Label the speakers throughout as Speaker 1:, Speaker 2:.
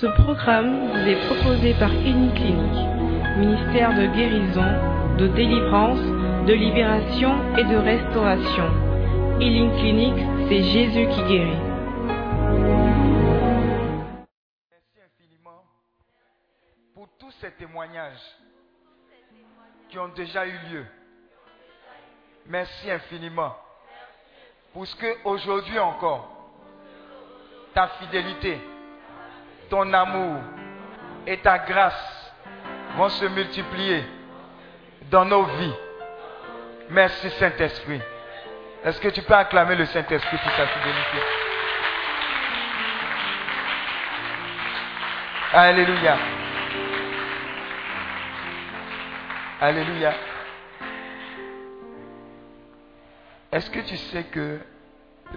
Speaker 1: Ce programme vous est proposé par Clinique, ministère de guérison, de délivrance, de libération et de restauration. Healing Clinic, c'est Jésus qui guérit.
Speaker 2: Merci infiniment pour tous ces témoignages qui ont déjà eu lieu. Merci infiniment pour ce que aujourd'hui encore, ta fidélité, ton amour et ta grâce vont se multiplier dans nos vies. Merci Saint-Esprit. Est-ce que tu peux acclamer le Saint-Esprit pour sa fidélité? Alléluia. Alléluia. Est-ce que tu sais que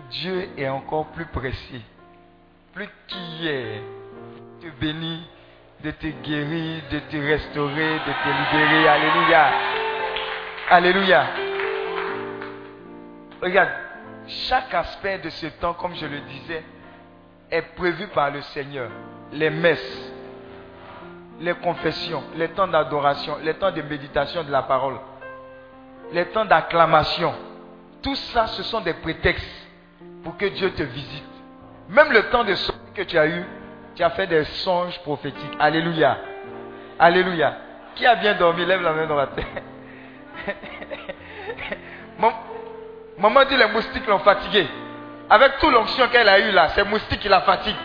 Speaker 2: Dieu est encore plus précis, plus te bénir, de te guérir, de te restaurer, de te libérer. Alléluia. Alléluia. Regarde, chaque aspect de ce temps, comme je le disais, est prévu par le Seigneur. Les messes, les confessions, les temps d'adoration, les temps de méditation de la parole, les temps d'acclamation. Tout ça, ce sont des prétextes pour que Dieu te visite. Même le temps de songe que tu as eu, tu as fait des songes prophétiques. Alléluia. Alléluia. Qui a bien dormi? Lève la main dans la tête. Maman dit les moustiques l'ont fatigué. Avec tout l'onction qu'elle a eu là, c'est moustiques qui la fatiguent.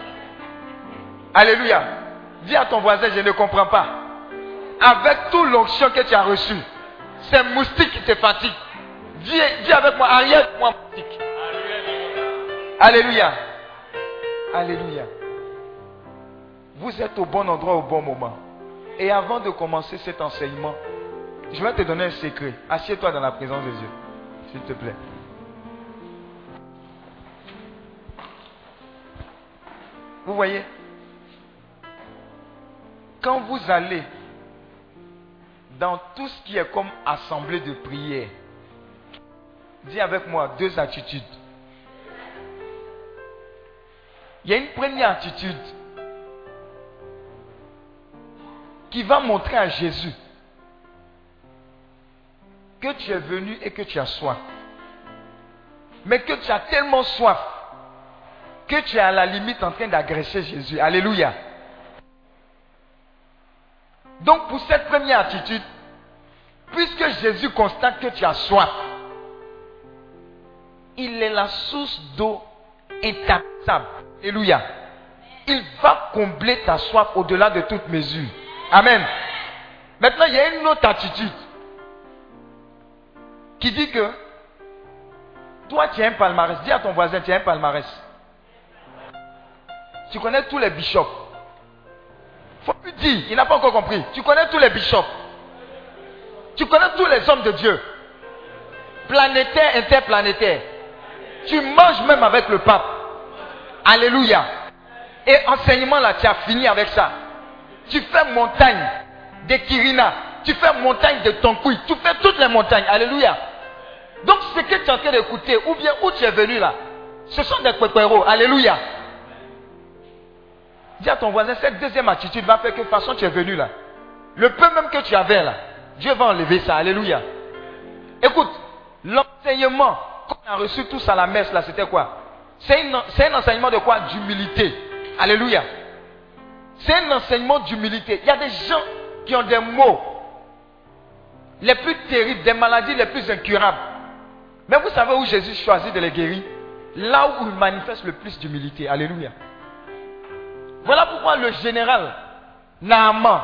Speaker 2: Alléluia. Dis à ton voisin, je ne comprends pas. Avec tout l'onction que tu as reçu, c'est moustiques qui te fatiguent. Dis, avec moi, arrière moi moustique. Alléluia. Alléluia. Vous êtes au bon endroit au bon moment. Et avant de commencer cet enseignement, je vais te donner un secret. Assieds-toi dans la présence de Dieu, s'il te plaît. Vous voyez? Quand vous allez dans tout ce qui est comme assemblée de prière, dis avec moi deux attitudes. Il y a une première attitude qui va montrer à Jésus que tu es venu et que tu as soif. Mais que tu as tellement soif que tu es à la limite en train d'agresser Jésus. Alléluia. Donc pour cette première attitude, puisque Jésus constate que tu as soif, il est la source d'eau intaktable. Alléluia. Il va combler ta soif au-delà de toute mesure. Amen. Maintenant, il y a une autre attitude qui dit que toi, tu as un palmarès. Dis à ton voisin, tu as un palmarès. Tu connais tous les bishops. Faut lui dire, il n'a pas encore compris. Tu connais tous les bishops. Tu connais tous les hommes de Dieu. Planétaire, interplanétaire. Tu manges même avec le pape. Alléluia. Et enseignement là, tu as fini avec ça. Tu fais montagne de Kirina. Tu fais montagne de Tonkoui. Tu fais toutes les montagnes. Alléluia. Donc ce que tu es en train d'écouter, ou bien où tu es venu là, ce sont des pépéros. Alléluia. Dis à ton voisin, cette deuxième attitude va faire que de façon tu es venu là. Le peu même que tu avais là, Dieu va enlever ça. Alléluia. Écoute, l'enseignement qu'on a reçu tous à la messe là, c'était quoi? C'est un enseignement de quoi? D'humilité. Alléluia. C'est un enseignement d'humilité. Il y a des gens qui ont des mots les plus terribles, des maladies les plus incurables. Mais vous savez où Jésus choisit de les guérir? Là où il manifeste le plus d'humilité. Alléluia. Voilà pourquoi le général Naaman,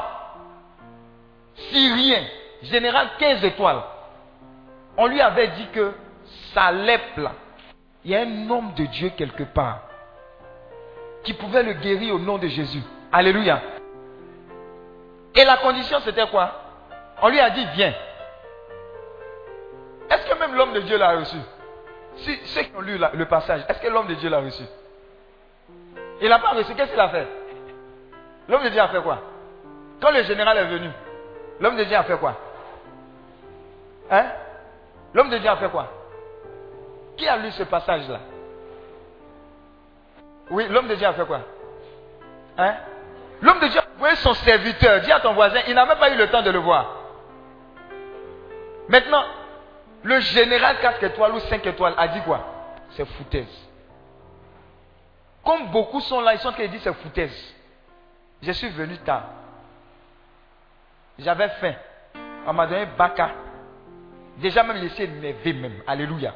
Speaker 2: syrien, général 15 étoiles, on lui avait dit que sa lèpre, il y a un homme de Dieu quelque part qui pouvait le guérir au nom de Jésus. Alléluia. Et la condition, c'était quoi? On lui a dit, viens. Est-ce que même l'homme de Dieu l'a reçu? Si, Ceux qui ont lu le passage, est-ce que l'homme de Dieu l'a reçu? Il n'a pas reçu, qu'est-ce qu'il a fait? L'homme de Dieu a fait quoi? Quand le général est venu, l'homme de Dieu a fait quoi? Hein? L'homme de Dieu a fait quoi? Qui a lu ce passage-là? Oui, l'homme de Dieu a fait quoi? Hein? L'homme de Dieu a envoyé son serviteur. Dis à ton voisin, il n'a même pas eu le temps de le voir. Maintenant, le général 4 étoiles ou 5 étoiles a dit quoi? C'est foutaise. Comme beaucoup sont là, ils sont en train de dire c'est foutaise. Je suis venu tard. J'avais faim. On m'a donné baka. Déjà même laissé m'éveiller même. Alléluia.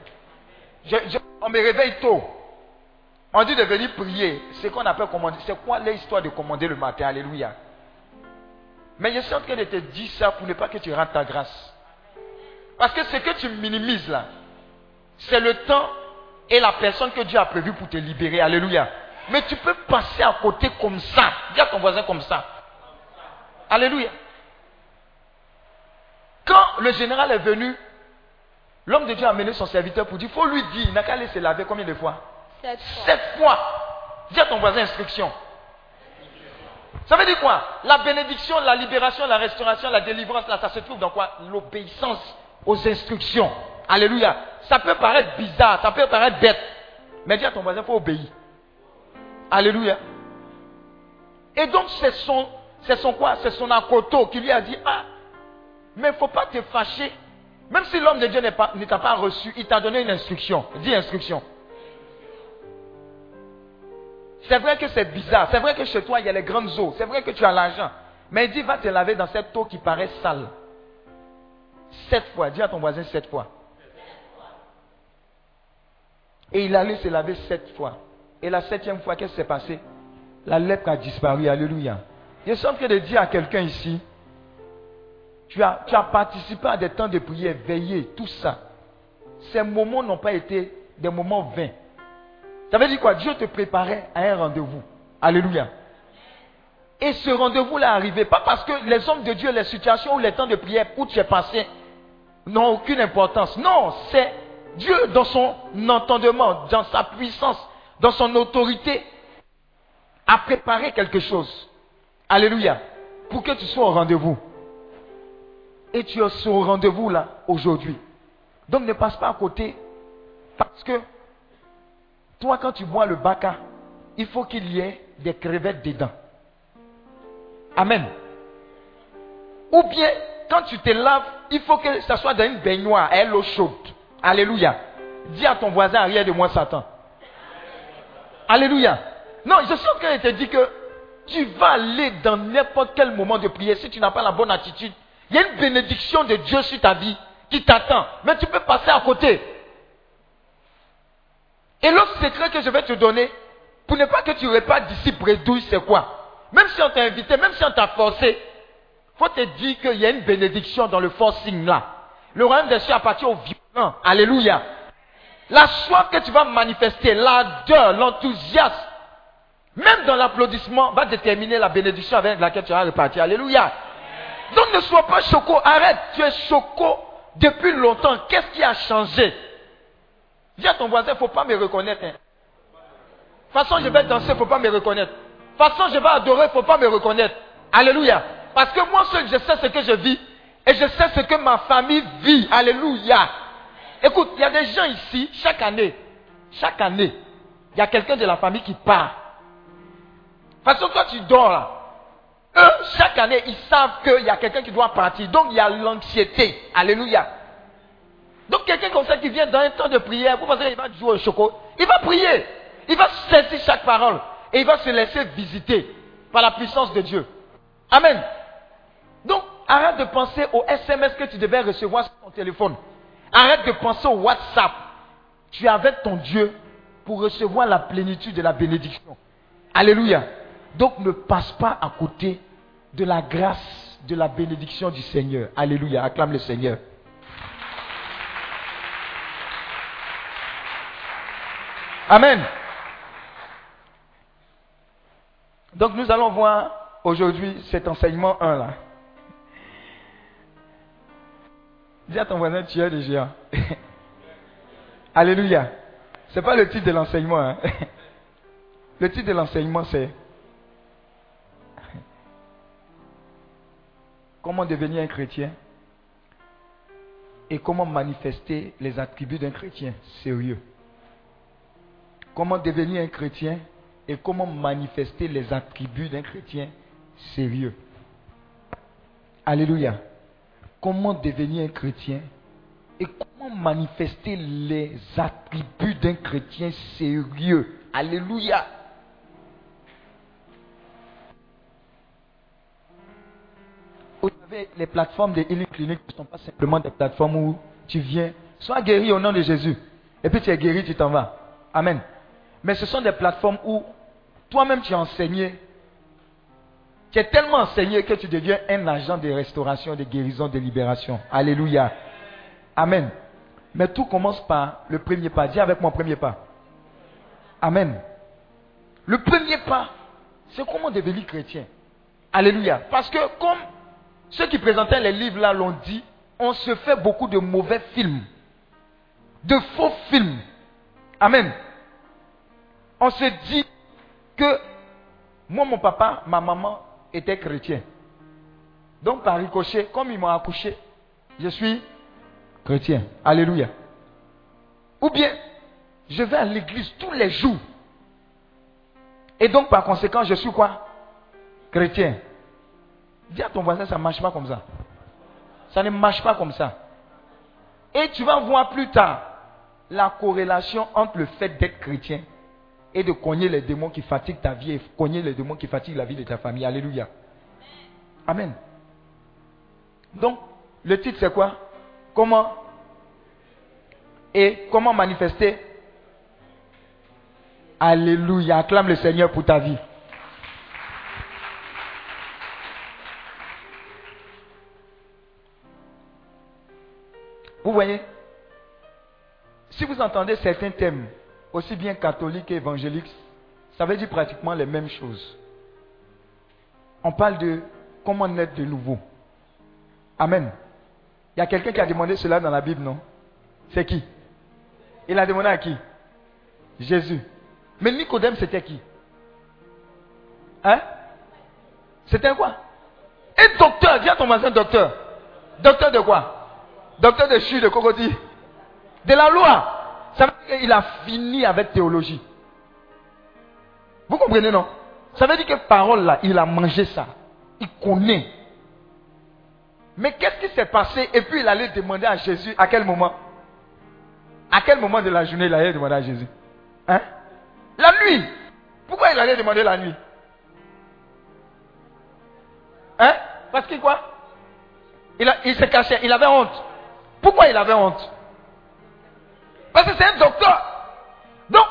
Speaker 2: on me réveille tôt. On dit de venir prier. C'est qu'on appelle commander. C'est quoi l'histoire de commander le matin? Alléluia. Mais je suis en train de te dire ça pour ne pas que tu rates ta grâce. Parce que ce que tu minimises là, c'est le temps et la personne que Dieu a prévu pour te libérer. Alléluia. Mais tu peux passer à côté comme ça. Dis à ton voisin comme ça. Alléluia. Quand le général est venu, l'homme de Dieu a amené son serviteur pour dire, il faut lui dire, il n'a qu'à laisser laver combien de fois?
Speaker 3: Sept fois.
Speaker 2: Dis à ton voisin instruction. Ça veut dire quoi? La bénédiction, la libération, la restauration, la délivrance, là, ça se trouve dans quoi? L'obéissance aux instructions. Alléluia. Ça peut paraître bizarre, ça peut paraître bête. Mais dis à ton voisin, il faut obéir. Alléluia. Et donc, c'est son, c'est son quoi? C'est son akoto qui lui a dit, ah, mais il ne faut pas te fâcher. Même si l'homme de Dieu ne t'a pas reçu, il t'a donné une instruction. Dis instruction. C'est vrai que c'est bizarre. C'est vrai que chez toi, il y a les grandes eaux. C'est vrai que tu as l'argent. Mais il dit, va te laver dans cette eau qui paraît sale. Sept fois. Dis à ton voisin sept fois. Et il allait se laver sept fois. Et la septième fois, qu'est-ce qui s'est passé? La lèpre a disparu. Alléluia. Je suis en train de dire à quelqu'un ici, tu as, participé à des temps de prière, veillé, tout ça. Ces moments n'ont pas été des moments vains. Ça veut dire quoi? Dieu te préparait à un rendez-vous. Alléluia. Et ce rendez-vous-là arrivé, pas parce que les hommes de Dieu, les situations ou les temps de prière où tu es passé n'ont aucune importance. Non, c'est Dieu dans son entendement, dans sa puissance, dans son autorité, a préparé quelque chose. Alléluia. Pour que tu sois au rendez-vous. Et tu es au rendez-vous là aujourd'hui. Donc ne passe pas à côté. Parce que toi, quand tu bois le baka, il faut qu'il y ait des crevettes dedans. Amen. Ou bien, quand tu te laves, il faut que ça soit dans une baignoire, à l'eau chaude. Alléluia. Dis à ton voisin arrière de moi, Satan. Alléluia. Non, je suis en train de te dire que tu vas aller dans n'importe quel moment de prière si tu n'as pas la bonne attitude. Il y a une bénédiction de Dieu sur ta vie qui t'attend. Mais tu peux passer à côté. Et l'autre secret que je vais te donner, pour ne pas que tu repartes d'ici bredouille, c'est quoi? Même si on t'a invité, même si on t'a forcé, faut te dire qu'il y a une bénédiction dans le forcing là. Le royaume des cieux appartient aux violents. Alléluia. La soif que tu vas manifester, l'ardeur, l'enthousiasme, même dans l'applaudissement, va déterminer la bénédiction avec laquelle tu vas repartir. Alléluia. Donc ne sois pas choco. Arrête. Tu es choco depuis longtemps. Qu'est-ce qui a changé? Dis à ton voisin, il ne faut pas me reconnaître. De toute façon, je vais danser, il ne faut pas me reconnaître. De toute façon, je vais adorer, il ne faut pas me reconnaître. Alléluia. Parce que moi seul, je sais ce que je vis. Et je sais ce que ma famille vit. Alléluia. Écoute, il y a des gens ici, chaque année, chaque année, il y a quelqu'un de la famille qui part. De toute façon, toi, tu dors là. Eux, chaque année, ils savent qu'il y a quelqu'un qui doit partir. Donc, il y a l'anxiété. Alléluia. Donc, quelqu'un comme ça qui vient dans un temps de prière, vous pensez qu'il va jouer au choco Il va prier. Il va saisir chaque parole. Et il va se laisser visiter par la puissance de Dieu. Amen. Donc, arrête de penser au SMS que tu devais recevoir sur ton téléphone. Arrête de penser au WhatsApp. Tu es avec ton Dieu pour recevoir la plénitude de la bénédiction. Alléluia. Donc ne passe pas à côté de la grâce, de la bénédiction du Seigneur. Alléluia. Acclame le Seigneur. Amen. Donc nous allons voir aujourd'hui cet enseignement 1 là. Dis à ton voisin, tu es déjà. Alléluia. Ce n'est pas le titre de l'enseignement. Hein. Le titre de l'enseignement, c'est Comment devenir un chrétien et comment manifester les attributs d'un chrétien sérieux. Comment devenir un chrétien et comment manifester les attributs d'un chrétien sérieux. Alléluia. Comment devenir un chrétien et comment manifester les attributs d'un chrétien sérieux. Alléluia. Vous savez, les plateformes de healing clinic ne sont pas simplement des plateformes où tu viens, sois guéri au nom de Jésus, et puis tu es guéri, tu t'en vas. Amen. Mais ce sont des plateformes où toi-même tu es enseigné. Tu es tellement enseigné que tu deviens un agent de restauration, de guérison, de libération. Alléluia. Amen. Mais tout commence par le premier pas. Dis avec moi premier pas. Amen. Le premier pas, c'est comment devenir chrétien. Alléluia. Parce que comme ceux qui présentaient les livres là l'ont dit, on se fait beaucoup de mauvais films, de faux films. Amen. On se dit que moi, mon papa, ma maman étaient chrétiens. Donc par ricochet, comme ils m'ont accouché, je suis chrétien. Alléluia. Ou bien, je vais à l'église tous les jours. Et donc, par conséquent, je suis quoi? Chrétien. Dis à ton voisin, ça ne marche pas comme ça. Ça ne marche pas comme ça. Et tu vas voir plus tard la corrélation entre le fait d'être chrétien et de cogner les démons qui fatiguent ta vie et cogner les démons qui fatiguent la vie de ta famille. Alléluia. Amen. Donc, le titre c'est quoi? Comment et comment manifester? Alléluia. Acclame le Seigneur pour ta vie. Vous voyez Si vous entendez certains thèmes, aussi bien catholiques qu'évangéliques, ça veut dire pratiquement les mêmes choses. On parle de comment naître de nouveau. Amen. Il y a quelqu'un qui a demandé cela dans la Bible, non? C'est qui? Il a demandé à qui? Jésus. Mais Nicodème, c'était qui? Hein? C'était quoi? Un docteur, viens ton voisin docteur. Docteur de quoi? Docteur de chu, de cocody. De la loi. Ça veut dire qu'il a fini avec théologie. Vous comprenez, non? Ça veut dire que parole là, il a mangé ça. Il connaît. Mais qu'est-ce qui s'est passé? Et puis il allait demander à Jésus à quel moment? À quel moment de la journée il allait demander à Jésus? Hein? La nuit. Pourquoi il allait demander la nuit? Hein? Parce que quoi? Il, il se cachait, il avait honte. Pourquoi il avait honte? Parce que c'est un docteur. Donc,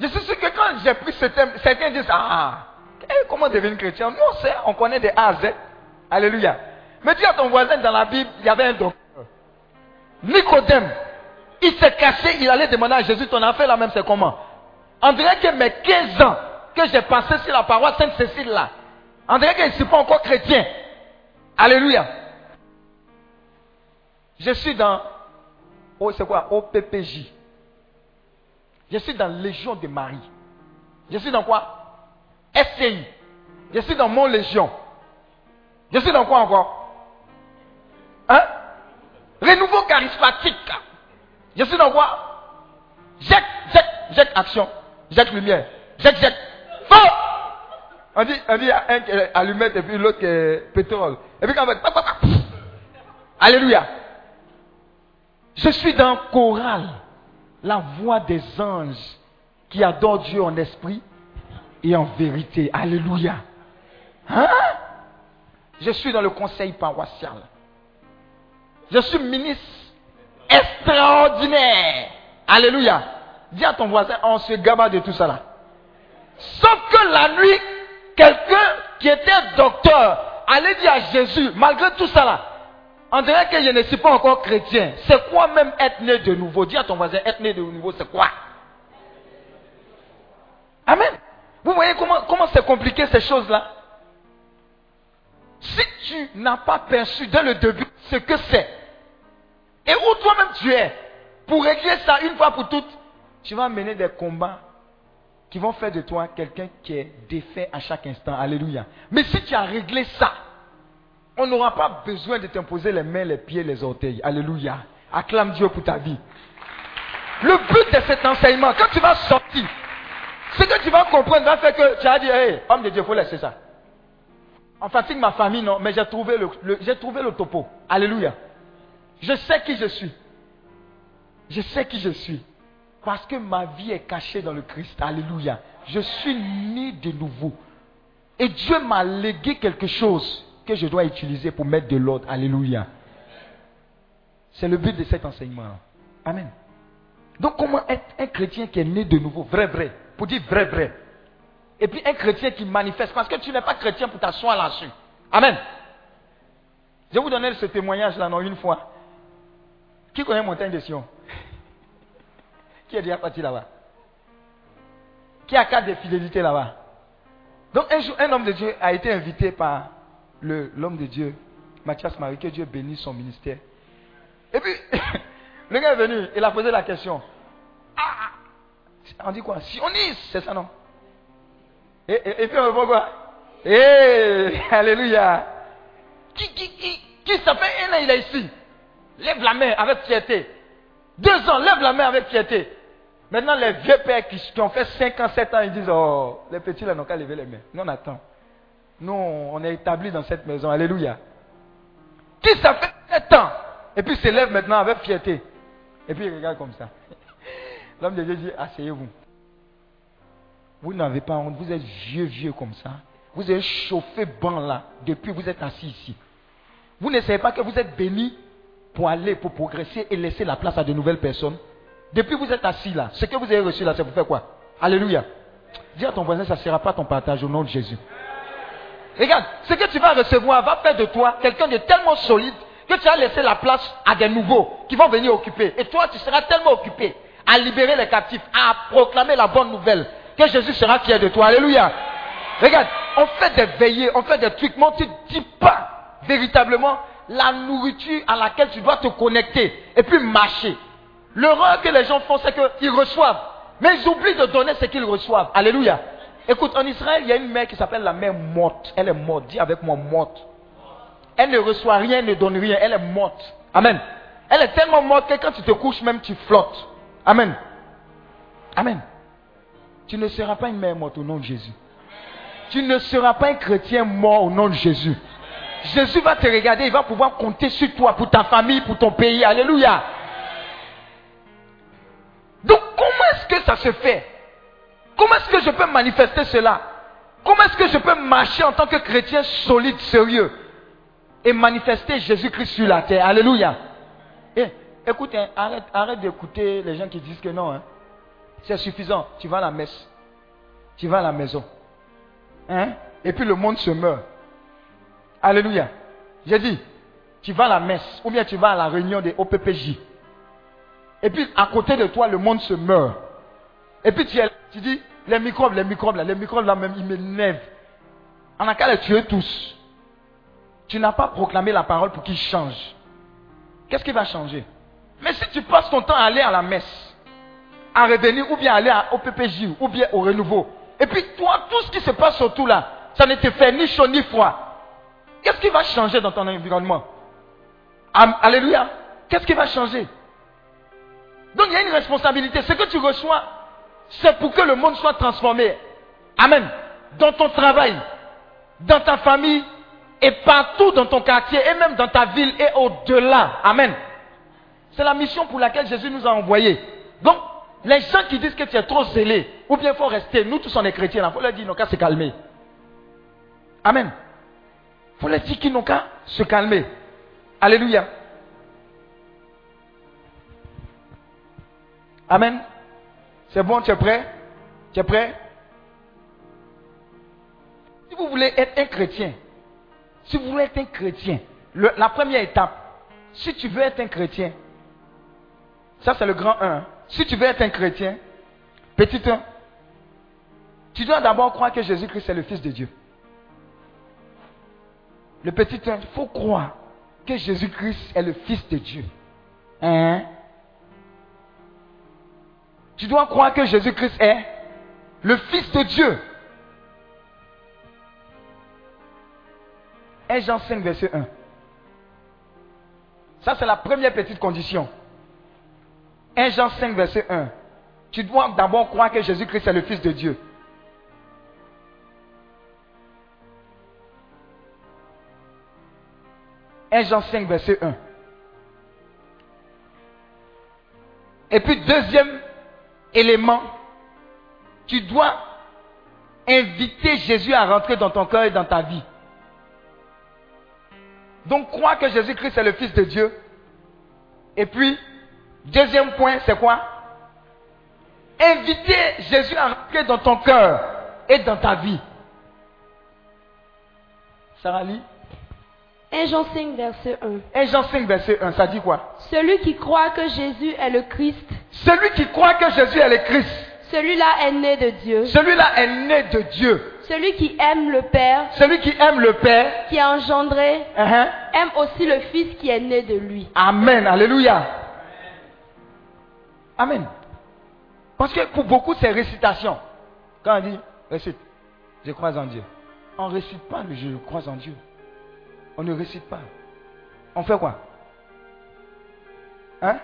Speaker 2: je suis sûr que quand j'ai pris ce thème, certains disent Ah, eh, comment devenir chrétien? Nous, on sait, on connaît des A à Z. Alléluia. Mais dis à ton voisin dans la Bible, il y avait un docteur. Nicodème. Il s'est caché, il allait demander à Jésus, ton affaire là même, c'est comment? On dirait que mes 15 ans que j'ai passé sur la paroisse Sainte-Cécile là, on dirait que ne suis pas encore chrétien. Alléluia. Je suis dans, oh, c'est quoi? OPPJ. Je suis dans Légion de Marie. Je suis dans quoi? SCI. Je suis dans mon Légion. Je suis dans quoi encore? Hein? Renouveau charismatique. Je suis dans quoi? Jette, jette, jette action. Jette lumière. Jette, jette. Feu On dit, on dit un qui est allumette et puis l'autre qui est pétrole. Et puis quand on va... Alléluia. Je suis dans chorale. La voix des anges qui adorent Dieu en esprit et en vérité. Alléluia. Hein? Je suis dans le conseil paroissial. Je suis ministre extraordinaire. Alléluia. Dis à ton voisin, on se gaba de tout ça là. Sauf que la nuit, quelqu'un qui était docteur allait dire à Jésus, malgré tout ça là, on dirait que je ne suis pas encore chrétien. C'est quoi même être né de nouveau? Dis à ton voisin, être né de nouveau, c'est quoi? Amen. Vous voyez comment c'est compliqué ces choses-là? Si tu n'as pas perçu dès le début ce que c'est, et où toi-même tu es, pour régler ça une fois pour toutes, tu vas mener des combats qui vont faire de toi quelqu'un qui est défait à chaque instant. Alléluia. Mais si tu as réglé ça, on n'aura pas besoin de t'imposer les mains, les pieds, les orteils. Alléluia. Acclame Dieu pour ta vie. Le but de cet enseignement, quand tu vas sortir, ce que tu vas comprendre va faire que tu as dit, hey, homme de Dieu, il faut laisser ça. on fatigue ma famille, non, mais j'ai trouvé le, j'ai trouvé le topo. Alléluia. Je sais qui je suis. Je sais qui je suis. Parce que ma vie est cachée dans le Christ. Alléluia. Je suis né de nouveau. Et Dieu m'a légué quelque chose que je dois utiliser pour mettre de l'ordre. Alléluia. C'est le but de cet enseignement. Amen. Donc comment être un chrétien qui est né de nouveau, vrai, vrai, pour dire vrai, vrai. Et puis un chrétien qui manifeste, parce que tu n'es pas chrétien pour t'asseoir là-dessus. Amen. Je vais vous donner ce témoignage-là, non, une fois. Qui connaît Montagne de Sion? Qui est déjà parti là-bas? Qui a quatre de fidélité là-bas? Donc un jour, un homme de Dieu a été invité par l'homme de Dieu, Mathias Marie, que Dieu bénisse son ministère. Et puis, le gars est venu, il a posé la question. Ah, on dit quoi? Sioniste, c'est ça non? Et, puis on voit quoi? Eh, alléluia. Qui, qui, qui, qui ça fait un an il est ici? Lève la main avec fierté. Deux ans, lève la main avec fierté. Maintenant, les vieux pères qui, ont fait 5 ans, 7 ans, ils disent, oh, les petits là n'ont qu'à lever les mains. Non, on attend. Nous, on est établis dans cette maison. Alléluia. Qui ça fait 7 ans? Et puis s'élève maintenant avec fierté. Et puis il regarde comme ça. L'homme de Dieu dit, asseyez-vous. Vous n'avez pas honte, vous êtes vieux, vieux comme ça. Vous êtes chauffé banc là, depuis vous êtes assis ici. Vous ne savez pas que vous êtes béni pour aller, pour progresser et laisser la place à de nouvelles personnes. Depuis vous êtes assis là, ce que vous avez reçu là, c'est pour faire quoi? Alléluia. Dis à ton voisin, ça ne sera pas ton partage au nom de Jésus. Regarde, ce que tu vas recevoir va faire de toi quelqu'un de tellement solide que tu vas laisser la place à des nouveaux qui vont venir occuper. Et toi, tu seras tellement occupé à libérer les captifs, à proclamer la bonne nouvelle, que Jésus sera fier de toi. Alléluia. Regarde, on fait des veillées, on fait des trucs, mais on ne te dit pas véritablement la nourriture à laquelle tu dois te connecter et puis marcher. L'erreur que les gens font, c'est qu'ils reçoivent, mais ils oublient de donner ce qu'ils reçoivent. Alléluia. Écoute, en Israël, il y a une mère qui s'appelle la mère morte. Elle est morte. Dis avec moi morte. Elle ne reçoit rien, ne donne rien. Elle est morte. Amen. Elle est tellement morte que quand tu te couches, même tu flottes. Amen. Amen. Tu ne seras pas une mère morte au nom de Jésus. Tu ne seras pas un chrétien mort au nom de Jésus. Jésus va te regarder, il va pouvoir compter sur toi, pour ta famille, pour ton pays. Alléluia. Donc comment est-ce que ça se fait? Comment est-ce que je peux manifester cela? Comment est-ce que je peux marcher en tant que chrétien solide, sérieux et manifester Jésus-Christ sur la terre? Alléluia. Eh, écoute, hein, arrête, arrête d'écouter les gens qui disent que non. Hein. C'est suffisant. Tu vas à la messe. Tu vas à la maison. Hein? Et puis le monde se meurt. Alléluia. J'ai dit, tu vas à la messe ou bien tu vas à la réunion des OPPJ. Et puis à côté de toi, le monde se meurt. Et puis tu, tu dis, les microbes, les microbes là, les microbes là même, ils m'énervent. On a qu'à les tuer tous. Tu n'as pas proclamé la parole pour qu'ils changent. Qu'est-ce qui va changer? Mais si tu passes ton temps à aller à la messe, à revenir ou bien aller au PPJ ou bien au renouveau. Et puis toi, tout ce qui se passe autour là, ça ne te fait ni chaud ni froid. Qu'est-ce qui va changer dans ton environnement? Alléluia. Qu'est-ce qui va changer? Donc il y a une responsabilité. Ce que tu reçois, c'est pour que le monde soit transformé. Amen. Dans ton travail, dans ta famille et partout dans ton quartier et même dans ta ville et au-delà. Amen. C'est la mission pour laquelle Jésus nous a envoyés. Donc, les gens qui disent que tu es trop zélé, ou bien il faut rester, nous tous on est chrétiens, il faut leur dire, non qu'à se calmer. Amen. Il faut leur dire qu'ils n'ont qu'à se calmer. Alléluia. Amen. C'est bon, tu es prêt? Tu es prêt? Si vous voulez être un chrétien, si vous voulez être un chrétien, la première étape, si tu veux être un chrétien, ça c'est le grand 1. Si tu veux être un chrétien, petit 1, tu dois d'abord croire que Jésus-Christ est le Fils de Dieu. Le petit 1, il faut croire que Jésus-Christ est le Fils de Dieu. Hein? Tu dois croire que Jésus-Christ est le Fils de Dieu. 1 Jean 5, verset 1. Ça, c'est la première petite condition. 1 Jean 5, verset 1. Tu dois d'abord croire que Jésus-Christ est le Fils de Dieu. 1 Jean 5, verset 1. Et puis deuxième élément, tu dois inviter Jésus à rentrer dans ton cœur et dans ta vie. Donc crois que Jésus-Christ est le Fils de Dieu. Et puis, deuxième point, c'est quoi? Inviter Jésus à rentrer dans ton cœur et dans ta vie. Sarah lit
Speaker 3: 1 Jean 5, verset 1.
Speaker 2: 1 Jean 5, verset 1, ça dit quoi?
Speaker 3: Celui qui croit que Jésus est le Christ,
Speaker 2: Celui qui croit que Jésus est le Christ,
Speaker 3: celui-là est né de Dieu.
Speaker 2: celui-là est né de Dieu.
Speaker 3: Celui qui aime le Père,
Speaker 2: Celui qui aime le Père,
Speaker 3: qui a engendré,
Speaker 2: hein,
Speaker 3: aime aussi le Fils qui est né de lui.
Speaker 2: Amen, alléluia. Amen. Parce que pour beaucoup, c'est récitation. Quand on dit, récite, je crois en Dieu. On ne récite pas le je crois en Dieu. On ne récite pas. On fait quoi? Hein?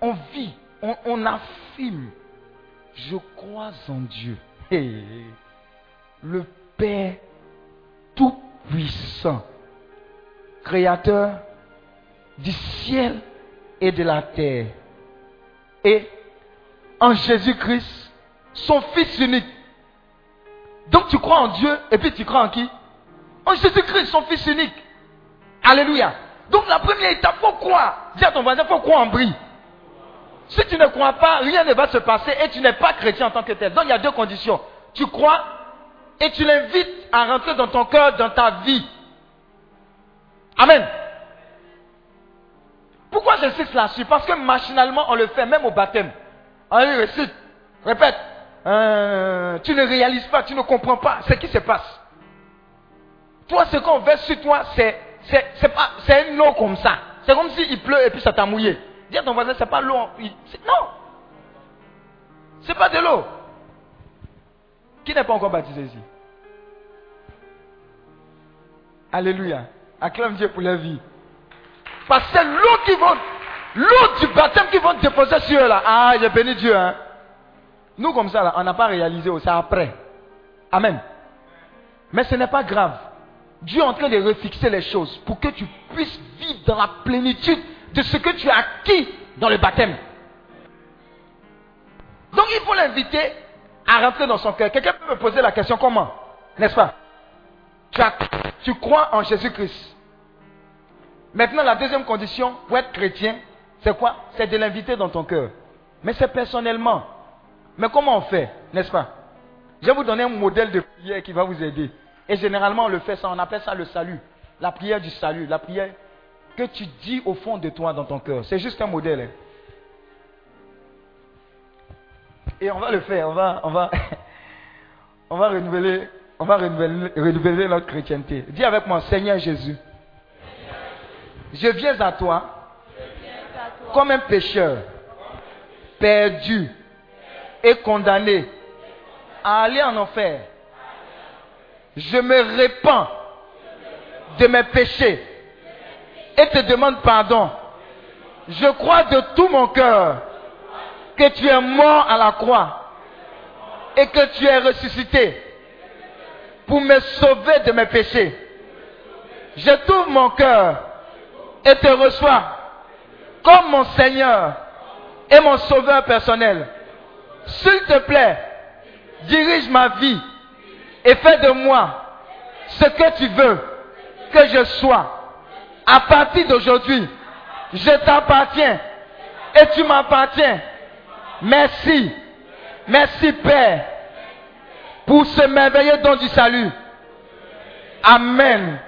Speaker 2: On vit, on, affirme. Je crois en Dieu. Le Père Tout-Puissant, Créateur du ciel et de la terre. Et en Jésus-Christ, son Fils unique. Donc tu crois en Dieu et puis tu crois en qui? En Jésus-Christ, son Fils unique. Alléluia. Donc la première étape, faut croire. Dis à ton voisin, faut croire en brie. Si tu ne crois pas, rien ne va se passer et tu n'es pas chrétien en tant que tel. Donc il y a deux conditions. Tu crois et tu l'invites à rentrer dans ton cœur, dans ta vie. Amen. Pourquoi j'insiste là-dessus? Parce que machinalement, on le fait, même au baptême. Allez, récite, répète. Euh, tu ne réalises pas, tu ne comprends pas ce qui se passe. Toi, ce qu'on veut sur toi, c'est, c'est, pas, c'est une eau comme ça. C'est comme s'il pleut et puis ça t'a mouillé. Dis à ton voisin, c'est pas l'eau. non. C'est pas de l'eau. Qui n'est pas encore baptisé ici? Alléluia. Acclame Dieu pour la vie. Parce que c'est l'eau qui va, l'eau du baptême qui vont déposer sur eux là. Ah, j'ai béni Dieu. Hein. Nous comme ça là, on n'a pas réalisé, c'est après. Amen. Mais ce n'est pas grave. Dieu est en train de refixer les choses pour que tu puisses vivre dans la plénitude de ce que tu as acquis dans le baptême. Donc il faut l'inviter à rentrer dans son cœur. Quelqu'un peut me poser la question comment? N'est-ce pas? Tu, crois en Jésus-Christ. Maintenant, la deuxième condition pour être chrétien, c'est quoi? C'est de l'inviter dans ton cœur. Mais c'est personnellement. Mais comment on fait? N'est-ce pas? Je vais vous donner un modèle de prière qui va vous aider. Et généralement, on le fait ça, on appelle ça le salut. La prière du salut. La prière que tu dis au fond de toi dans ton cœur. C'est juste un modèle. hein. Et on va le faire, on va, on va, on va renouveler, on va renouveler, renouveler notre chrétienté. Dis avec moi, Seigneur Jésus, je viens à toi comme un pécheur, perdu et condamné à aller en enfer. Je me répands de mes péchés et te demande pardon. Je crois de tout mon cœur que tu es mort à la croix et que tu es ressuscité pour me sauver de mes péchés. Je t'ouvre mon cœur et te reçois comme mon Seigneur et mon Sauveur personnel. S'il te plaît, dirige ma vie et fais de moi ce que tu veux que je sois. À partir d'aujourd'hui, je t'appartiens et tu m'appartiens. Merci. Merci Père pour ce merveilleux don du salut. Amen.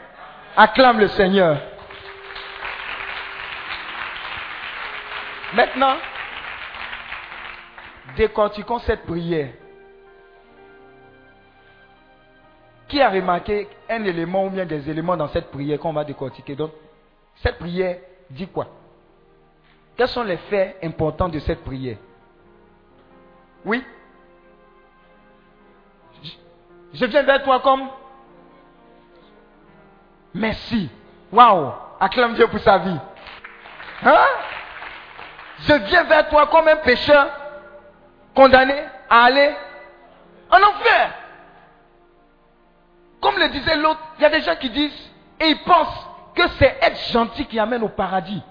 Speaker 2: Acclame le Seigneur. Maintenant, décortiquons cette prière. Qui a remarqué un élément ou bien des éléments dans cette prière qu'on va décortiquer? Donc, cette prière dit quoi? Quels sont les faits importants de cette prière? Oui Je- viens vers toi comme Merci. Waouh Acclame Dieu pour sa vie. Hein? Je viens vers toi comme un pécheur condamné à aller en enfer. Comme le disait l'autre, il y a des gens qui disent et ils pensent que c'est être gentil qui amène au paradis.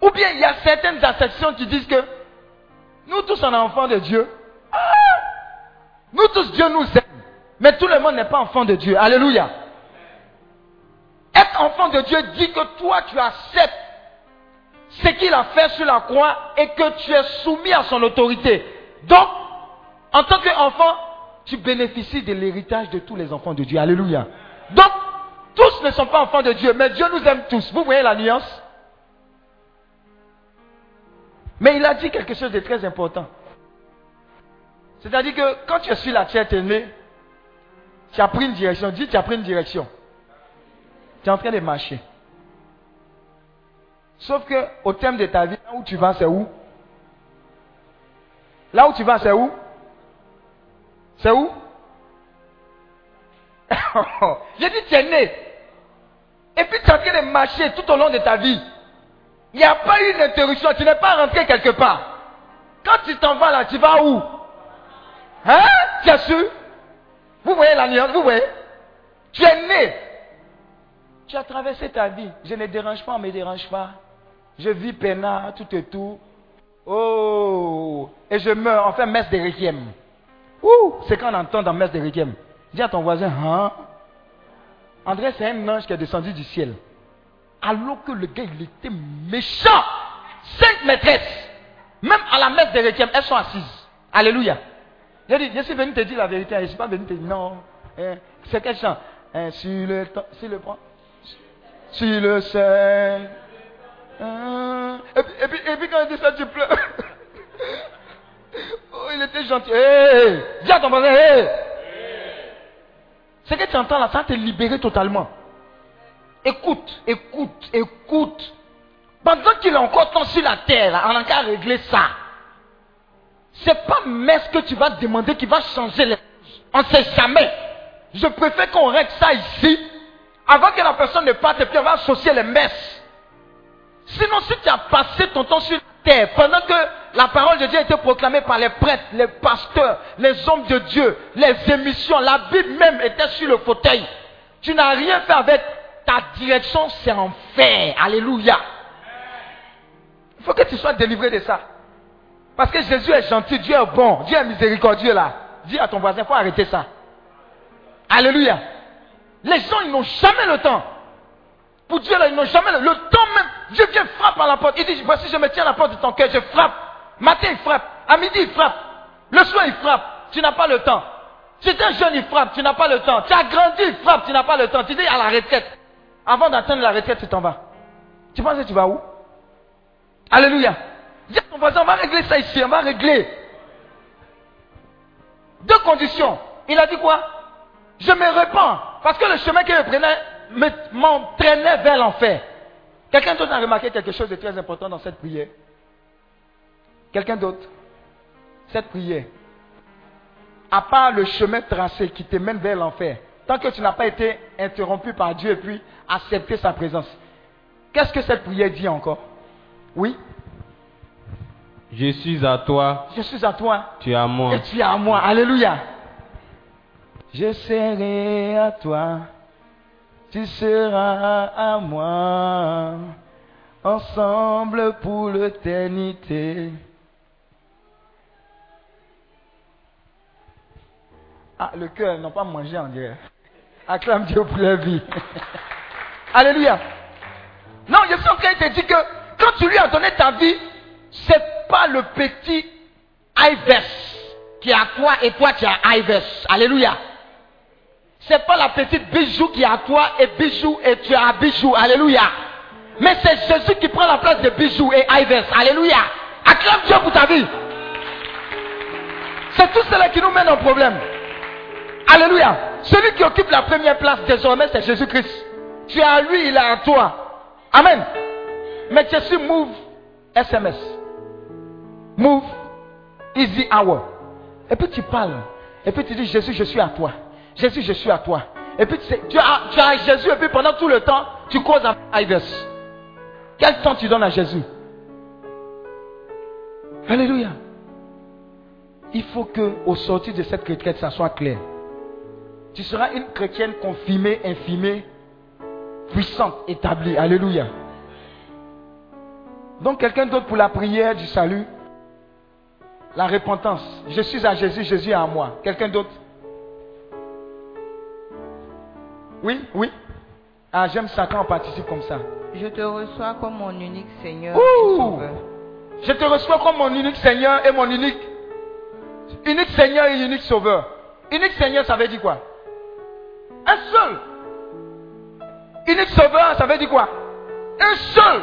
Speaker 2: Ou bien il y a certaines acceptions qui disent que nous tous est enfants de Dieu. Ah! Nous tous Dieu nous aime. Mais tout le monde n'est pas enfant de Dieu. Alléluia. Être enfant de Dieu dit que toi tu acceptes ce qu'il a fait sur la croix et que tu es soumis à son autorité. Donc, en tant qu'enfant, tu bénéficies de l'héritage de tous les enfants de Dieu. Alléluia. Donc, tous ne sont pas enfants de Dieu, mais Dieu nous aime tous. Vous voyez la nuance? Mais il a dit quelque chose de très important. C'est-à-dire que quand tu es sur la terre, tu es tu as pris une direction. Dis, tu as pris une direction. Tu es en train de marcher. Sauf que au terme de ta vie, là où tu vas, c'est où? Là où tu vas, c'est où? C'est où? J'ai dit, tu es né. Et puis tu es en train de marcher tout au long de ta vie. Il n'y a pas eu d'interruption. Tu n'es pas rentré quelque part. Quand tu t'en vas là, tu vas où? Hein? Tu as su Vous voyez la nuance? Vous voyez? Tu es né. Tu as traversé ta vie. Je ne dérange pas, on ne me dérange pas. Je vis peinard, tout et tout. Oh Et je meurs, on fait messe de. Ouh C'est quand on entend dans messe de. Dis à ton voisin, hein? André, c'est un ange qui est descendu du ciel. Alors que le gars, il était méchant. Cinq maîtresses. Même à la messe de elles sont assises. Alléluia. J'ai dit, je suis venu te dire la vérité. Je ne suis pas venu te dire non. Hein, c'est quel chant? Hein, Sur le temps. Sur le point. Le. Hein. Et, puis, et, puis, quand il dit ça, tu pleures. oh, il était gentil. Hey, dis à ton voisin, hey. Ce que tu entends là, ça te libérer totalement. Écoute, écoute, écoute. Pendant qu'il est encore temps sur la terre, là, on a qu'à régler ça. C'est pas ce que tu vas demander qui va changer les choses. On ne sait jamais. Je préfère qu'on règle ça ici, avant que la personne ne parte et puis on va associer les messes. Sinon, si tu as passé ton temps sur la pendant que la parole de Dieu été proclamée par les prêtres, les pasteurs, les hommes de Dieu, les émissions, la Bible même était sur le fauteuil, tu n'as rien fait avec ta direction, c'est enfer. Alléluia. Il faut que tu sois délivré de ça. Parce que Jésus est gentil, Dieu est bon, Dieu est miséricordieux là. Dis à ton voisin, il faut arrêter ça. Alléluia. Les gens, ils n'ont jamais le temps. Pour Dieu, là, ils n'ont jamais le, temps. Dieu vient frappe à la porte. Il dit, voici, je me tiens à la porte de ton cœur, je frappe. Matin, il frappe. À midi, il frappe. Le soir, il frappe. Tu n'as pas le temps. Tu es jeune, il frappe. Tu n'as pas le temps. Tu as grandi, il frappe. Tu n'as pas le temps. Tu dis à la retraite. Avant d'atteindre la retraite, tu t'en vas. Tu penses que tu vas où? Alléluia. Dis à ton voisin, on va régler ça ici. On va régler. Deux conditions. Il a dit quoi? Je me répands. Parce que le chemin qu'il prenait m'entraînait vers l'enfer. Quelqu'un d'autre a remarqué quelque chose de très important dans cette prière? Quelqu'un d'autre? Cette prière, à part le chemin tracé qui te mène vers l'enfer, tant que tu n'as pas été interrompu par Dieu et puis accepté sa présence, qu'est-ce que cette prière dit encore? Oui?
Speaker 4: Je suis à toi.
Speaker 2: Je suis à toi.
Speaker 4: Tu es à moi.
Speaker 2: Et tu es à moi. Alléluia. Je serai à toi tu seras à moi, ensemble pour l'éternité. Ah, le cœur n'a pas mangé en dirait. Acclame Dieu pour la vie. Alléluia. Non, je suis en train de te dire que quand tu lui as donné ta vie, c'est pas le petit Ives qui à toi et toi tu as Ives. Alléluia. C'est pas la petite bijou qui est à toi et bijou et tu as bijou. Alléluia. Mais c'est Jésus qui prend la place de bijou et Ives. Alléluia. Acclame Dieu pour ta vie. C'est tout cela qui nous mène au problème. Alléluia. Celui qui occupe la première place désormais, c'est Jésus-Christ. Tu es à lui, il est à toi. Amen. Mais Jésus move SMS. Move easy hour. Et puis tu parles. Et puis tu dis, Jésus, je suis à toi. Jésus, je suis à toi. Et puis tu, as, Jésus et puis pendant tout le temps, tu causes à Ives. Quel temps tu donnes à Jésus? Alléluia. Il faut que au sortir de cette retraite, ça soit clair. Tu seras une chrétienne confirmée, infimée, puissante, établie. Alléluia. Donc quelqu'un d'autre pour la prière du salut, la repentance. Je suis à Jésus, Jésus est à moi. Quelqu'un d'autre? Oui, oui. Ah, j'aime ça quand on participe comme ça.
Speaker 5: Je te reçois comme mon unique Seigneur
Speaker 2: Ouh.
Speaker 5: et Sauveur.
Speaker 2: Je te reçois comme mon unique Seigneur et mon unique. Unique Seigneur et unique Sauveur. Unique Seigneur, ça veut dire quoi? Un seul. Unique Sauveur, ça veut dire quoi? Un seul.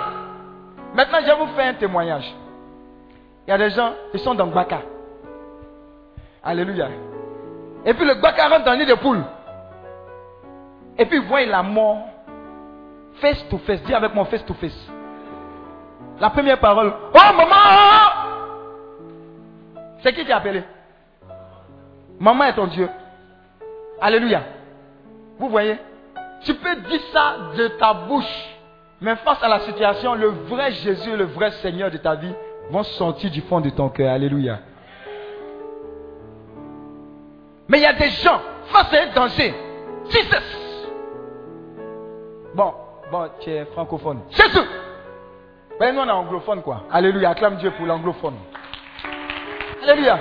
Speaker 2: Maintenant, je vais vous faire un témoignage. Il y a des gens, ils sont dans le Baka. Alléluia. Et puis le Baka rentre dans le nid de poule. Et puis voient la mort face to face. Dis avec moi face to face. La première parole. Oh maman C'est qui qui a appelé? Maman est ton Dieu. Alléluia. Vous voyez? Tu peux dire ça de ta bouche. Mais face à la situation, le vrai Jésus, le vrai Seigneur de ta vie vont sortir du fond de ton cœur. Alléluia. Mais il y a des gens, face à un danger, Jesus. Bon, bon, tu es francophone. Jésus. Ben, nous, on est anglophone, quoi. Alléluia. Acclame Dieu pour l'anglophone. Alléluia.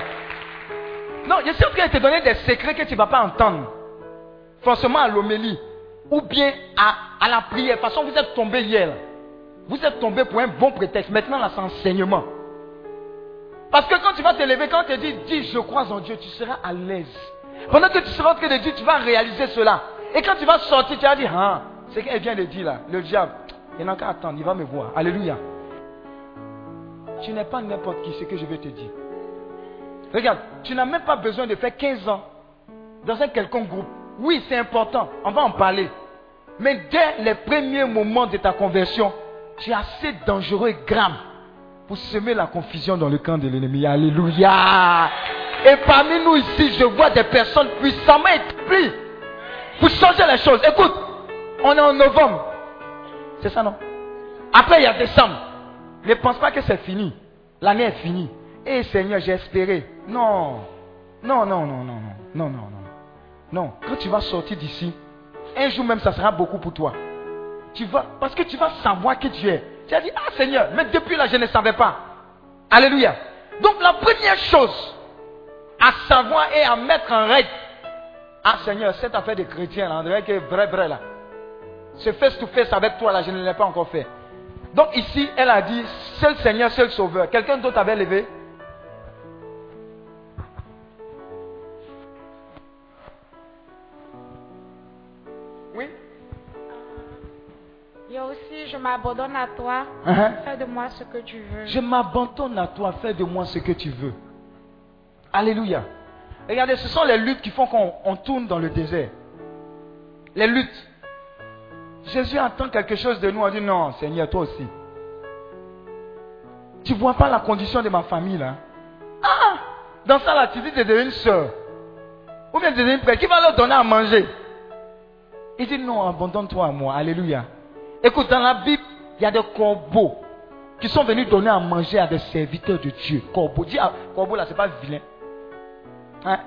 Speaker 2: Non, je suis en train de te donner des secrets que tu ne vas pas entendre. Forcément à l'homélie. Ou bien à, à la prière. De toute façon, vous êtes tombé hier. là. Vous êtes tombé pour un bon prétexte. Maintenant, là, c'est enseignement. Parce que quand tu vas te lever, quand tu te dis, dis, je crois en Dieu, tu seras à l'aise. Pendant que tu seras en train de dire, tu vas réaliser cela. Et quand tu vas sortir, tu vas dire, ah, c'est qu'elle vient de dire là, le diable, il n'a qu'à attendre, il va me voir. Alléluia. Tu n'es pas n'importe qui, ce que je vais te dire. Regarde, tu n'as même pas besoin de faire 15 ans dans un quelconque groupe. Oui, c'est important, on va en parler. Mais dès les premiers moments de ta conversion, tu es assez dangereux et grave pour semer la confusion dans le camp de l'ennemi. Alléluia. Et parmi nous ici, je vois des personnes puissamment établies pour changer les choses. Écoute, on est en novembre. C'est ça, non? Après, il y a décembre. Ne pense pas que c'est fini. L'année est finie. Eh Seigneur, j'ai espéré. Non. Non, non, non, non, non. Non, non, non. Non. Quand tu vas sortir d'ici, un jour même, ça sera beaucoup pour toi. Tu vas, parce que tu vas savoir qui tu es. Tu as dit, ah Seigneur, mais depuis là, je ne savais pas. Alléluia. Donc la première chose à savoir et à mettre en règle, ah Seigneur, cette affaire de chrétien, là, on dirait que vrai, vrai là. Ce face to face avec toi là, je ne l'ai pas encore fait. Donc ici, elle a dit, seul Seigneur, seul Sauveur. Quelqu'un d'autre avait levé? Oui?
Speaker 6: Il y a aussi, je m'abandonne à toi.
Speaker 2: Uh-huh.
Speaker 6: Fais de moi ce que tu veux.
Speaker 2: Je m'abandonne à toi, fais de moi ce que tu veux. Alléluia. Regardez, ce sont les luttes qui font qu'on on tourne dans le désert. Les luttes. Jésus entend quelque chose de nous, on dit non, Seigneur, toi aussi. Tu vois pas la condition de ma famille là Ah Dans ça là, tu dis de devenir une soeur. Ou bien de devenir une frère. Qui va leur donner à manger? Il dit non, abandonne-toi à moi. Alléluia. Écoute, dans la Bible, il y a des corbeaux qui sont venus donner à manger à des serviteurs de Dieu. Corbeaux. Dis, ah, corbeau là, c'est pas vilain. Hein?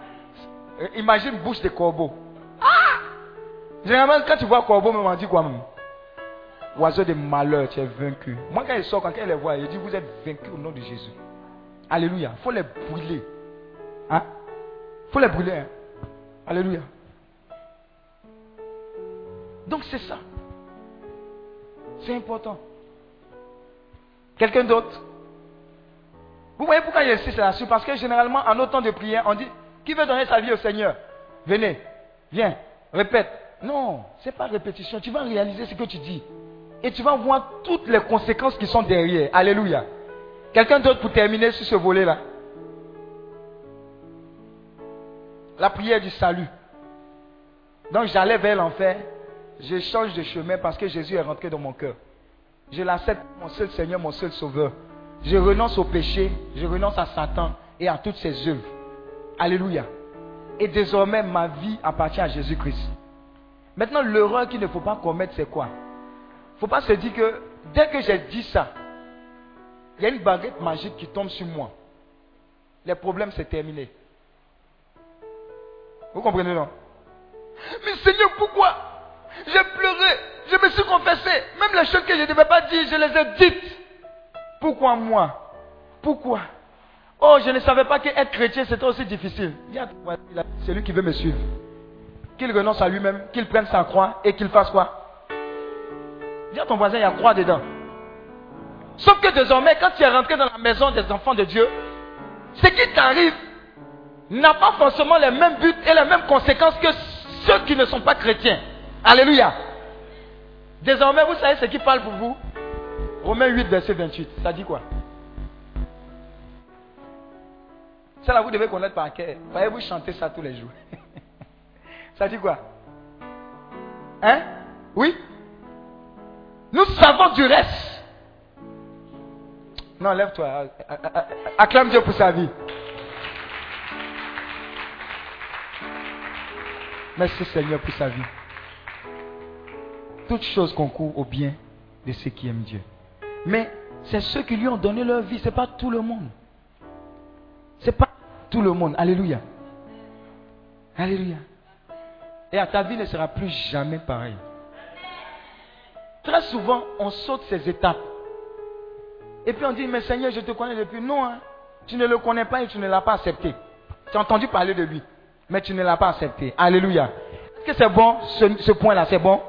Speaker 2: Imagine bouche de corbeau. Généralement, quand tu vois corbeau, même, on dit quoi même Oiseau de malheur, tu es vaincu. Moi, quand ils sortent, quand elle les voit, il dit Vous êtes vaincu au nom de Jésus. Alléluia. Il faut les brûler. Hein? Il faut les brûler. hein. Alléluia. Donc, c'est ça. C'est important. Quelqu'un d'autre? Vous voyez pourquoi j'insiste là-dessus? Parce que généralement, en autant de prière, on dit Qui veut donner sa vie au Seigneur? Venez, viens, répète. Non, ce n'est pas répétition. Tu vas réaliser ce que tu dis. Et tu vas voir toutes les conséquences qui sont derrière. Alléluia. Quelqu'un d'autre pour terminer sur ce volet-là? La prière du salut. Donc j'allais vers l'enfer. Je change de chemin parce que Jésus est rentré dans mon cœur. Je l'accepte, mon seul Seigneur, mon seul Sauveur. Je renonce au péché, je renonce à Satan et à toutes ses œuvres. Alléluia. Et désormais, ma vie appartient à Jésus-Christ. Maintenant, l'erreur qu'il ne faut pas commettre, c'est quoi? Il ne faut pas se dire que dès que j'ai dit ça, il y a une baguette magique qui tombe sur moi. Les problèmes, c'est terminé. Vous comprenez, non? Mais Seigneur, pourquoi? J'ai pleuré. je me suis confessé. Même les choses que je ne devais pas dire, je les ai dites. Pourquoi moi? Pourquoi? Oh, je ne savais pas qu'être chrétien, c'était aussi difficile. C'est lui qui veut me suivre. Qu'il renonce à lui-même, qu'il prenne sa croix et qu'il fasse quoi? Dis à ton voisin, il y a croix dedans. Sauf que désormais, quand tu es rentré dans la maison des enfants de Dieu, ce qui t'arrive n'a pas forcément les mêmes buts et les mêmes conséquences que ceux qui ne sont pas chrétiens. Alléluia. Désormais, vous savez ce qui parle pour vous? Romains 8, verset 28. Ça dit quoi? Ça là, vous devez connaître par cœur. Voyez-vous chanter ça tous les jours? ça dit quoi? Hein? Oui? Nous savons du reste. Non, lève-toi. Acclame Dieu pour sa vie. Merci Seigneur pour sa vie. Toutes choses concourent au bien de ceux qui aiment Dieu. Mais c'est ceux qui lui ont donné leur vie, ce n'est pas tout le monde. Ce n'est pas tout le monde. Alléluia. Alléluia. Et à ta vie ne sera plus jamais pareil. Très souvent, on saute ces étapes. Et puis on dit, mais Seigneur, je te connais depuis. Non, hein. tu ne le connais pas et tu ne l'as pas accepté. Tu as entendu parler de lui, mais tu ne l'as pas accepté. Alléluia. Est-ce que c'est bon, ce, point-là C'est bon?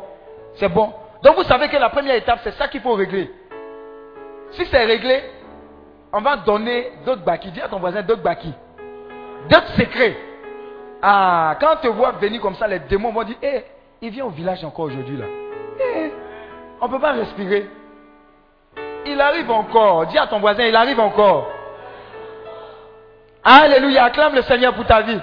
Speaker 2: C'est bon. Donc vous savez que la première étape, c'est ça qu'il faut régler. Si c'est réglé, on va donner d'autres baki. Dis à ton voisin d'autres baki. D'autres secrets. Ah, quand on te voit venir comme ça, les démons vont dire, hé, il vient au village encore aujourd'hui là. Eh, on ne peut pas respirer. Il arrive encore. Dis à ton voisin, il arrive encore. Alléluia, acclame le Seigneur pour ta vie.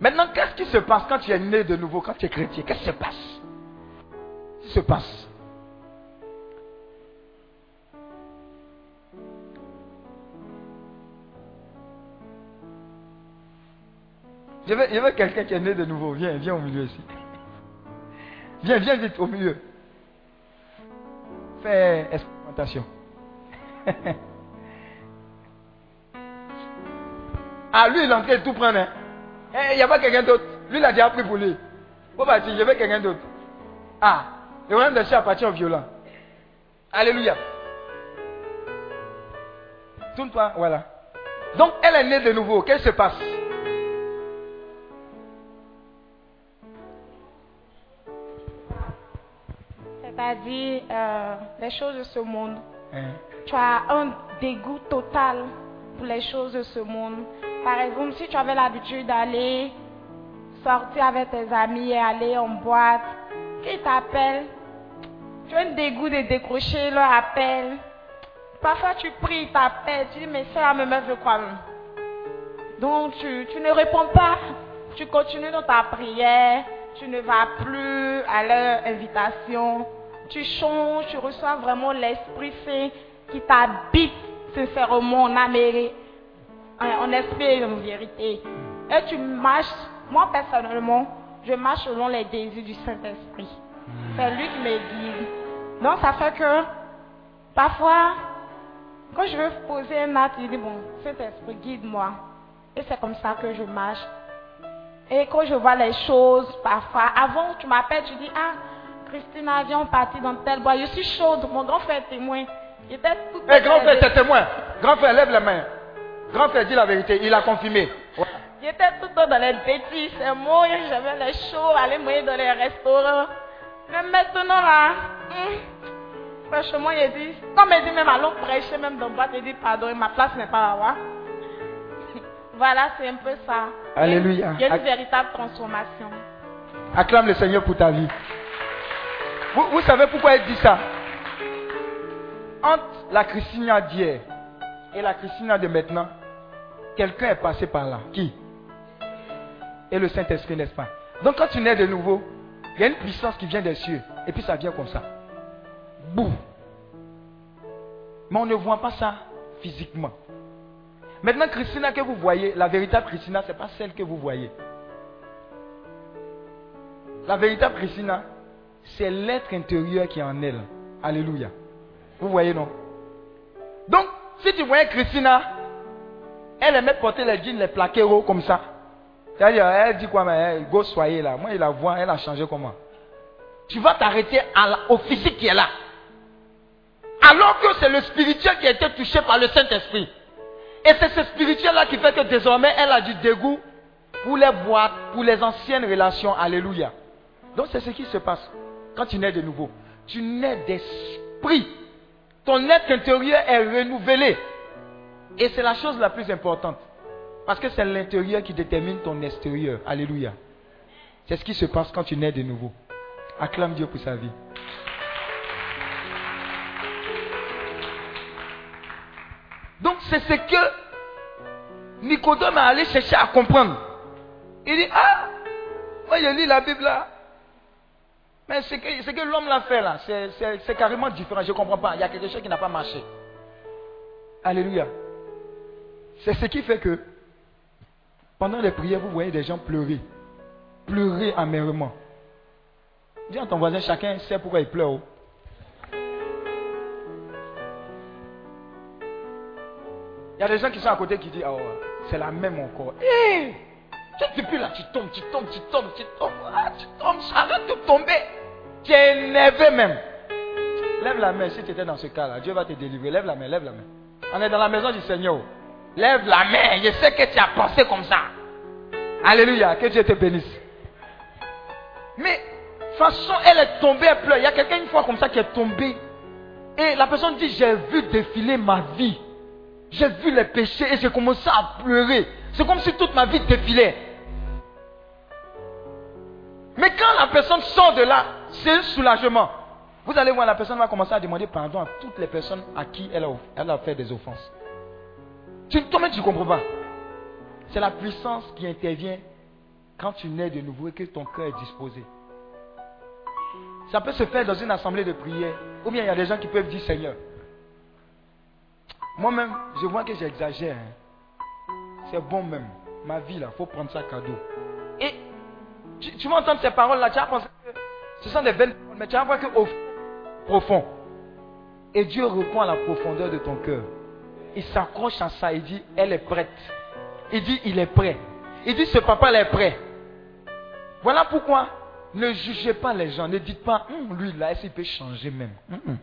Speaker 2: Maintenant, qu'est-ce qui se passe quand tu es né de nouveau, quand tu es chrétien? Qu'est-ce qui se passe? Qu'est-ce qui se passe? Je veux, je veux quelqu'un qui est né de nouveau. Viens, viens au milieu ici. Viens, viens vite au milieu. Fais expérimentation. ah, lui, il est en train de tout prendre. Hein. Il n'y a pas quelqu'un d'autre. Lui, il a déjà pris pour lui. Bon, bah, je veux quelqu'un d'autre. Ah, le royaume de Dieu appartient au violent. Alléluia. Tourne-toi, voilà. Donc, elle est née de nouveau. Qu'est-ce qui se passe?
Speaker 6: C'est-à-dire euh, les choses de ce monde.
Speaker 2: Hein?
Speaker 6: Tu as un dégoût total pour les choses de ce monde. Par exemple, si tu avais l'habitude d'aller sortir avec tes amis et aller en boîte, qui t'appelle, tu as un dégoût de décrocher leur appel. Parfois tu pries, ils t'appellent, tu dis mais ça me met de quoi Donc tu, tu ne réponds pas, tu continues dans ta prière, tu ne vas plus à leur invitation, tu changes, tu reçois vraiment l'Esprit Saint qui t'habite sincèrement en Amérique en esprit et en vérité. Et tu marches, moi personnellement, je marche selon les désirs du Saint-Esprit. C'est lui qui me guide. Donc ça fait que parfois, quand je veux poser un acte, je dis, bon, Saint-Esprit, guide-moi. Et c'est comme ça que je marche. Et quand je vois les choses, parfois, avant tu m'appelles, tu dis, ah, Christina, viens, on partit dans tel bois. Je suis chaude, mon grand frère est témoin. Il était tout
Speaker 2: Eh, grand frère, t'es témoin. Grand frère, lève la main. Grand frère dit la vérité, il a confirmé. Ouais.
Speaker 6: J'étais tout le temps dans les bêtises, c'est moi, j'avais les shows, aller mouiller dans les restaurants. Mais maintenant là, hum, franchement, il dit, comme il dit même allons prêcher, même dans le boîte, il dit pardon, ma place n'est pas là-bas. voilà, c'est un peu ça.
Speaker 2: Alléluia.
Speaker 6: Il y a une véritable transformation.
Speaker 2: Acclame le Seigneur pour ta vie. Vous, savez pourquoi il dit ça? Entre la Christina d'hier et la Christina de maintenant, quelqu'un est passé par là. Qui? Et le Saint-Esprit, n'est-ce pas? Donc quand tu nais de nouveau, il y a une puissance qui vient des cieux. Et puis ça vient comme ça. Boum. Mais on ne voit pas ça physiquement. Maintenant, Christina que vous voyez, la véritable Christina, ce n'est pas celle que vous voyez. La véritable Christina, c'est l'être intérieur qui est en elle. Alléluia. Vous voyez, non? Donc, si tu voyais Christina, Elle aimait porter les jeans, les plaqueros comme ça. C'est-à-dire, elle dit quoi, mais go soyez là. Moi, il la voit, elle a changé comment? Tu vas t'arrêter au physique qui est là. Alors que c'est le spirituel qui a été touché par le Saint-Esprit. Et c'est ce spirituel-là qui fait que désormais, elle a du dégoût pour les boîtes, pour les anciennes relations. Alléluia. Donc c'est ce qui se passe quand tu nais de nouveau. Tu nais d'esprit. Ton être intérieur est renouvelé. Et c'est la chose la plus importante. Parce que c'est l'intérieur qui détermine ton extérieur. Alléluia. C'est ce qui se passe quand tu nais de nouveau. Acclame Dieu pour sa vie. Donc c'est ce que Nicodème est allé chercher à comprendre. Il dit, ah, moi je lis la Bible là. Mais ce que, l'homme l'a fait là, c'est- carrément différent. Je ne comprends pas. Il y a quelque chose qui n'a pas marché. Alléluia. C'est ce qui fait que pendant les prières, vous voyez des gens pleurer. Pleurer amèrement. Dis à ton voisin, chacun sait pourquoi il pleure. Il y a des gens qui sont à côté qui disent, oh, c'est la même encore. Tu- Depuis là, tu tombes, tu tombes, tu tombes, tu tombes. Ah, tu tombes, arrête de tomber. Tu es énervé même. Lève la main si tu étais dans ce cas-là. Dieu va te délivrer. Lève la main, lève la main. On est dans la maison du Seigneur. Lève la main. Je sais que tu as pensé comme ça. Alléluia. Que Dieu te bénisse. Mais, façon, elle est tombée, elle pleure. Il y a quelqu'un une fois comme ça qui est tombé. Et la personne dit, j'ai vu défiler ma vie. J'ai vu les péchés et j'ai commencé à pleurer. C'est comme si toute ma vie défilait. Mais quand la personne sort de là, c'est un soulagement. Vous allez voir, la personne va commencer à demander pardon à toutes les personnes à qui elle a, fait des offenses. Tu, toi-même, tu ne comprends pas. C'est la puissance qui intervient quand tu nais de nouveau et que ton cœur est disposé. Ça peut se faire dans une assemblée de prière. Ou bien il y a des gens qui peuvent dire Seigneur. Moi-même, je vois que j'exagère. hein. C'est bon même. Ma vie là, il faut prendre ça cadeau. Tu, vas entendre ces paroles-là, tu vas penser que ce sont des belles paroles, mais tu vas voir qu'au fond, profond. Et Dieu répond à la profondeur de ton cœur. Il s'accroche à ça, il dit, elle est prête. Il dit, il est prêt. Il dit, ce papa-là est prêt. Voilà pourquoi ne jugez pas les gens. Ne dites pas, Hum, lui là, est-ce peut changer même? Hum, hum.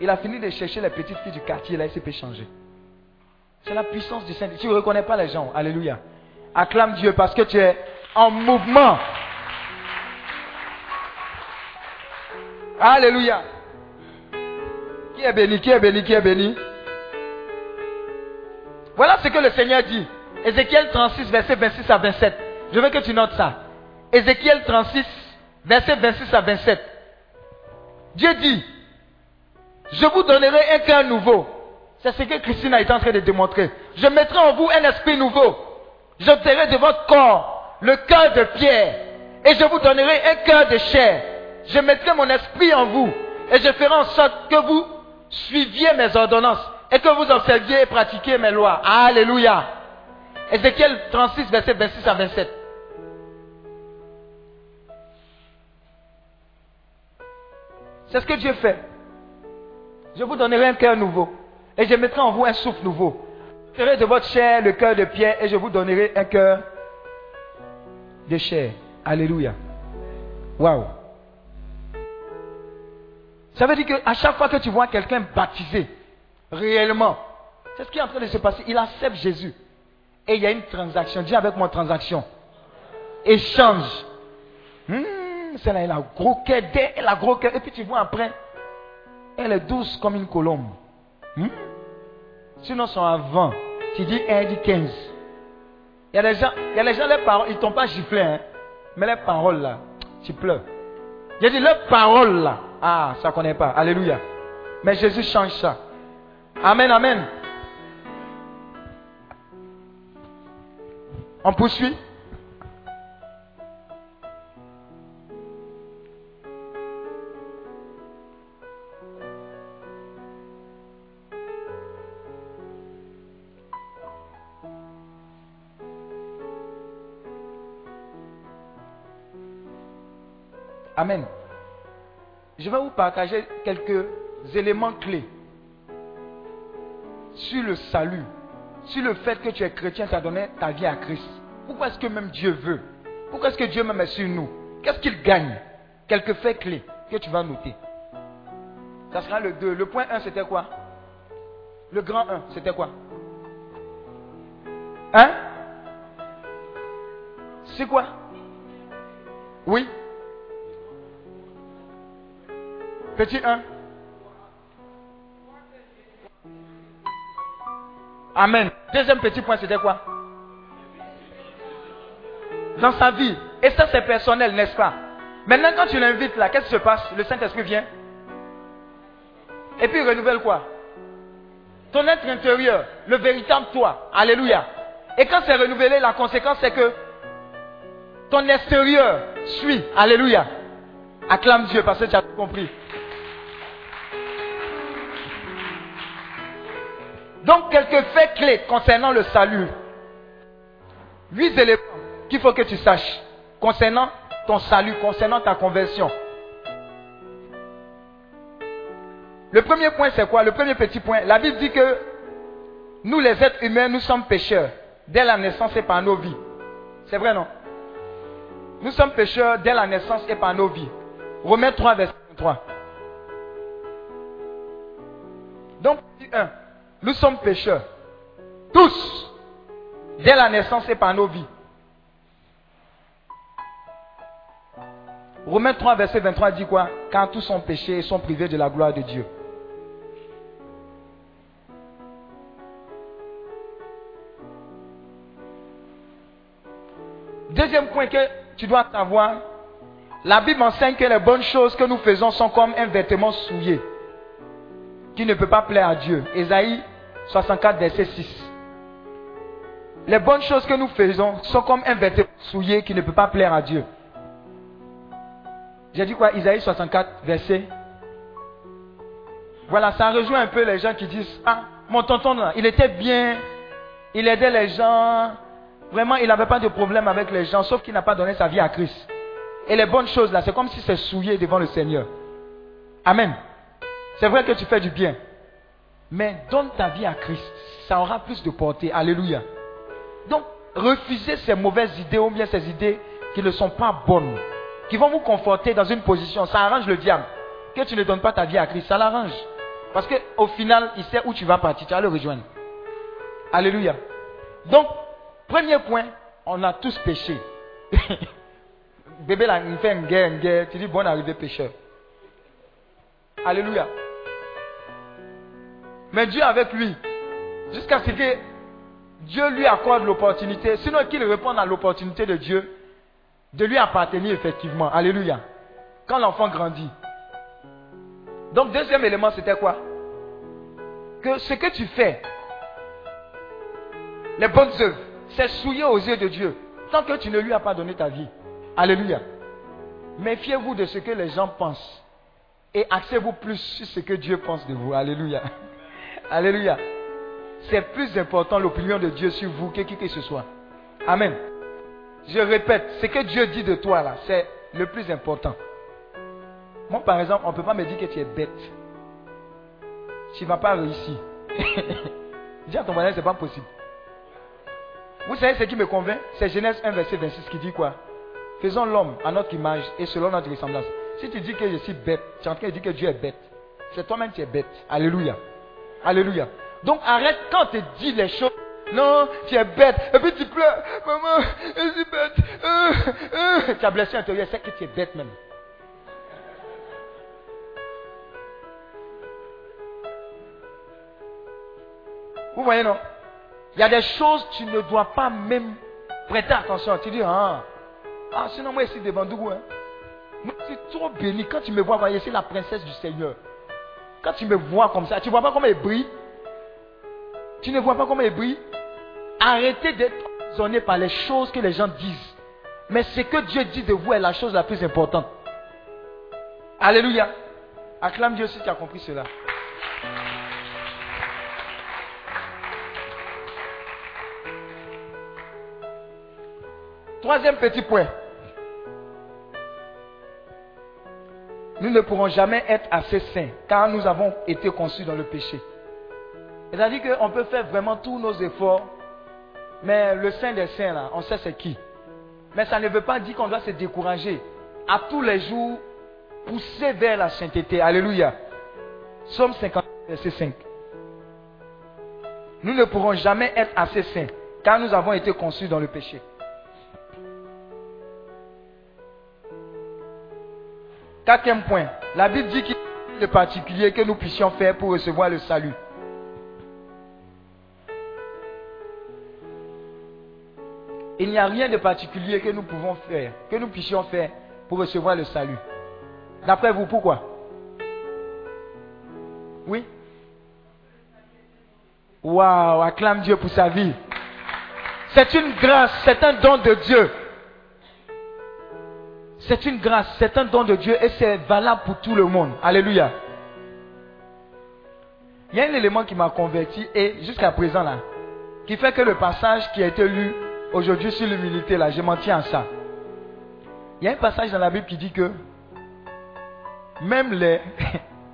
Speaker 2: Il a fini de chercher les petites filles du quartier, là, est-ce peut changer? C'est la puissance du Saint. Tu ne reconnais pas les gens. Alléluia. Acclame Dieu parce que tu es en mouvement. Alléluia. Qui est béni, qui est béni, qui est béni? Voilà ce que le Seigneur dit. Ézéchiel 36, verset 26 à 27. Je veux que tu notes ça. Ézéchiel 36, verset 26 à 27. Dieu dit, je vous donnerai un cœur nouveau. C'est ce que Christine a été en train de démontrer. Je mettrai en vous un esprit nouveau. J'ôterai de votre corps le cœur de pierre. Et je vous donnerai un cœur de chair. Je mettrai mon esprit en vous. Et je ferai en sorte que vous suiviez mes ordonnances. Et que vous observiez et pratiquiez mes lois. Alléluia. Ézéchiel 36, verset 26 à 27. C'est ce que Dieu fait. Je vous donnerai un cœur nouveau. Et je mettrai en vous un souffle nouveau. Je ferai de votre chair le cœur de pierre et je vous donnerai un cœur de chair. Alléluia. Waouh. Ça veut dire qu'à chaque fois que tu vois quelqu'un baptisé, réellement, c'est ce qui est en train de se passer. Il accepte Jésus. Et il y a une transaction. Dis avec moi transaction. Échange. Hmm, celle-là, elle a gros cœur, elle a gros. Et puis tu vois après, elle est douce comme une colombe. Hmm? Sinon, son avant, tu dis 1, dit 15. A des gens, il y a des gens, les paroles, ils ne t'ont pas giflé, hein? mais les paroles là, tu pleures. J'ai dit, les paroles là, ah, ça ne connaît pas. Alléluia. Mais Jésus change ça. Amen, amen. On poursuit. Amen. Je vais vous partager quelques éléments clés sur le salut, si le fait que tu es chrétien t'a donné ta vie à Christ, pourquoi est-ce que même Dieu veut? Pourquoi est-ce que Dieu même est sur nous? Qu'est-ce qu'il gagne? Quelques faits clés que tu vas noter. Ça sera le 2. Le point 1, c'était quoi? Le grand 1, c'était quoi? Hein? C'est quoi? Oui Petit 1. Amen. Deuxième petit point, c'était quoi? Dans sa vie. Et ça, c'est personnel, n'est-ce pas? Maintenant, quand tu l'invites là, qu'est-ce qui se passe? Le Saint-Esprit vient. Et puis, il renouvelle quoi? Ton être intérieur, le véritable toi. Alléluia. Et quand c'est renouvelé, la conséquence, c'est que ton extérieur suit. Alléluia. Acclame Dieu parce que tu as compris. Donc, quelques faits clés concernant le salut. Huit éléments qu'il faut que tu saches concernant ton salut, concernant ta conversion. Le premier point, c'est quoi? Le premier petit point. La Bible dit que nous, les êtres humains, nous sommes pécheurs dès la naissance et par nos vies. C'est vrai, non? Nous sommes pécheurs dès la naissance et par nos vies. Romains 3, verset 3. Donc, 1. Nous sommes pécheurs. Tous. Dès la naissance et par nos vies. Romains 3, verset 23 dit quoi? Car tous sont péchés et sont privés de la gloire de Dieu. Deuxième point que tu dois savoir, la Bible enseigne que les bonnes choses que nous faisons sont comme un vêtement souillé qui ne peut pas plaire à Dieu. Ésaïe 64, verset 6. Les bonnes choses que nous faisons sont comme un vêtement souillé qui ne peut pas plaire à Dieu. J'ai dit quoi? Isaïe 64, verset. Voilà, ça rejoint un peu les gens qui disent, ah, mon tonton, là, il était bien, il aidait les gens, vraiment, il n'avait pas de problème avec les gens, sauf qu'il n'a pas donné sa vie à Christ. Et les bonnes choses, là, c'est comme si c'est souillé devant le Seigneur. Amen. C'est vrai que tu fais du bien. Mais donne ta vie à Christ. Ça aura plus de portée. Alléluia. Donc, refusez ces mauvaises idées ou bien ces idées qui ne sont pas bonnes. Qui vont vous conforter dans une position. Ça arrange le diable. Que tu ne donnes pas ta vie à Christ, ça l'arrange. Parce qu'au final, il sait où tu vas partir. Tu vas le rejoindre. Alléluia. Donc, premier point, on a tous péché. Bébé là, il fait une guerre, une guerre. Tu dis, bonne arrivée, pécheur. Alléluia. Mais Dieu avec lui, jusqu'à ce que Dieu lui accorde l'opportunité, sinon qu'il réponde à l'opportunité de Dieu de lui appartenir effectivement. Alléluia. Quand l'enfant grandit. Donc deuxième élément, c'était quoi? Que ce que tu fais, les bonnes œuvres, c'est souillé aux yeux de Dieu, tant que tu ne lui as pas donné ta vie. Alléluia. Méfiez-vous de ce que les gens pensent et axez-vous plus sur ce que Dieu pense de vous. Alléluia. Alléluia. C'est plus important l'opinion de Dieu sur vous que qui que ce soit. Amen. Je répète, ce que Dieu dit de toi là, c'est le plus important. Moi, par exemple, on ne peut pas me dire que tu es bête. Tu ne vas pas réussir. Dis à ton voisin, ce n'est pas possible. Vous savez ce qui me convainc? C'est Genèse 1, verset 26 qui dit quoi? Faisons l'homme à notre image et selon notre ressemblance. Si tu dis que je suis bête, tu es en train de dire que Dieu est bête. C'est toi-même qui es bête. Alléluia. Alléluia. Donc arrête quand tu dis les choses. Non, tu es bête. Et puis tu pleures. Maman, je suis bête. Euh, euh. Tu as blessé l'intérieur. C'est que tu es bête même. Vous voyez, non? Il y a des choses que tu ne dois pas même prêter attention. Tu dis, ah, ah sinon moi ici devant Dougou. Hein. Moi je suis trop béni. Quand tu me vois, voyez, c'est la princesse du Seigneur. Quand tu me vois comme ça, tu ne vois pas comment elle brille Tu ne vois pas comment elle brille Arrêtez d'être sonné par les choses que les gens disent. Mais ce que Dieu dit de vous est la chose la plus importante. Alléluia. Acclame Dieu si tu as compris cela. Troisième petit point. Nous ne pourrons jamais être assez saints car nous avons été conçus dans le péché. C'est-à-dire qu'on peut faire vraiment tous nos efforts, mais le Saint des Saints, là, on sait c'est qui. Mais ça ne veut pas dire qu'on doit se décourager. À tous les jours, pousser vers la sainteté. Alléluia. Somme 50, verset 5. Nous ne pourrons jamais être assez saints, car nous avons été conçus dans le péché. Quatrième point. La Bible dit qu'il y a rien de particulier que nous puissions faire pour recevoir le salut. Il n'y a rien de particulier que nous pouvons faire, que nous puissions faire pour recevoir le salut. D'après vous, pourquoi? Oui? Waouh, acclame Dieu pour sa vie. C'est une grâce, c'est un don de Dieu. C'est une grâce, c'est un don de Dieu et c'est valable pour tout le monde. Alléluia. Il y a un élément qui m'a converti et jusqu'à présent là, qui fait que le passage qui a été lu aujourd'hui sur l'humilité là, je m'en tiens à ça. Il y a un passage dans la Bible qui dit que même les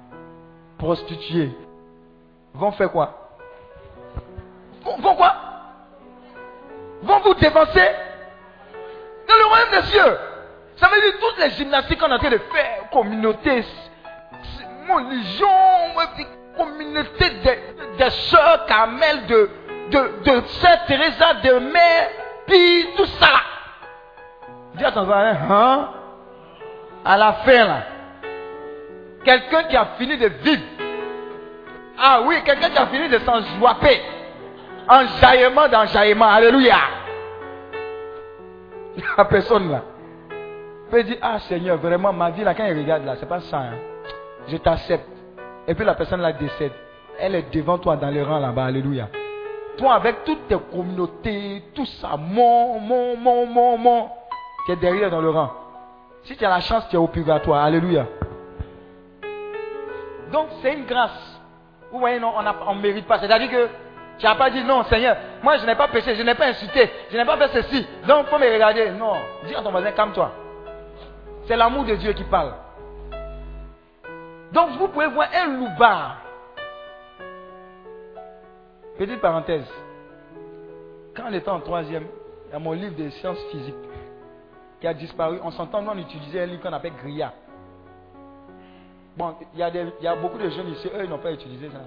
Speaker 2: prostituées vont faire quoi? Vont, vont quoi? Vont vous dévancer dans le royaume des cieux. Ça veut dire toutes les gymnastiques qu'on est en train de faire, communauté, religion, communauté des, des sœurs Carmel, de, de, de Teresa, de Mère, puis tout ça là. Dis à ton voisin, hein? À la fin là, quelqu'un qui a fini de vivre. Ah oui, quelqu'un qui a fini de s'enjoiper. Enjaillement d'enjaillement. Alléluia. La personne là peut dire, ah Seigneur, vraiment, ma vie là, quand il regarde là, c'est pas ça. hein. Je t'accepte. Et puis la personne là décède. Elle est devant toi dans le rang là-bas. Alléluia. Toi, avec toutes tes communautés, tout ça, mon, mon, mon, mon, mon, tu es derrière dans le rang. Si tu as la chance, tu es au purgatoire. Alléluia. Donc, c'est une grâce. Vous voyez, non, on ne mérite pas. C'est-à-dire que tu n'as pas dit non, Seigneur, moi je n'ai pas péché, je n'ai pas insulté, je n'ai pas fait ceci. Donc, il faut me regarder. Non. Dis à ton voisin, calme-toi. C'est l'amour de Dieu qui parle. Donc, vous pouvez voir un loupard. Petite parenthèse. Quand on était en troisième, il y a mon livre de sciences physiques qui a disparu. On s'entend, on utilisait un livre qu'on appelle Gria. Bon, il y, a des- il y a beaucoup de jeunes ici, eux, ils n'ont pas utilisé ça.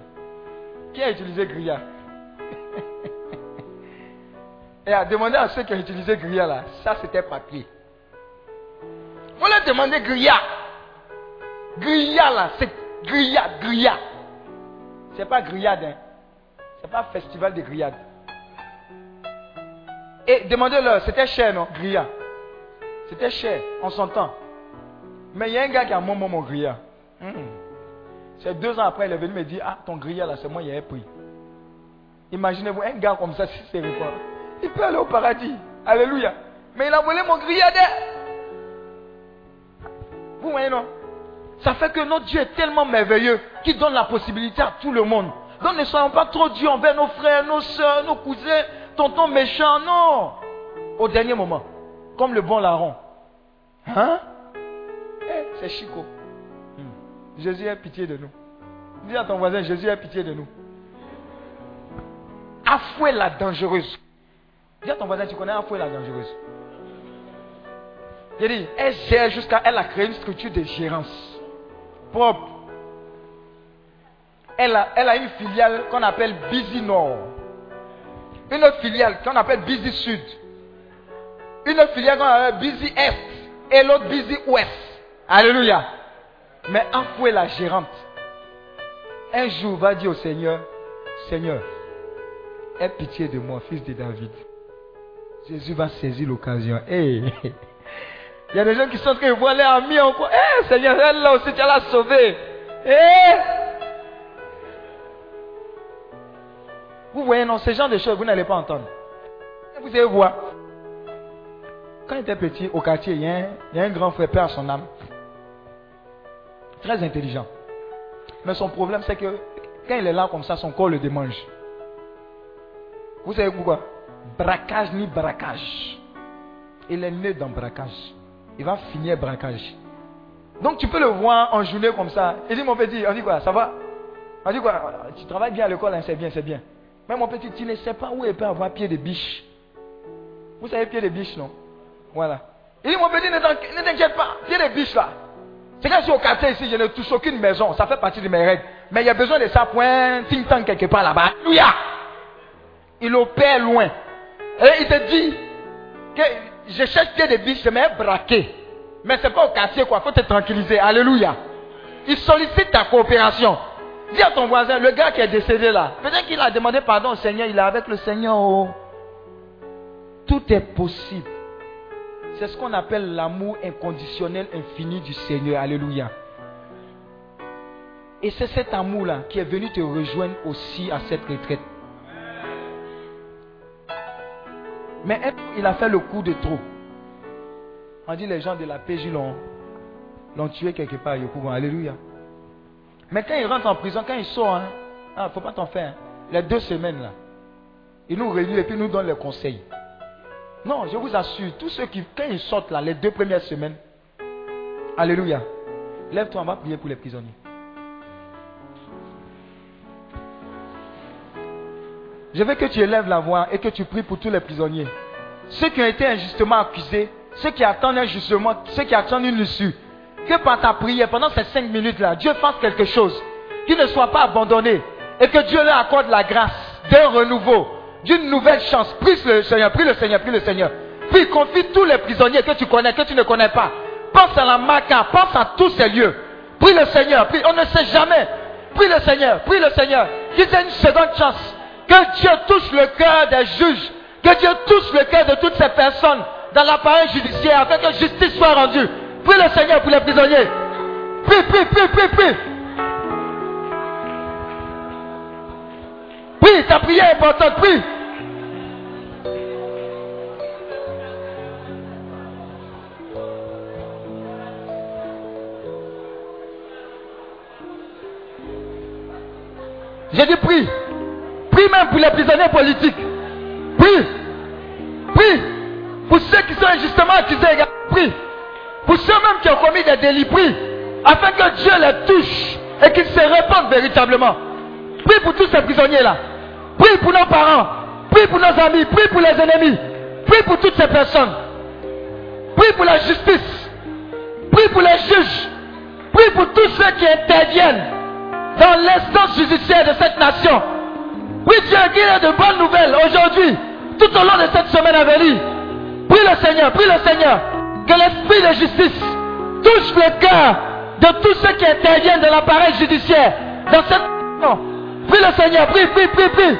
Speaker 2: Qui a utilisé Gria? Et à demander à ceux qui ont utilisé Gria là, ça c'était papier. Vous leur demandez Gria. Gria là, c'est Gria, Gria. C'est pas grillade, hein. C'est pas festival de grillade. Et demandez-leur, c'était cher, non? Gria. C'était cher, on s'entend. Mais il y a un gars qui a mon mon grilla. Hum. C'est deux ans après, il est venu me dire, ah, ton grilla là, c'est moi, il y a un prix. Imaginez-vous, un gars comme ça, si c'est réforme, il peut aller au paradis. Alléluia. Mais il a volé mon grillade. Vous voyez, non? Ça fait que notre Dieu est tellement merveilleux qu'il donne la possibilité à tout le monde. Donc ne soyons pas trop durs envers nos frères, nos soeurs, nos cousins, tontons méchants, non? Au dernier moment, comme le bon larron. Hein? Eh, C'est Chico. Hmm. Jésus a pitié de nous. Dis à ton voisin, Jésus a pitié de nous. Afoué la dangereuse. Dis à ton voisin, tu connais Afoué la dangereuse. Elle gère jusqu'à, elle a créé une structure de gérance. Propre. Elle a, une filiale qu'on appelle Busy Nord. Une autre filiale qu'on appelle Busy Sud. Une autre filiale qu'on appelle Busy Est. Et l'autre Busy Ouest. Alléluia. Mais Afoué la gérante? Un jour va dire au Seigneur, Seigneur, aie pitié de moi, fils de David. Jésus va saisir l'occasion. Il y a des gens qui sont de voir leurs amis encore. Eh, Seigneur, elle là aussi, tu la sauvé. Eh? Vous voyez, non, ce genre de choses, vous n'allez pas entendre. Vous allez voir. Quand il était petit, au quartier, il y a un, il y a un grand frère, père à son âme. Très intelligent. Mais son problème, c'est que quand il est là comme ça, son corps le démange. Vous savez pourquoi? Braquage ni braquage. Il est né dans braquage. Il va finir braquage. Donc tu peux le voir en journée comme ça. Il dit, mon petit, on dit quoi Ça va? On dit quoi? Tu travailles bien à l'école, hein, c'est bien, c'est bien. Mais mon petit, tu ne sais pas où il peut avoir pied de biche. Vous savez pied de biche, non? Voilà. Il dit, mon petit, ne t'inquiète pas, pied de biche là. C'est quand je au quartier ici, je ne touche aucune maison. Ça fait partie de mes règles. Mais il y a besoin de ça pour un think tank quelque part là-bas. Alléluia. Il opère loin. Et il te dit que je cherche pied de biche, je m'ai braqué. Mais c'est pas au quartier quoi, faut te tranquilliser. Alléluia. Il sollicite ta coopération. Dis à ton voisin, le gars qui est décédé là, peut-être qu'il a demandé pardon au Seigneur, il est avec le Seigneur. oh. Tout est possible. C'est ce qu'on appelle l'amour inconditionnel infini du Seigneur. Alléluia. Et c'est cet amour-là qui est venu te rejoindre aussi à cette retraite. Mais il a fait le coup de trop. On dit les gens de la PJ l'ont, tué quelque part. Yoko. Alléluia. Mais quand il rentre en prison, quand il sort, hein, ah, faut pas t'en faire. hein. Les deux semaines là, il nous réunit et puis nous donne les conseils. Non, je vous assure, tous ceux qui, quand ils sortent là, les deux premières semaines, Alléluia. Lève-toi, on va prier pour les prisonniers. Je veux que tu élèves la voix et que tu pries pour tous les prisonniers. Ceux qui ont été injustement accusés, ceux qui attendent un jugement, ceux qui attendent une issue. Que par ta prière, pendant ces cinq minutes-là, Dieu fasse quelque chose. Qu'ils ne soient pas abandonnés. Et que Dieu leur accorde la grâce d'un renouveau, d'une nouvelle chance. Prie le Seigneur, prie le Seigneur, prie le Seigneur. Puis confie tous les prisonniers que tu connais, que tu ne connais pas. Pense à la Maca, pense à tous ces lieux. Prie le Seigneur, prie. On ne sait jamais. Prie le Seigneur, prie le Seigneur. Qu'il ait une seconde chance. Que Dieu touche le cœur des juges. Que Dieu touche le cœur de toutes ces personnes dans l'appareil judiciaire afin que justice soit rendue. Prie le Seigneur pour les prisonniers. Prie, prie, prie, prie, prie. Prie, ta prière est importante, prie. J'ai dit prie. Même pour les prisonniers politiques. Prie. Prie. Pour ceux qui sont injustement accusés, prie. Pour ceux même qui ont commis des délits, prie. Afin que Dieu les touche et qu'ils se répandent véritablement. Prie pour tous ces prisonniers-là. Prie pour nos parents. Prie pour nos amis. Prie pour les ennemis. Prie pour toutes ces personnes. Prie pour la justice. Prie pour les juges. Prie pour tous ceux qui interviennent dans l'instance judiciaire de cette nation. Oui, Dieu, ait de bonnes nouvelles aujourd'hui, tout au long de cette semaine à venir. Prie le Seigneur, prie le Seigneur, que l'esprit de justice touche le cœur de tous ceux qui interviennent dans l'appareil judiciaire dans cette nation. Prie le Seigneur, prie, prie, prie, prie.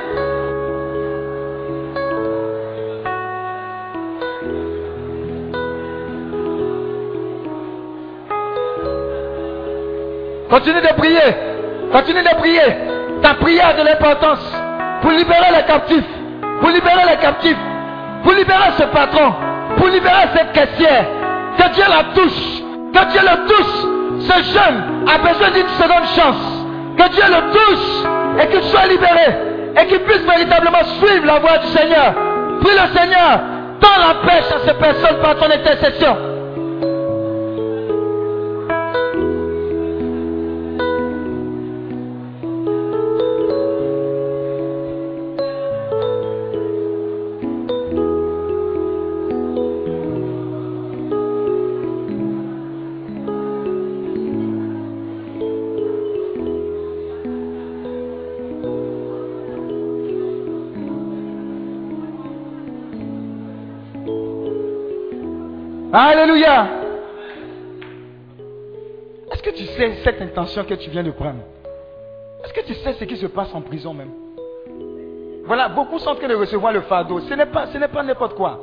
Speaker 2: Continue de prier. Continue de prier. Ta prière de l'importance pour libérer les captifs. Pour libérer les captifs. Pour libérer ce patron. Pour libérer cette caissière. Que Dieu la touche. Que Dieu le touche. Ce jeune a besoin d'une seconde chance. Que Dieu le touche et qu'il soit libéré. Et qu'il puisse véritablement suivre la voie du Seigneur. Prie le Seigneur. Tends la pêche à ces personnes par ton intercession. Sais cette intention que tu viens de prendre Est-ce que tu sais ce qui se passe en prison même? Voilà, beaucoup sont en train de recevoir le fardeau. Ce n'est pas, ce n'est pas n'importe quoi.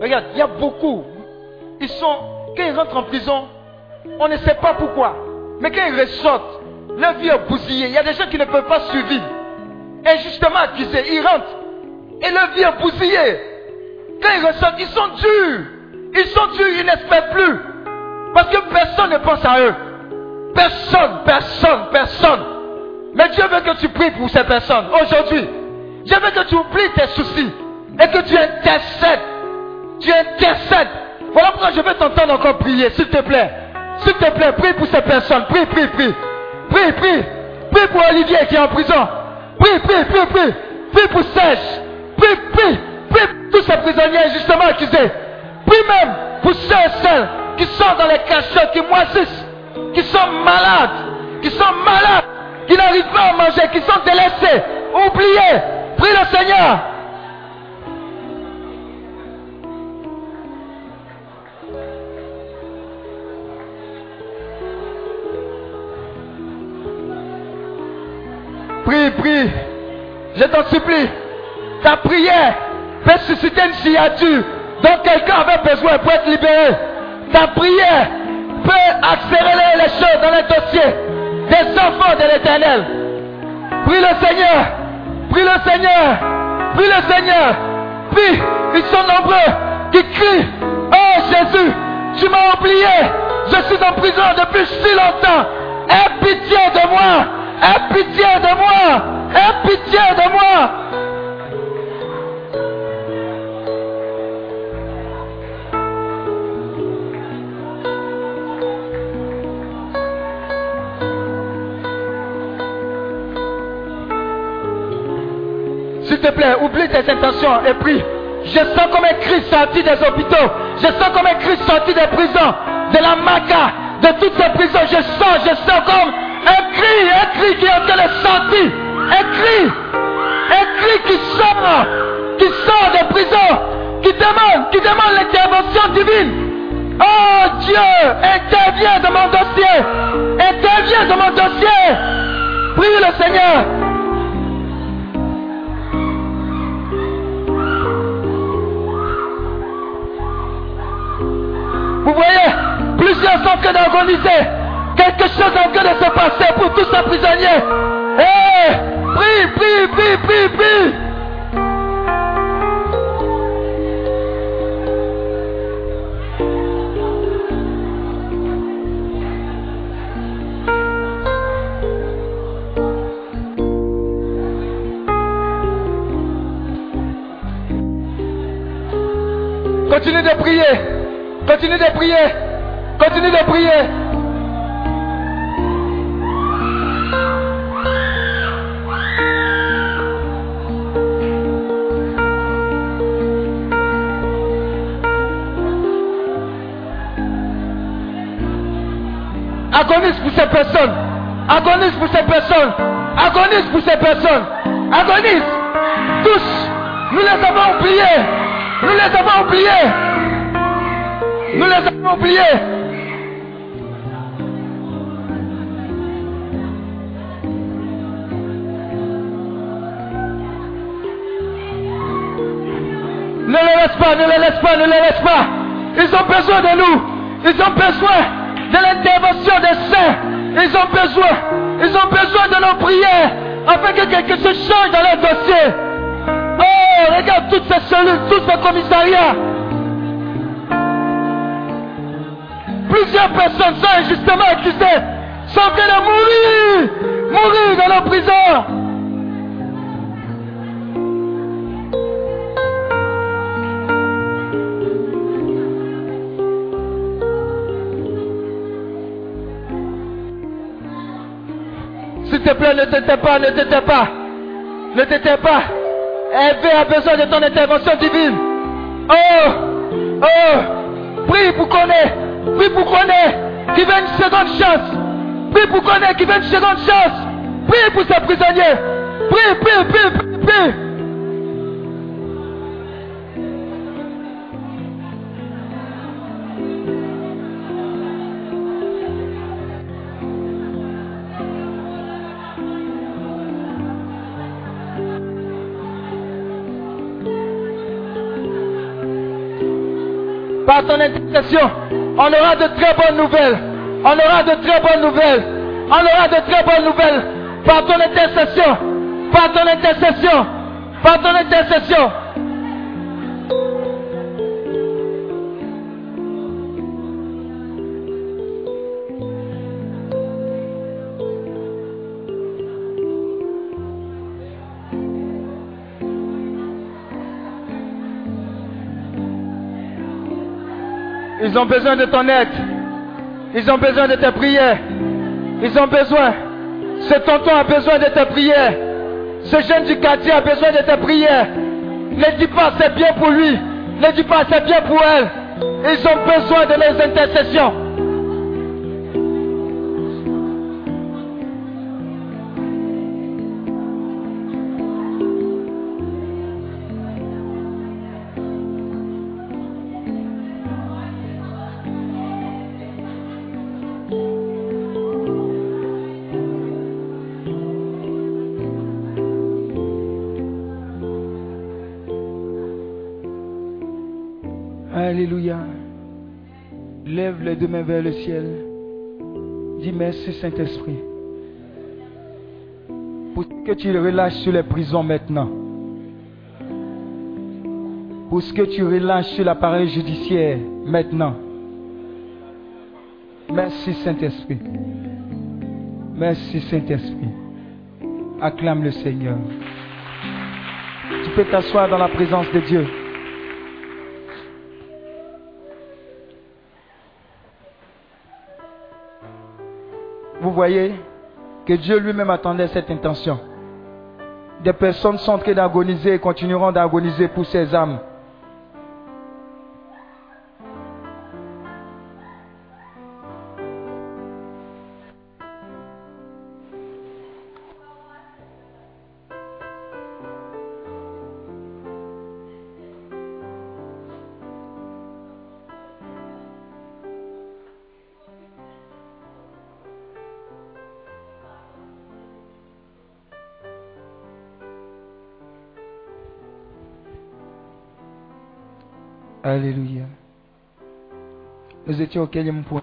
Speaker 2: Regarde, il y a beaucoup. Ils sont, quand ils rentrent en prison, on ne sait pas pourquoi. Mais quand ils ressortent, leur vie est bousillée. Il y a des gens qui ne peuvent pas survivre. Injustement accusés, ils rentrent. Et leur vie est bousillée. Quand ils ressortent, ils sont durs. Ils sont durs, ils n'espèrent plus. Parce que personne ne pense à eux. Personne, personne, personne. Mais Dieu veut que tu pries pour ces personnes aujourd'hui. Dieu veut que tu oublies tes soucis et que tu intercèdes. Tu intercèdes. Voilà pourquoi je vais t'entendre encore prier, s'il te plaît. S'il te plaît, prie pour ces personnes. Prie, prie, prie. Prie, prie. Prie pour Olivier qui est en prison. Prie, prie, prie, prie. Prie pour Serge. Prie, prie, prie pour tous ces prisonniers injustement accusés. Prie même pour ceux et celles qui sont dans les cachots, qui moisissent, qui sont malades, qui sont malades, qui n'arrivent pas à manger, qui sont délaissés, oubliés. Prie le Seigneur. Prie, prie. Je t'en supplie. Ta prière peut susciter une signature dont quelqu'un avait besoin pour être libéré. Ta prière peut accélérer les choses dans les dossiers des enfants de l'éternel. Prie le Seigneur. Prie le Seigneur. Prie le Seigneur. Prie. Ils sont nombreux qui crient. Oh Jésus, tu m'as oublié. Je suis en prison depuis si longtemps. Aie pitié de moi. Aie pitié de moi. Aie pitié de moi. S'il te plaît, oublie tes intentions et prie. Je sens comme un cri sorti des hôpitaux. Je sens comme un cri sorti des prisons, de la maca, de toutes ces prisons. Je sens, je sens comme un cri, un cri qui est en train de sortir. Un cri, un cri qui sort, qui sort des prisons, qui demande, qui demande l'intervention divine. Oh Dieu, interviens dans mon dossier. Interviens dans mon dossier. Prie le Seigneur. Voyez, plusieurs sont en train d'organiser. Quelque chose est en train de se passer pour tous ces prisonniers. Hé, prie, prie, prie, prie, prie. Continue de prier. Continue de prier. Continue de prier. Agonise pour ces personnes. Agonise pour ces personnes. Agonise pour ces personnes. Agonise. Tous. Nous les avons oubliés. Nous les avons oubliés. Nous les avons oubliés. Ne les laisse pas, ne les laisse pas, ne les laisse pas. Ils ont besoin de nous. Ils ont besoin de l'intervention des saints. Ils ont besoin. Ils ont besoin de nos prières afin que quelque chose change dans leur dossier. Oh, regarde toutes ces cellules, tous ces commissariats. Plusieurs personnes sont injustement accusées, sont en train de mourir, mourir dans nos prisons. S'il te plaît, ne t'étais pas, ne t'étais pas. Ne t'étais pas. Hervé a besoin de ton intervention divine. Oh, oh, prie pour qu'on ait, prie pour qu'on ait, qui une seconde chance. Prie pour qu'on ait, qui une seconde chance. Prie pour ces prisonniers. Prie, prie, prie, prie, prie. Par ton intercession, on aura de très bonnes nouvelles. On aura de très bonnes nouvelles. On aura de très bonnes nouvelles. Par ton intercession. Par ton intercession. Ils ont besoin de ton aide. Ils ont besoin de tes prières. Ils ont besoin. Ce tonton a besoin de tes prières. Ce jeune du quartier a besoin de tes prières. Ne dis pas c'est bien pour lui. Ne dis pas c'est bien pour elle. Ils ont besoin de nos intercessions. Les deux mains vers le ciel. Dis merci Saint-Esprit. Pour ce que tu relâches sur les prisons maintenant. Pour ce que tu relâches sur l'appareil judiciaire maintenant. Merci Saint-Esprit. Merci Saint-Esprit. Acclame le Seigneur. Tu peux t'asseoir dans la présence de Dieu. Vous voyez que Dieu lui-même attendait cette intention. Des personnes sont en train d'agoniser et continueront d'agoniser pour ces âmes. Alléluia. Nous étions au quatrième point.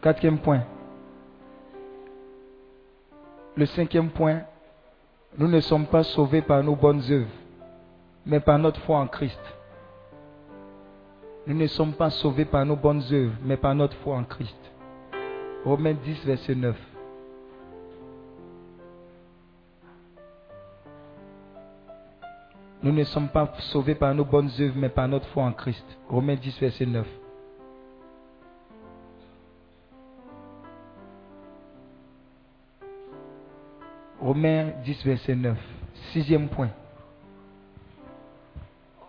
Speaker 2: Quatrième point. Le cinquième point. Nous ne sommes pas sauvés par nos bonnes œuvres, mais par notre foi en Christ. Nous ne sommes pas sauvés par nos bonnes œuvres, mais par notre foi en Christ. Romains 10, verset 9. Nous ne sommes pas sauvés par nos bonnes œuvres, mais par notre foi en Christ. Romains 10, verset 9. Romains 10, verset 9. Sixième point.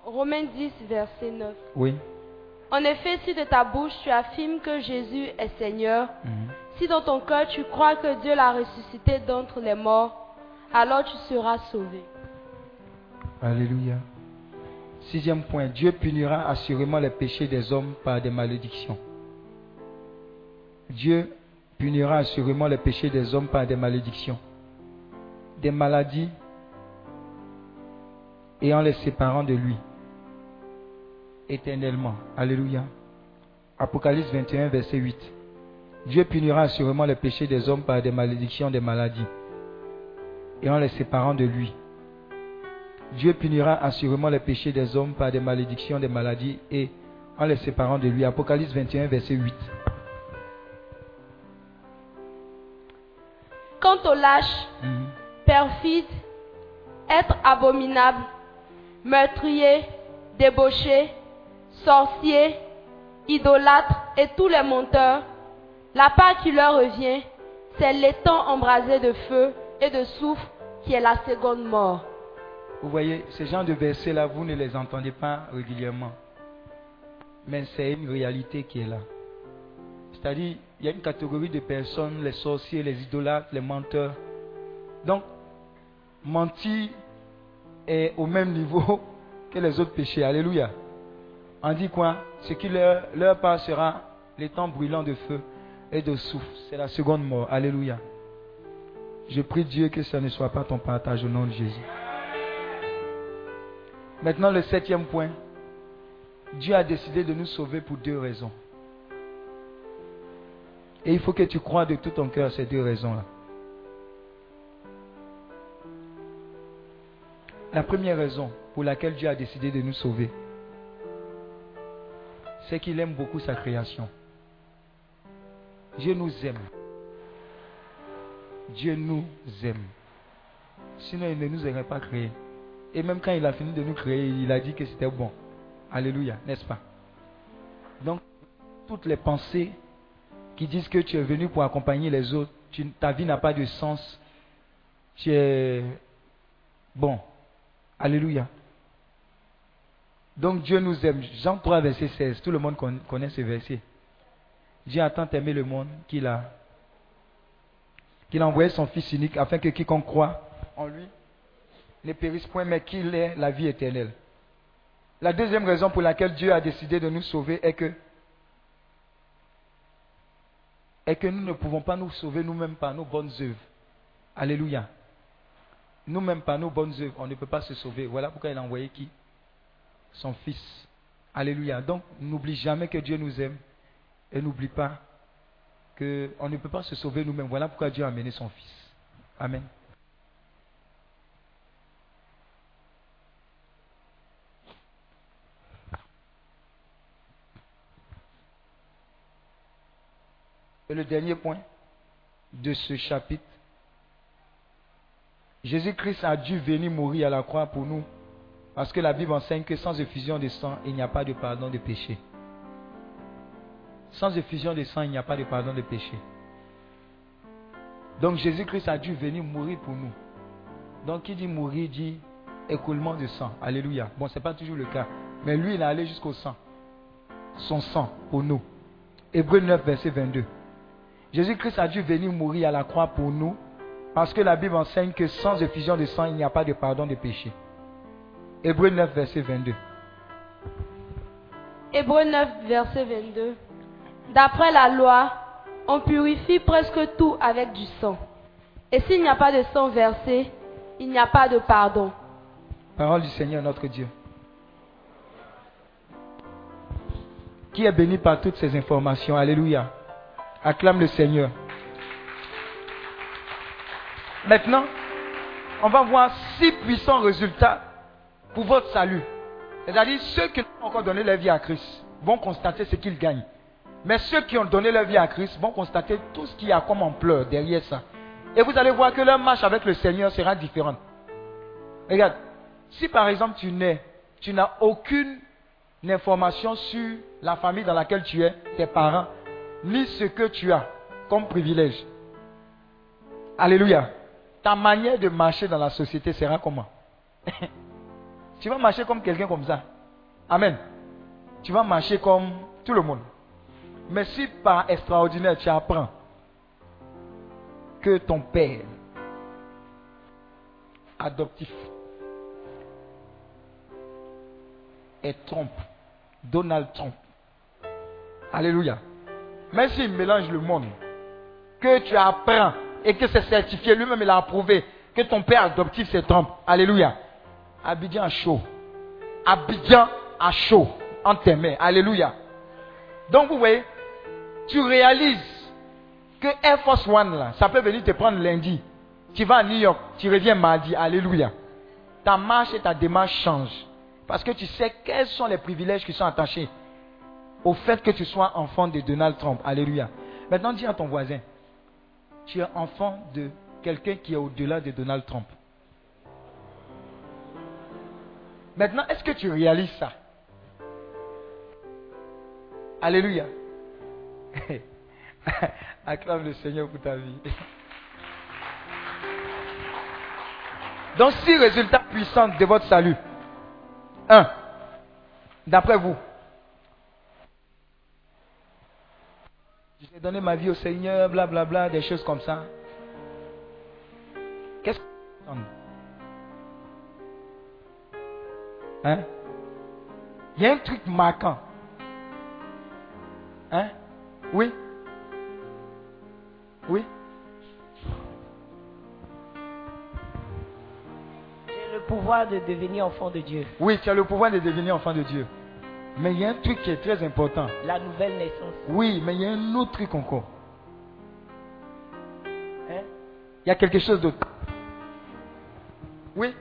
Speaker 3: Romains 10, verset 9.
Speaker 2: Oui.
Speaker 3: En effet, si de ta bouche tu affirmes que Jésus est Seigneur, si dans ton cœur tu crois que Dieu l'a ressuscité d'entre les morts, alors tu seras sauvé.
Speaker 2: Alléluia. Sixième point. Dieu punira assurément les péchés des hommes par des malédictions. Dieu punira assurément les péchés des hommes par des malédictions, des maladies et en les séparant de lui éternellement. Alléluia. Apocalypse 21, verset 8. Dieu punira assurément les péchés des hommes par des malédictions, des maladies et en les séparant de lui Dieu punira assurément les péchés des hommes par des malédictions, des maladies et en les séparant de lui. Apocalypse 21, verset 8.
Speaker 3: Quant aux lâches,
Speaker 2: Mhm.
Speaker 3: perfides, êtres abominables, meurtriers, débauchés, sorciers, idolâtres et tous les menteurs, la part qui leur revient, c'est l'étang embrasé de feu et de soufre qui est la seconde mort.
Speaker 2: Vous voyez, ces genres de versets-là, vous ne les entendez pas régulièrement. Mais c'est une réalité qui est là. C'est-à-dire, il y a une catégorie de personnes, les sorciers, les idolâtres, les menteurs. Donc, mentir est au même niveau que les autres péchés. Alléluia. On dit quoi? Ce qui leur, leur part sera temps brûlants de feu et de souffle. C'est la seconde mort. Alléluia. Je prie Dieu que ça ne soit pas ton partage au nom de Jésus. Maintenant, le septième point. Dieu a décidé de nous sauver pour deux raisons. Et il faut que tu crois de tout ton cœur ces deux raisons-là. La première raison pour laquelle Dieu a décidé de nous sauver, c'est qu'il aime beaucoup sa création. Dieu nous aime. Dieu nous aime. Sinon, il ne nous aurait pas créés. Et même quand il a fini de nous créer, il a dit que c'était bon. Alléluia, n'est-ce pas? Donc, toutes les pensées qui disent que tu es venu pour accompagner les autres, ta vie n'a pas de sens. Tu es... Bon. Alléluia. Donc Dieu nous aime. Jean 3, verset 16. Tout le monde con- connaît ce verset. Dieu a tant aimé le monde qu'il a, qu'il a envoyé son Fils unique afin que quiconque croit en lui ne périsse point, mais qu'il ait la vie éternelle. La deuxième raison pour laquelle Dieu a décidé de nous sauver est que, est que nous ne pouvons pas nous sauver nous-mêmes par nos bonnes œuvres. Alléluia. Nous-mêmes par nos bonnes œuvres, on ne peut pas se sauver. Voilà pourquoi il a envoyé qui? Son Fils. Alléluia. Donc, n'oublie jamais que Dieu nous aime et n'oublie pas qu'on ne peut pas se sauver nous-mêmes. Voilà pourquoi Dieu a amené son Fils. Amen. Et le dernier point de ce chapitre, Jésus-Christ a dû venir mourir à la croix pour nous, parce que la Bible enseigne que sans effusion de sang, il n'y a pas de pardon de péché. Sans effusion de sang, il n'y a pas de pardon de péché. Donc Jésus-Christ a dû venir mourir pour nous. Donc qui dit mourir dit écoulement de sang. Alléluia. Bon, ce n'est pas toujours le cas. Mais lui, il est allé jusqu'au sang. Son sang pour nous. Hébreu 9, verset 22. Jésus-Christ a dû venir mourir à la croix pour nous parce que la Bible enseigne que sans effusion de sang, il n'y a pas de pardon de péché. Hébreu 9, verset 22.
Speaker 3: Hébreux 9, verset 22. D'après la loi, on purifie presque tout avec du sang. Et s'il n'y a pas de sang versé, il n'y a pas de pardon.
Speaker 2: Parole du Seigneur notre Dieu. Qui est béni par toutes ces informations Alléluia. Acclame le Seigneur. Maintenant, on va voir six puissants résultats pour votre salut. C'est-à-dire, ceux qui n'ont encore donné leur vie à Christ vont constater ce qu'ils gagnent. Mais ceux qui ont donné leur vie à Christ vont constater tout ce qu'il y a comme ampleur derrière ça. Et vous allez voir que leur marche avec le Seigneur sera différente. Regarde, si par exemple tu nais, tu n'as aucune information sur la famille dans laquelle tu es, tes parents, ni ce que tu as comme privilège. Alléluia. Ta manière de marcher dans la société sera comment? Tu vas marcher comme quelqu'un comme ça. Amen. Tu vas marcher comme tout le monde. Mais si par extraordinaire tu apprends que ton père adoptif est Trump, Donald Trump. Alléluia. Même s'il mélange le monde, que tu apprends et que c'est certifié, lui-même il a approuvé que ton père adoptif c'est Trump. Alléluia. Abidjan à chaud. Abidjan à chaud. En tes mains. Alléluia. Donc vous voyez, tu réalises que Air Force One là, ça peut venir te prendre lundi. Tu vas à New York, tu reviens mardi. Alléluia. Ta marche et ta démarche changent. Parce que tu sais quels sont les privilèges qui sont attachés au fait que tu sois enfant de Donald Trump. Alléluia. Maintenant, dis à ton voisin, tu es enfant de quelqu'un qui est au-delà de Donald Trump. Maintenant, est-ce que tu réalises ça? Alléluia. Acclame le Seigneur pour ta vie. Donc, six résultats puissants de votre salut. Un, d'après vous, j'ai donné ma vie au Seigneur, blablabla, bla, bla, des choses comme ça. Qu'est-ce que vous Hein? Il y a un truc marquant. Hein? Oui Oui
Speaker 7: J'ai le pouvoir de devenir enfant de Dieu.
Speaker 2: Oui, tu as le pouvoir de devenir enfant de Dieu. Mais il y a un truc qui est très important.
Speaker 7: La nouvelle naissance.
Speaker 2: Oui, mais il y a un autre truc encore.
Speaker 7: Hein?
Speaker 2: Il y a quelque chose d'autre. Oui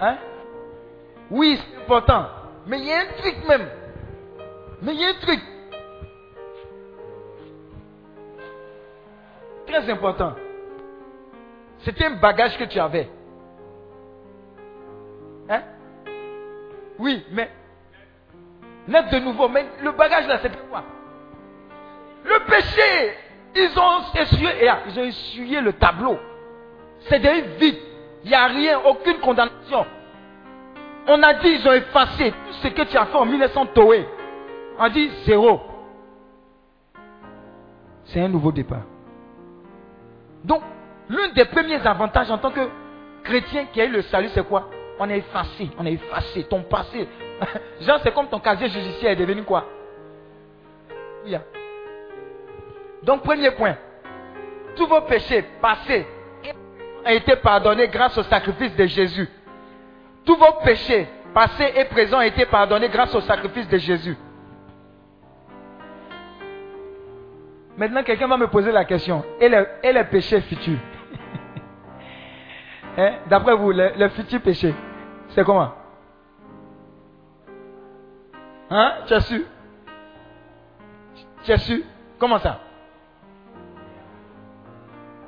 Speaker 2: Hein? Oui, c'est important. Mais il y a un truc même. Mais il y a un truc. Très important. C'était un bagage que tu avais. Oui, mais naître de nouveau. Mais le bagage là, c'était quoi Le péché, ils ont essuyé, là, ils ont essuyé le tableau. C'est des vide. Il n'y a rien, aucune condamnation. On a dit, ils ont effacé tout ce que tu as fait en 1900 Toé. On a dit zéro. C'est un nouveau départ. Donc, l'un des premiers avantages en tant que chrétien qui a eu le salut, c'est quoi? On est effacé, on est effacé. Ton passé. Genre, c'est comme ton casier judiciaire est devenu quoi? Oui. hein. Donc, premier point. Tous vos péchés passés ont été pardonnés grâce au sacrifice de Jésus. Tous vos péchés passés et présents ont été pardonnés grâce au sacrifice de Jésus. Maintenant, quelqu'un va me poser la question. Et les, et les péchés Hein? D'après vous, le futur péché, c'est comment Hein Tu as su Tu as su Comment ça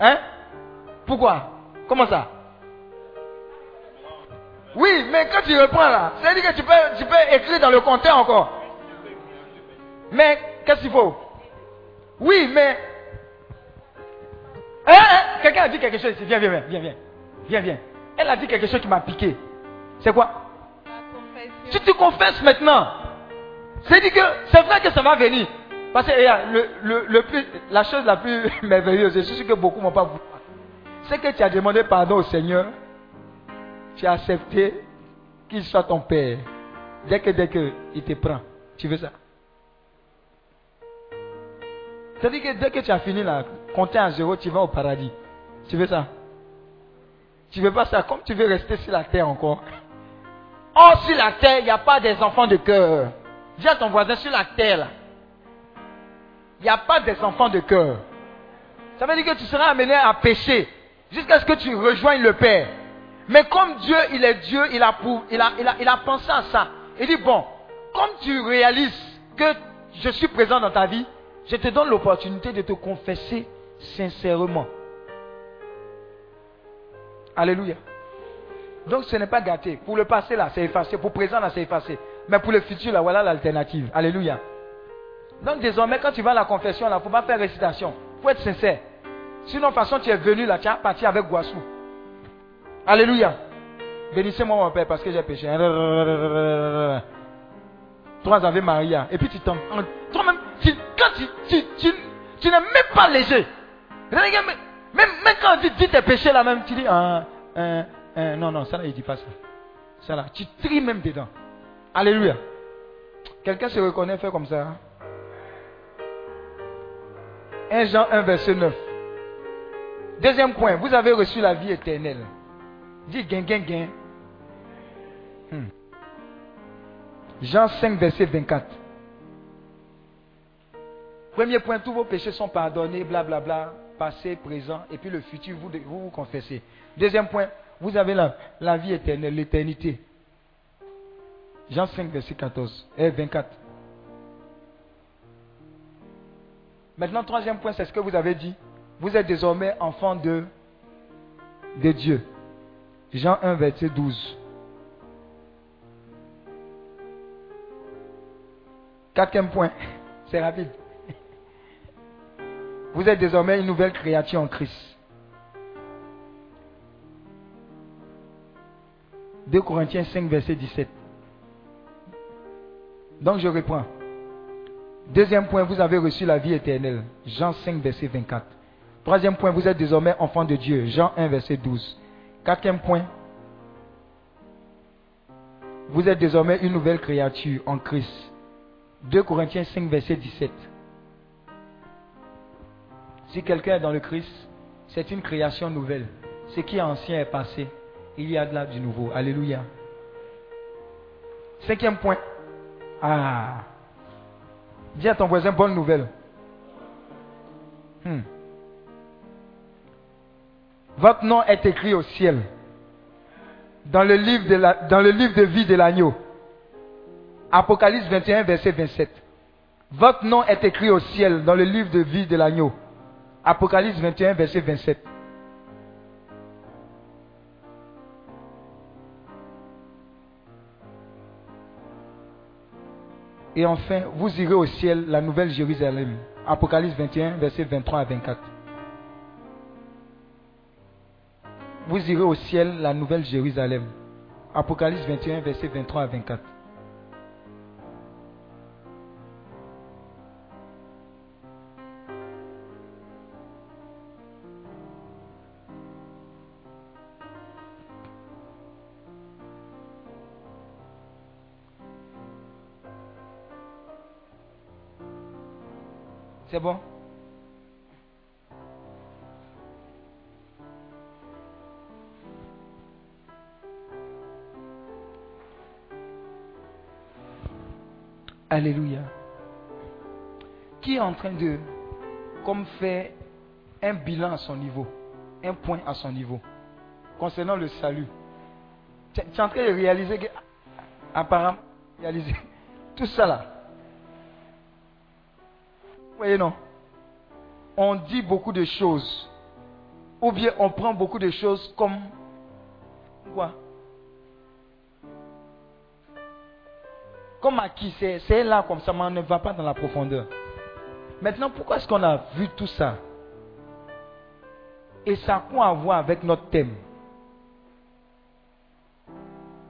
Speaker 2: Hein Pourquoi Comment ça Oui, mais quand tu reprends là, c'est-à-dire que tu peux, tu peux écrire dans le compteur encore. Mais qu'est-ce qu'il faut Oui, mais... Hein, hein Quelqu'un a dit quelque chose ici. Viens, viens, viens, viens, viens. Viens, viens. Elle a dit quelque chose qui m'a piqué. C'est quoi Si tu confesses maintenant, c'est dit que c'est vrai que ça va venir. Parce que le, plus, la chose la plus merveilleuse, je suis sûr que beaucoup ne m'ont pas voulu, c'est que tu as demandé pardon au Seigneur, tu as accepté qu'il soit ton Père. Dès que, dès que il te prend, tu veux ça? C'est-à-dire que dès que tu as fini là, compter à zéro, tu vas au paradis. Tu veux ça? Tu veux pas ça? Comme tu veux rester sur la terre encore. Or, sur la terre, il n'y a pas des enfants de cœur. Dis à ton voisin, sur la terre, il n'y a pas des enfants de cœur. Ça veut dire que tu seras amené à pécher jusqu'à ce que tu rejoignes le Père. Mais comme Dieu, il est Dieu, il a, pour- il il a, il a pensé à ça. Il dit, bon, comme tu réalises que je suis présent dans ta vie, je te donne l'opportunité de te confesser sincèrement. Alléluia. Donc ce n'est pas gâté. Pour le passé là, c'est effacé. Pour le présent là, c'est effacé. Mais pour le futur là, voilà l'alternative. Alléluia. Donc désormais, quand tu vas à la confession là, il ne faut pas faire récitation. Il faut être sincère. Sinon, de toute façon, tu es venu là, tu as parti avec Guassou. Alléluia. Bénissez-moi mon Père parce que j'ai péché. Trois Ave Maria. Et puis tu tombes. Toi-même, tu- quand tu, tu, tu, tu n'es même pas léger. Même, même, quand dit, dis tes péchés là même, tu dis, ah, ah, ah, non, non, ça là, il dit pas ça. Ça là, tu tries même dedans. Alléluia. Quelqu'un se reconnaît, fait comme ça. hein? 1 Jean 1, verset 9. Deuxième point, vous avez reçu la vie éternelle. Dis gain, gain, gain. Hmm. Jean 5, verset 24. Premier point, tous vos péchés sont pardonnés, blablabla, passé, présent, et puis le futur, vous, vous confessez. Deuxième point, vous avez la, vie éternelle, l'éternité. Jean 5, verset 14, et 24. Maintenant, troisième point, c'est ce que vous avez dit. Vous êtes désormais enfant de, de Dieu. Jean 1, verset 12. Quatrième point, c'est rapide. Vous êtes désormais une nouvelle créature en Christ. 2 Corinthiens 5, verset 17. Donc je reprends. Deuxième point, vous avez reçu la vie éternelle. Jean 5, verset 24. Troisième point, vous êtes désormais enfant de Dieu. Jean 1, verset 12. Quatrième point, vous êtes désormais une nouvelle créature en Christ. 2 Corinthiens 5, verset 17. Si quelqu'un est dans le Christ, c'est une création nouvelle. Ce qui est ancien est passé. Il y a de là du nouveau. Alléluia. Cinquième point. Ah. Dis à ton voisin, bonne nouvelle. Hmm. Votre nom est écrit au ciel. Dans le livre de, dans le livre de vie de l'agneau. Apocalypse 21, verset 27. Votre nom est écrit au ciel dans le livre de vie de l'agneau. Apocalypse 21, verset 27. Et enfin, vous irez au ciel, la nouvelle Jérusalem, Apocalypse 21, versets 23 à 24. Vous irez au ciel, la nouvelle Jérusalem. Apocalypse 21, versets 23 à 24. C'est bon? Alléluia. Qui est en train de, comme faire un bilan à son niveau, un point à son niveau, concernant le salut? Tu es en train de réaliser que, apparemment, réaliser tout ça là. Vous voyez, non. On dit beaucoup de choses. Ou bien on prend beaucoup de choses comme quoi? Comme acquis, c'est là comme ça, mais on ne va pas dans la profondeur. Maintenant, pourquoi est-ce qu'on a vu tout ça? Et ça a quoi à voir avec notre thème?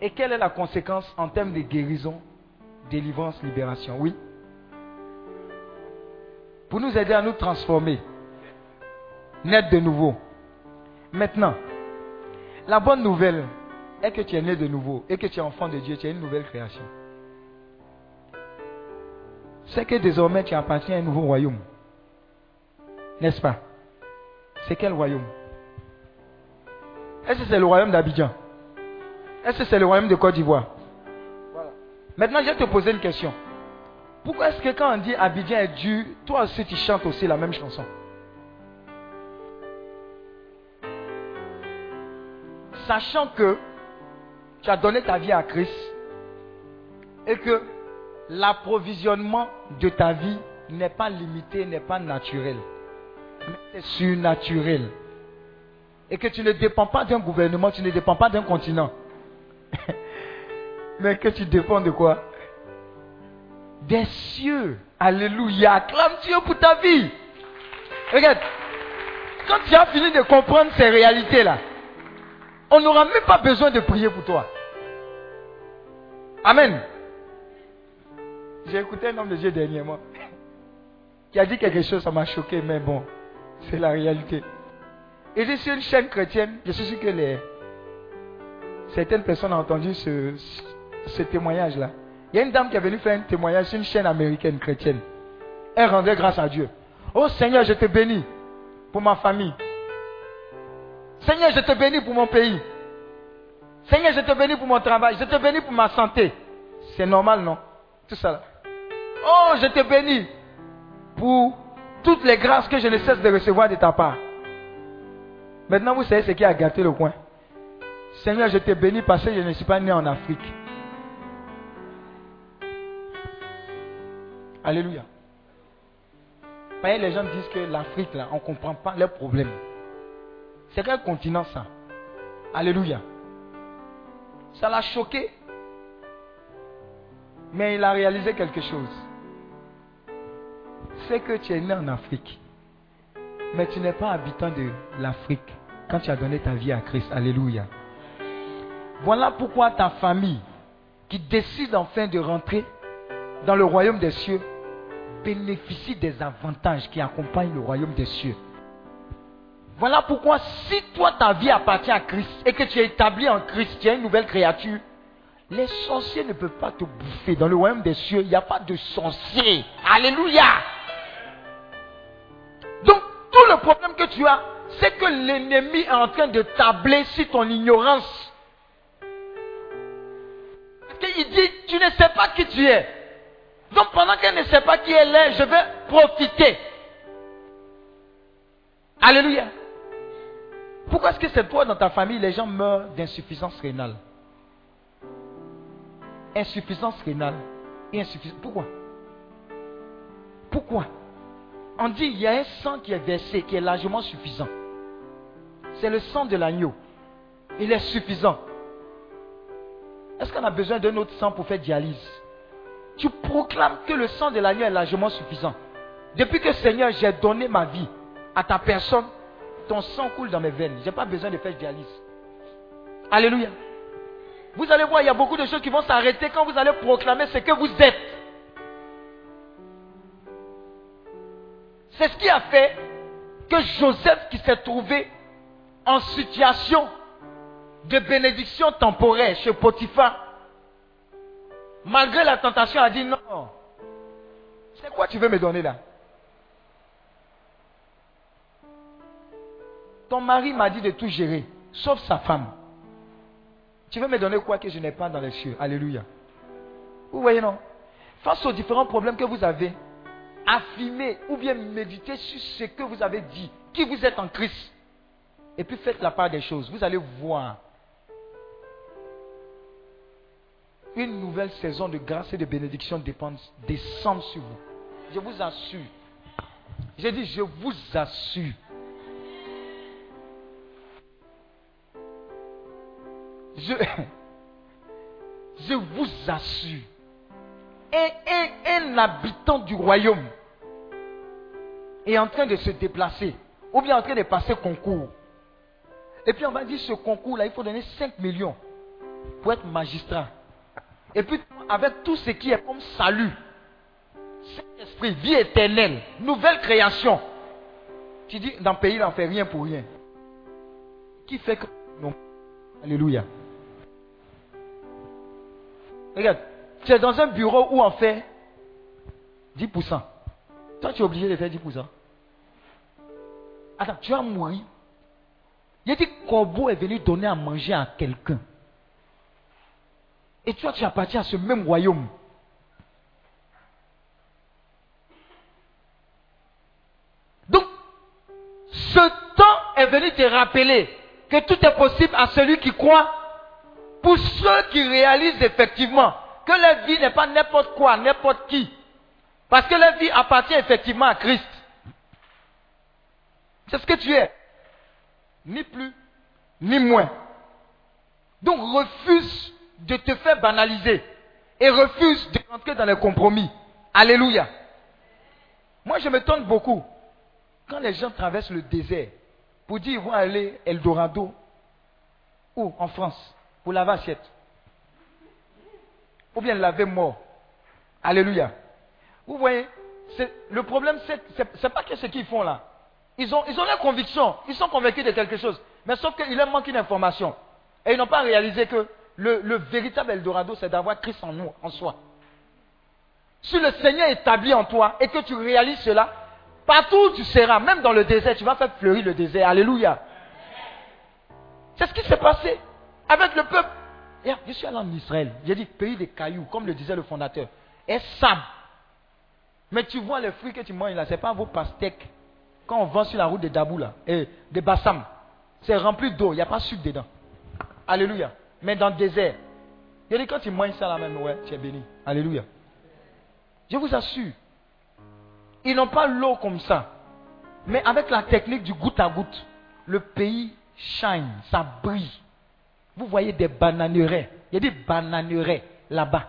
Speaker 2: Et quelle est la conséquence en termes de guérison, délivrance, libération? Oui Pour nous aider à nous transformer, naître de nouveau. Maintenant, la bonne nouvelle est que tu es né de nouveau et que tu es enfant de Dieu, tu es une nouvelle création. C'est que désormais tu appartiens à un nouveau royaume. N'est-ce pas? C'est quel royaume? Est-ce que c'est le royaume d'Abidjan? Est-ce que c'est le royaume de Côte d'Ivoire? Maintenant, je vais te poser une question. Pourquoi est-ce que quand on dit Abidjan est Dieu, toi aussi tu chantes aussi la même chanson? Sachant que tu as donné ta vie à Christ et que l'approvisionnement de ta vie n'est pas limité, n'est pas naturel, mais c'est surnaturel. Et que tu ne dépends pas d'un gouvernement, tu ne dépends pas d'un continent. mais que tu dépends de quoi? Des cieux. Alléluia. Acclame Dieu pour ta vie. Regarde. Quand tu as fini de comprendre ces réalités-là, on n'aura même pas besoin de prier pour toi. Amen. J'ai écouté un homme de Dieu dernièrement qui a dit quelque chose, ça m'a choqué, mais bon, c'est la réalité. Et je suis une chaîne chrétienne, je suis sûr que les, certaines personnes ont entendu ce, ce témoignage-là. Il y a une dame qui est venue faire un témoignage sur une chaîne américaine chrétienne. Elle rendait grâce à Dieu. Oh Seigneur, je te bénis pour ma famille. Seigneur, je te bénis pour mon pays. Seigneur, je te bénis pour mon travail. Je te bénis pour ma santé. C'est normal, non? Tout ça. Oh, je te bénis pour toutes les grâces que je ne cesse de recevoir de ta part. Maintenant, vous savez ce qui a gâté le coin. Seigneur, je te bénis parce que je ne suis pas né en Afrique. Alléluia. Voyez, les gens disent que l'Afrique, là, on ne comprend pas leurs problèmes. C'est quel continent ça? Alléluia. Ça l'a choqué. Mais il a réalisé quelque chose c'est que tu es né en Afrique, mais tu n'es pas habitant de l'Afrique quand tu as donné ta vie à Christ. Alléluia. Voilà pourquoi ta famille qui décide enfin de rentrer dans le royaume des cieux bénéficie des avantages qui accompagnent le royaume des cieux. Voilà pourquoi si toi ta vie appartient à Christ et que tu es établi en Christ, tu es une nouvelle créature, les sorciers ne peuvent pas te bouffer. Dans le royaume des cieux, il n'y a pas de sorciers. Alléluia. Donc, tout le problème que tu as, c'est que l'ennemi est en train de tabler sur ton ignorance. Parce qu'il dit, tu ne sais pas qui tu es. Donc, pendant qu'elle ne sait pas qui elle est, je vais profiter. Alléluia. Pourquoi est-ce que c'est toi dans ta famille, les gens meurent d'insuffisance rénale? Insuffisance rénale. Pourquoi? Pourquoi? On dit il y a un sang qui est versé, qui est largement suffisant. C'est le sang de l'agneau. Il est suffisant. Est-ce qu'on a besoin d'un autre sang pour faire dialyse? Tu proclames que le sang de l'agneau est largement suffisant. Depuis que Seigneur, j'ai donné ma vie à ta personne, ton sang coule dans mes veines. Je n'ai pas besoin de faire dialyse. Alléluia. Vous allez voir, il y a beaucoup de choses qui vont s'arrêter quand vous allez proclamer ce que vous êtes. C'est ce qui a fait que Joseph, qui s'est trouvé en situation de bénédiction temporaire chez Potiphar, malgré la tentation, a dit non. C'est quoi tu veux me donner là? Ton mari m'a dit de tout gérer, sauf sa femme. Tu veux me donner quoi que je n'ai pas dans les cieux? Alléluia. Vous voyez non? Face aux différents problèmes que vous avez, affirmez ou bien méditez sur ce que vous avez dit, qui vous êtes en Christ. Et puis faites la part des choses. Vous allez voir une nouvelle saison de grâce et de bénédiction descendre sur vous. Je vous assure. J'ai dit, je vous assure. Je, vous assure. Un, un habitant du royaume est en train de se déplacer, ou bien en train de passer concours. Et puis on va dire, ce concours-là, il faut donner 5 millions pour être magistrat. Et puis, avec tout ce qui est comme salut, Saint-Esprit, vie éternelle, nouvelle création. Tu dis, dans le pays, il n'en fait rien pour rien. Qui fait que... Non. Alléluia. Regarde, tu es dans un bureau où on fait 10%. Toi, tu es obligé de faire 10%. Attends, tu vas mourir. Il dit, Corbeau est venu donner à manger à quelqu'un. Et toi, tu appartiens à ce même royaume. Donc, ce temps est venu te rappeler que tout est possible à celui qui croit. Pour ceux qui réalisent effectivement que la vie n'est pas n'importe quoi, n'importe qui. Parce que la vie appartient effectivement à Christ. C'est ce que tu es. Ni plus, ni moins. Donc refuse de te faire banaliser et refuse de rentrer dans les compromis. Alléluia. Moi, je me tente beaucoup quand les gens traversent le désert pour dire ils vont aller Eldorado ou en France pour laver assiette ou bien laver mort. Alléluia. Vous voyez, le problème, c'est pas que ce qu'ils font là. Ils ont, ils ont leur conviction, ils sont convaincus de quelque chose, mais sauf qu'il leur manque une information. Et ils n'ont pas réalisé que le, véritable Eldorado, c'est d'avoir Christ en nous, en soi. Si le Seigneur est établi en toi et que tu réalises cela, partout où tu seras, même dans le désert, tu vas faire fleurir le désert. Alléluia. C'est ce qui s'est passé avec le peuple. Je suis allé en Israël. J'ai dit pays des cailloux, comme le disait le fondateur. Et sable. Mais tu vois les fruits que tu manges là, ce n'est pas vos pastèques. Quand on vend sur la route de Dabou là, et de Bassam, c'est rempli d'eau, il n'y a pas de sucre dedans. Alléluia mais dans le désert. Il dit quand tu manges ça là même, ouais, tu es béni. Alléluia. Je vous assure. Ils n'ont pas l'eau comme ça. Mais avec la technique du goutte à goutte, le pays shine, ça brille. Vous voyez des bananeraies. Il y a des bananeraies là-bas.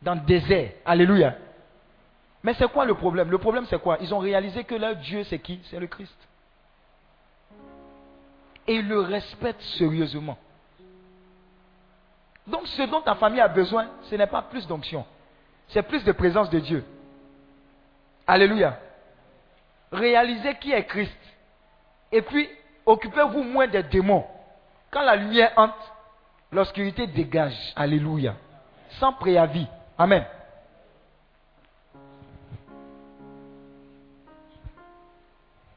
Speaker 2: Dans le désert. Alléluia. Mais c'est quoi le problème? Le problème c'est quoi? Ils ont réalisé que leur Dieu c'est qui? C'est le Christ. Et ils le respectent sérieusement. Donc ce dont ta famille a besoin, ce n'est pas plus d'onction. C'est plus de présence de Dieu. Alléluia. Réalisez qui est Christ. Et puis, occupez-vous moins des démons. Quand la lumière entre, l'obscurité dégage. Alléluia. Sans préavis. Amen.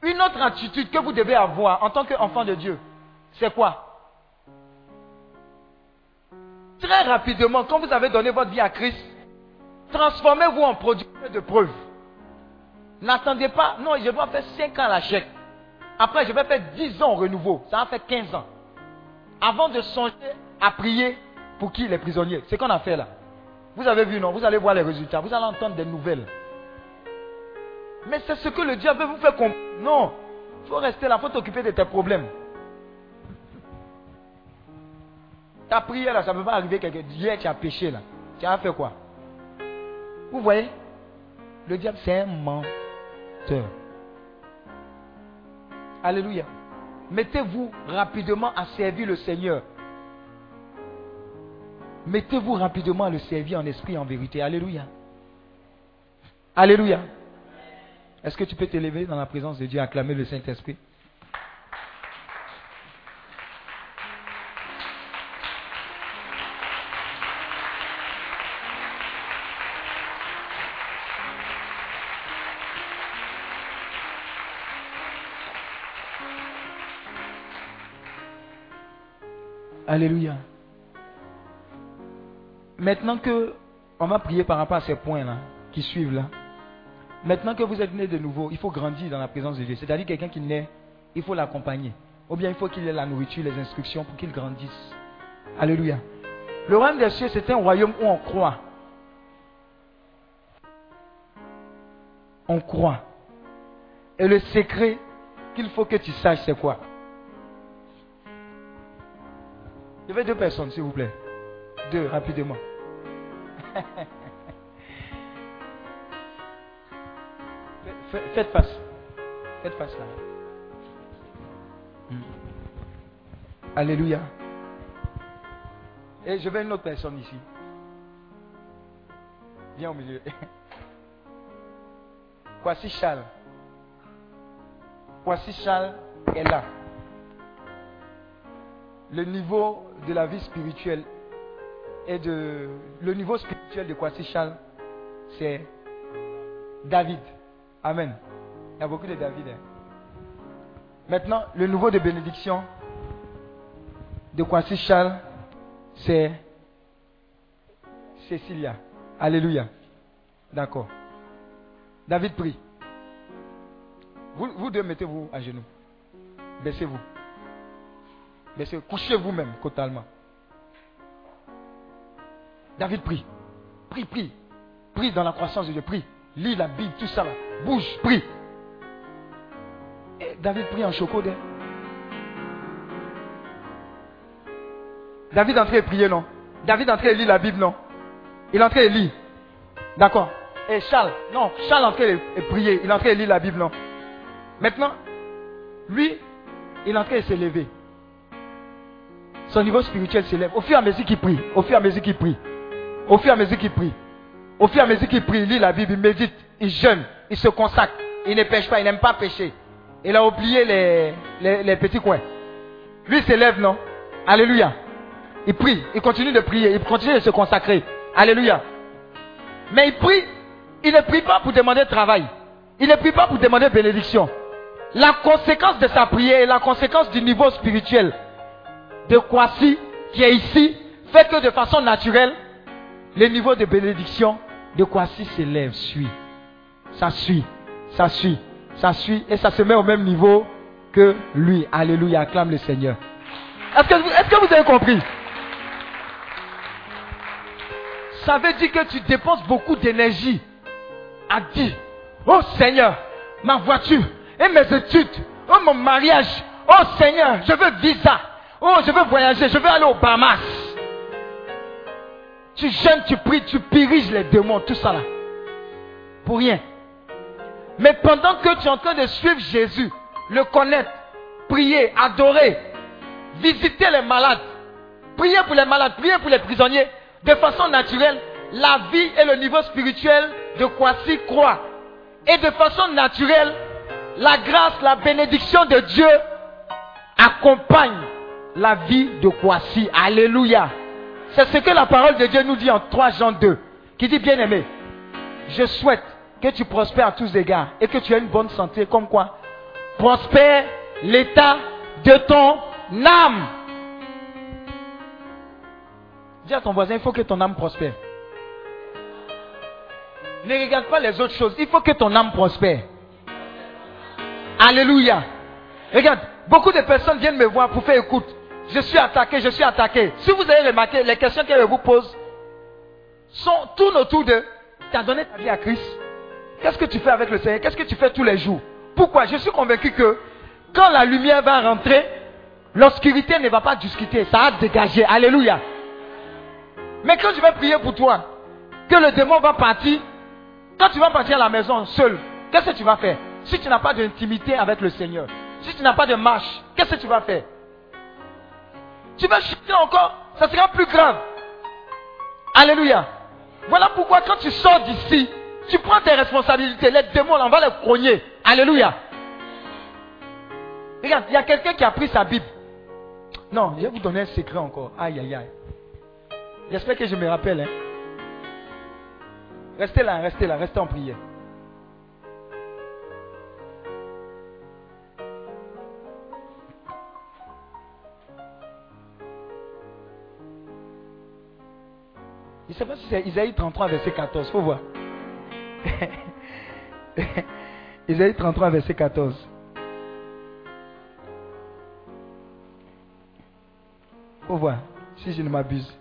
Speaker 2: Une autre attitude que vous devez avoir en tant qu'enfant de Dieu, c'est quoi? Très rapidement, quand vous avez donné votre vie à Christ, transformez-vous en producteur de preuves. N'attendez pas, non, je dois faire 5 ans à la chèque. Après, je vais faire 10 ans au renouveau. Ça va faire 15 ans. Avant de songer à prier pour qui les prisonniers. C'est ce qu'on a fait là. Vous avez vu, non? Vous allez voir les résultats. Vous allez entendre des nouvelles. Mais c'est ce que le diable veut vous faire comprendre. Non. Il faut rester là. Il faut t'occuper de tes problèmes. Ta prière là, ça ne peut pas arriver quelque Hier, tu as péché là. Tu as fait quoi? Vous voyez? Le diable, c'est un menteur. Alléluia. Mettez-vous rapidement à servir le Seigneur. Mettez-vous rapidement à le servir en esprit en vérité. Alléluia. Alléluia. Est-ce que tu peux t'élever dans la présence de Dieu, acclamer le Saint-Esprit? Alléluia. Maintenant que on va prier par rapport à ces points-là qui suivent là. Maintenant que vous êtes né de nouveau, il faut grandir dans la présence de Dieu. C'est-à-dire quelqu'un qui naît, il faut l'accompagner. Ou bien il faut qu'il ait la nourriture, les instructions pour qu'il grandisse. Alléluia. Le royaume des cieux, c'est un royaume où on croit. On croit. Et le secret qu'il faut que tu saches, c'est quoi? Je veux deux personnes, s'il vous plaît. Deux, rapidement. Faites face. Faites face là. Hmm. Alléluia. Et je veux une autre personne ici. Viens au milieu. Voici Charles. Voici Charles est là. Le niveau de la vie spirituelle et de le niveau spirituel de Kwasi Charles, c'est David. Amen. Il y a beaucoup de David. Hein. Maintenant, le niveau de bénédiction de Kwasi Charles, c'est Cécilia. Alléluia. D'accord. David prie. Vous, vous deux, mettez-vous à genoux. Baissez-vous. Baissez-vous. Couchez vous-même totalement. David prie. Prie, prie. Prie dans la croissance de Dieu. Prie. Lis la Bible, tout ça là. Bouge, prie. Et David prie en chocodin. David est en train de non? David est en train de lire la Bible, non? Il est en train de lire. D'accord Et Charles, non, Charles est en train de prier. Il est en train de lire la Bible, non? Maintenant, lui, il est en train de se lever. Son niveau spirituel s'élève. Au fur et à mesure qu'il prie, au fur et à mesure qu'il prie, au fur et à mesure qu'il prie, au fur et à mesure qu'il prie, il lit la Bible, il médite, il jeûne, il se consacre, il ne pêche pas, il n'aime pas pécher. Il a oublié les, les, petits coins. Lui s'élève, non? Alléluia. Il prie, il continue de prier, il continue de se consacrer. Alléluia. Mais il prie, il ne prie pas pour demander travail. Il ne prie pas pour demander bénédiction. La conséquence de sa prière et la conséquence du niveau spirituel de Kwasi qui est ici fait que de façon naturelle, le niveau de bénédiction de Kwasi s'élève, suit. Ça suit, ça suit, ça suit et ça se met au même niveau que lui. Alléluia, acclame le Seigneur. Est-ce que, que vous avez compris? Ça veut dire que tu dépenses beaucoup d'énergie à dire, oh Seigneur, ma voiture et mes études, oh mon mariage, oh Seigneur, je veux visa, oh je veux voyager, je veux aller au Bahamas. Tu jeûnes, tu pries, tu piriges les démons, tout ça là. Pour rien. Mais pendant que tu es en train de suivre Jésus, le connaître, prier, adorer, visiter les malades, prier pour les malades, prier pour les prisonniers, de façon naturelle, la vie et le niveau spirituel de Kwasi croient. Et de façon naturelle, la grâce, la bénédiction de Dieu accompagne la vie de Kwasi. Alléluia. C'est ce que la parole de Dieu nous dit en 3 Jean 2, qui dit bien aimé, je souhaite que tu prospères à tous égards et que tu aies une bonne santé, comme quoi? Prospère l'état de ton âme. Dis à ton voisin, il faut que ton âme prospère. Ne regarde pas les autres choses, il faut que ton âme prospère. Alléluia. Regarde, beaucoup de personnes viennent me voir pour faire écoute. Je suis attaqué, je suis attaqué. Si vous avez remarqué, les questions qu'elle vous pose sont, tournent autour de tu as donné ta vie à Christ. Qu'est-ce que tu fais avec le Seigneur? Qu'est-ce que tu fais tous les jours? Pourquoi? Je suis convaincu que quand la lumière va rentrer, l'obscurité ne va pas discuter, ça va dégager. Alléluia. Mais quand je vais prier pour toi, que le démon va partir, quand tu vas partir à la maison seul, qu'est-ce que tu vas faire? Si tu n'as pas d'intimité avec le Seigneur, si tu n'as pas de marche, qu'est-ce que tu vas faire? Tu vas chuter encore, ça sera plus grave. Alléluia. Voilà pourquoi quand tu sors d'ici, tu prends tes responsabilités. Les démons, on va les cogner. Alléluia. Regarde, il y a quelqu'un qui a pris sa Bible. Non, je vais vous donner un secret encore. Aïe, aïe, aïe. J'espère que je me rappelle. Hein. Restez là, restez là, restez en prière. Je ne sais pas si c'est Isaïe 33, verset 14. Faut voir. Isaïe 33, verset 14. Faut voir, si je ne m'abuse.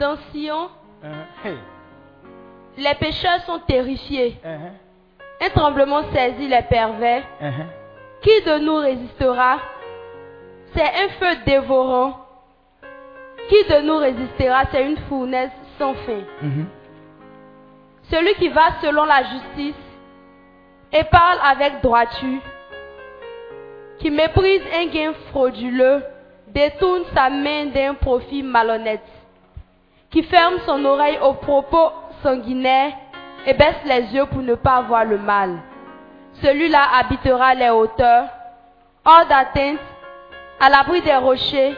Speaker 3: Dans Sion,
Speaker 2: Uh-huh. Hey.
Speaker 3: les pécheurs sont terrifiés.
Speaker 2: Uh-huh.
Speaker 3: Un tremblement saisit les pervers.
Speaker 2: Uh-huh.
Speaker 3: Qui de nous résistera? C'est un feu dévorant. Qui de nous résistera? C'est une fournaise sans fin.
Speaker 2: Mhm.
Speaker 3: Celui qui va selon la justice et parle avec droiture, qui méprise un gain frauduleux, détourne sa main d'un profit malhonnête, qui ferme son oreille aux propos sanguinaires et baisse les yeux pour ne pas voir le mal. Celui-là habitera les hauteurs, hors d'atteinte, à l'abri des rochers.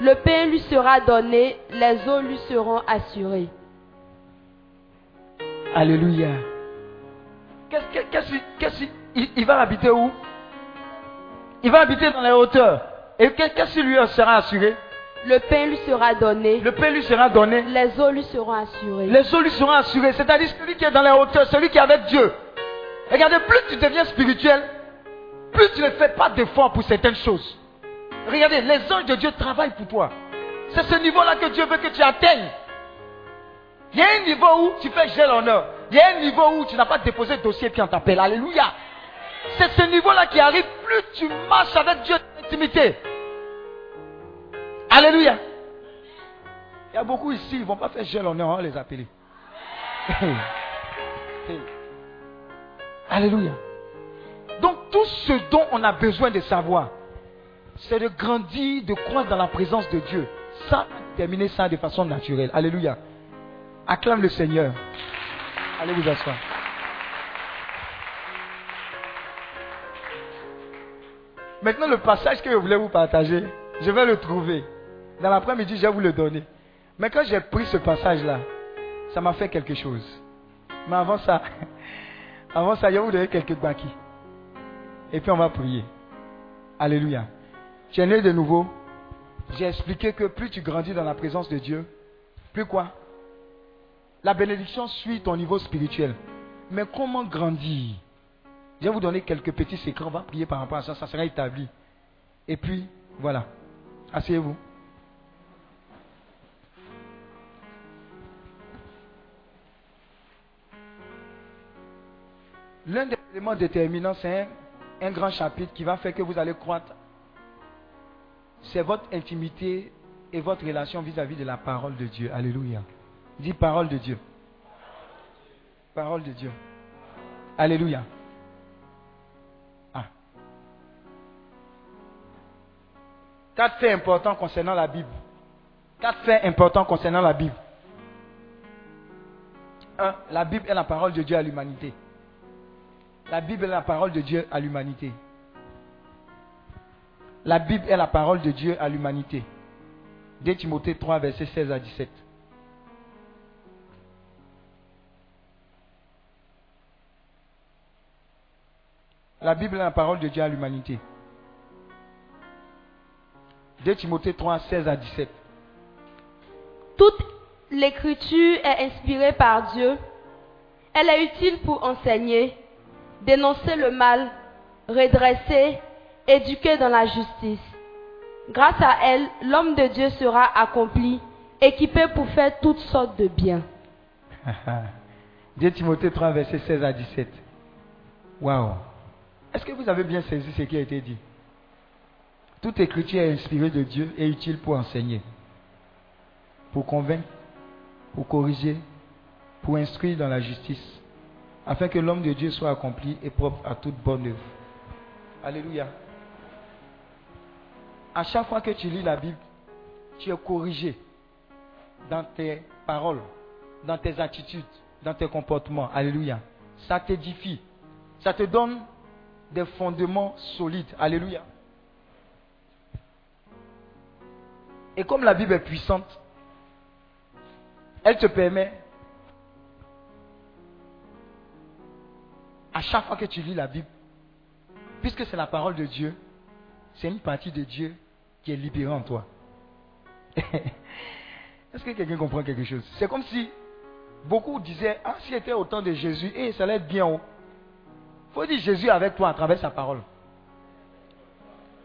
Speaker 3: Le pain lui sera donné, les eaux lui seront assurées.
Speaker 2: Alléluia. Qu'est-ce que- qu'est-ce que- qu'est-ce que- il, va habiter où? Il va habiter dans les hauteurs. Et qu'est- qu'est-ce qui lui sera assuré?
Speaker 3: Le pain lui sera donné,
Speaker 2: Le pain lui sera donné.
Speaker 3: les eaux lui seront assurées.
Speaker 2: Les eaux lui seront assurées. C'est-à-dire celui qui est dans les hauteurs, celui qui est avec Dieu. Regardez, plus tu deviens spirituel, plus tu ne fais pas d'efforts pour certaines choses. Regardez, les anges de Dieu travaillent pour toi. C'est ce niveau-là que Dieu veut que tu atteignes. Il y a un niveau où tu fais gel honneur. Il y a un niveau où tu n'as pas déposé de dossier puis on t'appelle. Alléluia. C'est ce niveau-là qui arrive plus tu marches avec Dieu dans l'intimité. Alléluia. Il y a beaucoup ici, ils ne vont pas faire gel honneur, on va les appeler. Alléluia. Donc tout ce dont on a besoin de savoir, c'est de grandir, de croître dans la présence de Dieu. Ça, terminer ça de façon naturelle. Alléluia. Acclame le Seigneur. Allez vous asseoir. Maintenant, le passage que je voulais vous partager, je vais le trouver. Dans l'après-midi, je vais vous le donner. Mais quand j'ai pris ce passage-là, ça m'a fait quelque chose. Mais avant ça, avant ça, je vais vous donner quelques bakis. Et puis on va prier. Alléluia. Tu es né de nouveau. J'ai expliqué que plus tu grandis dans la présence de Dieu, plus quoi? La bénédiction suit ton niveau spirituel. Mais comment grandir? Je vais vous donner quelques petits secrets. On va prier par rapport à ça. Ça sera établi. Et puis, voilà. Asseyez-vous. L'un des éléments déterminants, c'est un, grand chapitre qui va faire que vous allez croître. C'est votre intimité et votre relation vis-à-vis de la parole de Dieu. Alléluia. Dis parole de Dieu. Parole de Dieu. Alléluia. Ah. Quatre faits importants concernant la Bible. Quatre faits importants concernant la Bible. Un, la Bible est la parole de Dieu à l'humanité. La Bible est la parole de Dieu à l'humanité. La Bible est la parole de Dieu à l'humanité. 2 Timothée 3, versets 16 à 17. La Bible est la parole de Dieu à l'humanité. 2 Timothée 3, 16 à 17.
Speaker 3: Toute l'écriture est inspirée par Dieu. Elle est utile pour enseigner, dénoncer le mal, redresser, éduquer dans la justice. Grâce à elle, l'homme de Dieu sera accompli, équipé pour faire toutes sortes de biens.
Speaker 2: 2 Timothée 3, versets 16 à 17. Waouh. Est-ce que vous avez bien saisi ce qui a été dit? Toute écriture est inspirée de Dieu et utile pour enseigner, pour convaincre, pour corriger, pour instruire dans la justice, afin que l'homme de Dieu soit accompli et propre à toute bonne œuvre. Alléluia. À chaque fois que tu lis la Bible, tu es corrigé dans tes paroles, dans tes attitudes, dans tes comportements. Alléluia. Ça t'édifie. Ça te donne des fondements solides. Alléluia. Et comme la Bible est puissante, elle te permet, à chaque fois que tu lis la Bible, puisque c'est la parole de Dieu, c'est une partie de Dieu qui est libérée en toi. Est-ce que quelqu'un comprend quelque chose? C'est comme si beaucoup disaient, ah, si c'était au temps de Jésus, et eh, ça allait être bien haut. Il faut dire Jésus avec toi à travers sa parole.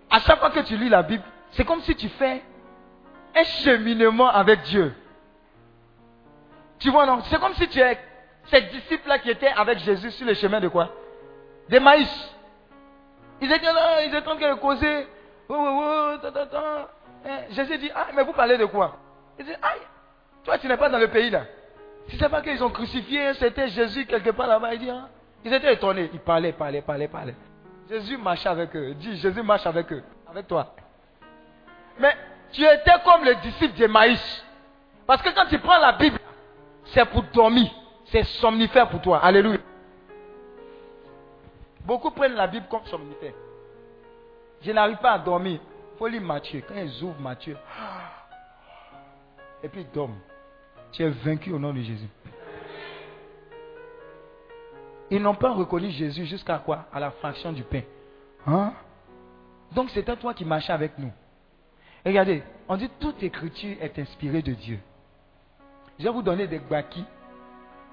Speaker 2: À chaque fois que tu lis la Bible, c'est comme si tu fais un cheminement avec Dieu. Tu vois, non? C'est comme si tu es ces disciples-là qui étaient avec Jésus sur le chemin de quoi? Des maïs. Ils étaient là, ils étaient en train de causer. Jésus dit, ah, mais vous parlez de quoi? Il dit, aïe, toi tu n'es pas dans le pays là. Si c'est pas qu'ils ont crucifié, c'était Jésus quelque part là-bas. Il dit, ah. Ils étaient étonnés. Ils parlaient, parlaient, parlaient, parlaient. Jésus marchait avec eux. Dis, Jésus marche avec eux, avec toi. Mais tu étais comme le disciple Maïs. Parce que quand tu prends la Bible, c'est pour dormir. C'est somnifère pour toi. Alléluia. Beaucoup prennent la Bible comme somnifère. Je n'arrive pas à dormir. Il faut lire Matthieu. Quand ils ouvrent Matthieu, et puis ils dorment. Tu es vaincu au nom de Jésus. Ils n'ont pas reconnu Jésus jusqu'à quoi? À la fraction du pain. Hein? Donc c'était toi qui marchais avec nous. Regardez, on dit toute écriture est inspirée de Dieu. Je vais vous donner des baki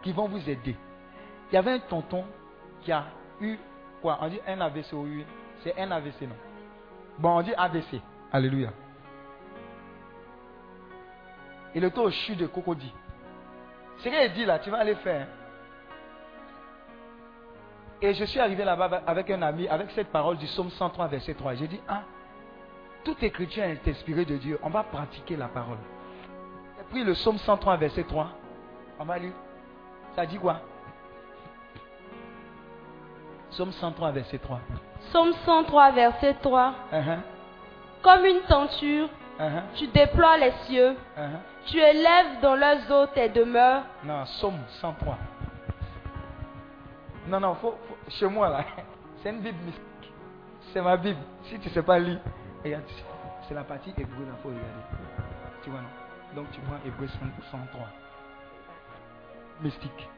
Speaker 2: qui vont vous aider. Il y avait un tonton qui a eu quoi? On dit un AVC ou C'est un AVC, non? Bon, on dit AVC. Alléluia. Il était au chute de Cocody. Ce qu'il dit là, tu vas aller faire. Et je suis arrivé là-bas avec un ami, avec cette parole du psaume 103, verset 3. J'ai dit, ah, toute écriture est inspirée de Dieu. On va pratiquer la parole. J'ai pris le psaume 103, verset 3. On va lire. Ça dit quoi? Psaume 103, verset 3.
Speaker 3: Psaume 103, verset 3. Uh-huh. Comme une tenture, uh-huh. tu déploies les cieux. Uh-huh. Tu élèves dans leurs eaux tes demeures.
Speaker 2: Non, Psaume 103. Non, non, faut, chez moi là, c'est une Bible mystique. C'est ma Bible. Si tu ne sais pas lire, Regarde, c'est la partie hébreu, il faut regarder. Tu vois, non? Donc tu vois hébreu 103. Mystique.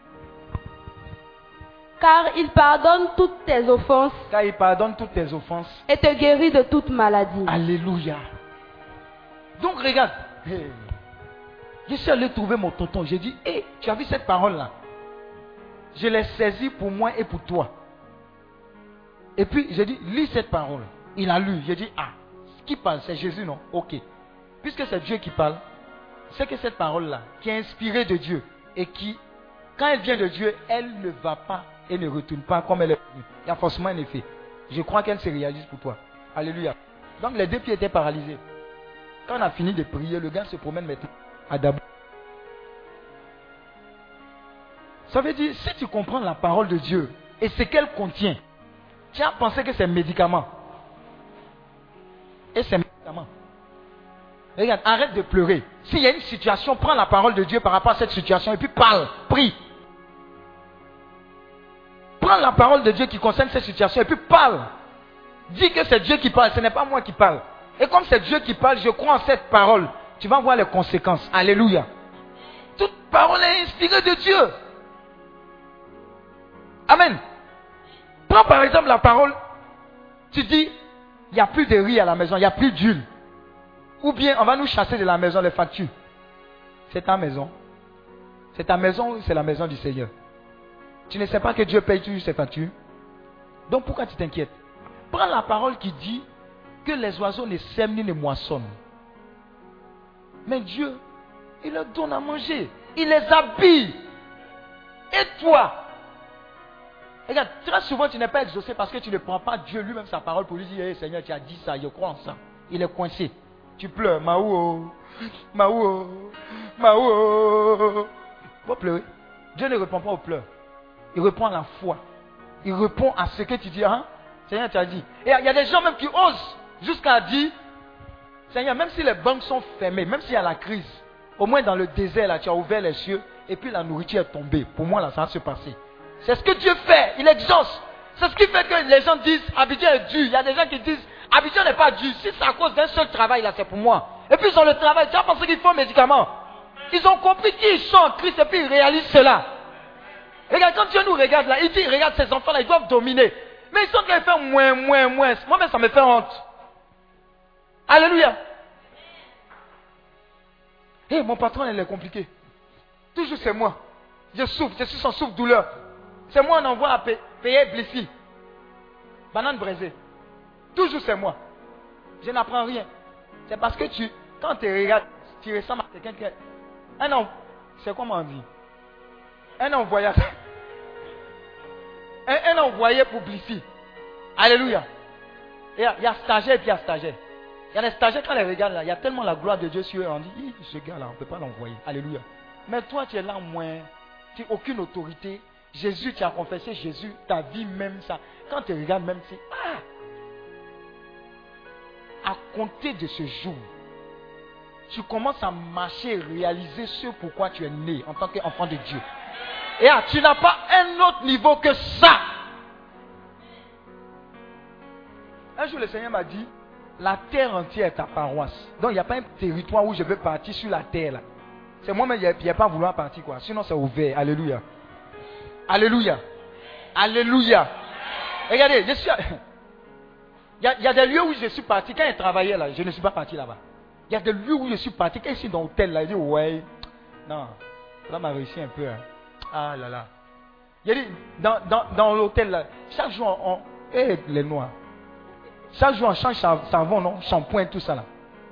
Speaker 3: Car il pardonne toutes tes offenses.
Speaker 2: Car il pardonne toutes tes offenses.
Speaker 3: Et te guérit de toute maladie.
Speaker 2: Alléluia. Donc regarde. Je suis allé trouver mon tonton. J'ai dit, hé, tu as vu cette parole-là? Je l'ai saisie pour moi et pour toi. Et puis j'ai dit, lis cette parole. Il a lu. J'ai dit, ah, qui parle C'est Jésus, non? Ok. Puisque c'est Dieu qui parle, c'est que cette parole-là, qui est inspirée de Dieu, et qui, quand elle vient de Dieu, elle ne va pas et ne retourne pas comme elle est venue. Il y a forcément un effet. Je crois qu'elle se réalise pour toi. Alléluia. Donc les deux pieds étaient paralysés. Quand on a fini de prier, le gars se promène maintenant à Dabo. Ça veut dire, si tu comprends la parole de Dieu et ce qu'elle contient, tu as pensé que c'est un médicament. Et c'est médicament. Regarde, arrête de pleurer. S'il y a une situation, prends la parole de Dieu par rapport à cette situation et puis parle, prie. Prends la parole de Dieu qui concerne cette situation et puis parle. Dis que c'est Dieu qui parle, ce n'est pas moi qui parle. Et comme c'est Dieu qui parle, je crois en cette parole. Tu vas voir les conséquences. Alléluia. Toute parole est inspirée de Dieu. Amen. Prends par exemple la parole. Tu dis, il n'y a plus de riz à la maison, il n'y a plus d'huile. Ou bien on va nous chasser de la maison les factures. C'est ta maison. C'est ta maison ou c'est la maison du Seigneur? Tu ne sais pas que Dieu paye toujours ses factures. Donc pourquoi tu t'inquiètes? Prends la parole qui dit que les oiseaux ne sèment ni ne moissonnent. Mais Dieu, il leur donne à manger. Il les habille. Et toi, Regarde, très souvent tu n'es pas exaucé parce que tu ne prends pas Dieu lui-même sa parole pour lui dire, Seigneur, tu as dit ça, je crois en ça. Il est coincé. Tu pleures. Maou, Maou, Maou. Faut pleurer. Dieu ne répond pas aux pleurs. Il répond à la foi. Il répond à ce que tu dis. Hein? Seigneur, tu as dit. Et il y a des gens même qui osent jusqu'à dire, Seigneur, même si les banques sont fermées, même s'il y a la crise, au moins dans le désert, là, tu as ouvert les cieux et puis la nourriture est tombée. Pour moi, là, ça va se passer. C'est ce que Dieu fait. Il exauce. C'est ce qui fait que les gens disent Abidjan est dur. Il y a des gens qui disent Abidjan n'est pas dur. Si c'est à cause d'un seul travail, là, c'est pour moi. Et puis ils ont le travail. Tu as pensé qu'il faut un médicament. Ils ont compris qu'ils sont en Christ et puis ils réalisent cela. Regarde, quand Dieu nous regarde là, il dit Regarde, ces enfants-là, ils doivent dominer. Mais ils sont en train de faire moins, moins, moins. Moi-même, ça me fait honte. Alléluia. Hé, eh, mon patron, il est compliqué. Toujours c'est moi. Je souffre, je suis sans souffre-douleur. C'est moi, on envoie à payer Blissy. Banane brisée. Toujours c'est moi. Je n'apprends rien. C'est parce que tu, quand tu regardes, tu ressembles à quelqu'un qui. Un homme, c'est comment on dit Un envoyé. Un, un envoyé pour Blissy. Alléluia. Il y, a, stagiaire et puis il y a stagiaire. Il y a des stagiaires, quand les regardent là, il y a tellement la gloire de Dieu sur eux, on dit, ce gars-là, on ne peut pas l'envoyer. Alléluia. Mais toi, tu es là moins, tu n'as aucune autorité. Jésus, tu as confessé Jésus, ta vie même ça. Quand tu regardes même, c'est, ah, à compter de ce jour, tu commences à marcher, réaliser ce pourquoi tu es né en tant qu'enfant de Dieu. Et ah, tu n'as pas un autre niveau que ça. Un jour, le Seigneur m'a dit, la terre entière est ta paroisse. Donc il n'y a pas un territoire où je veux partir sur la terre. C'est moi-même qui n'ai pas vouloir partir quoi. Sinon c'est ouvert. Alléluia. Alléluia. Alléluia. Regardez, je. Il y, a, des lieux où je suis parti. Quand il travaillait là, je ne suis pas parti là-bas. Il y a des lieux où je suis parti. Quand je suis dans l'hôtel là, il dit ouais. Non, là m'a réussi un peu. Hein. Ah là là. Il dit, dans, dans, dans l'hôtel chaque jour on... Eh, les noirs. Chaque jour, on change savon, non? Shampoing, tout ça là.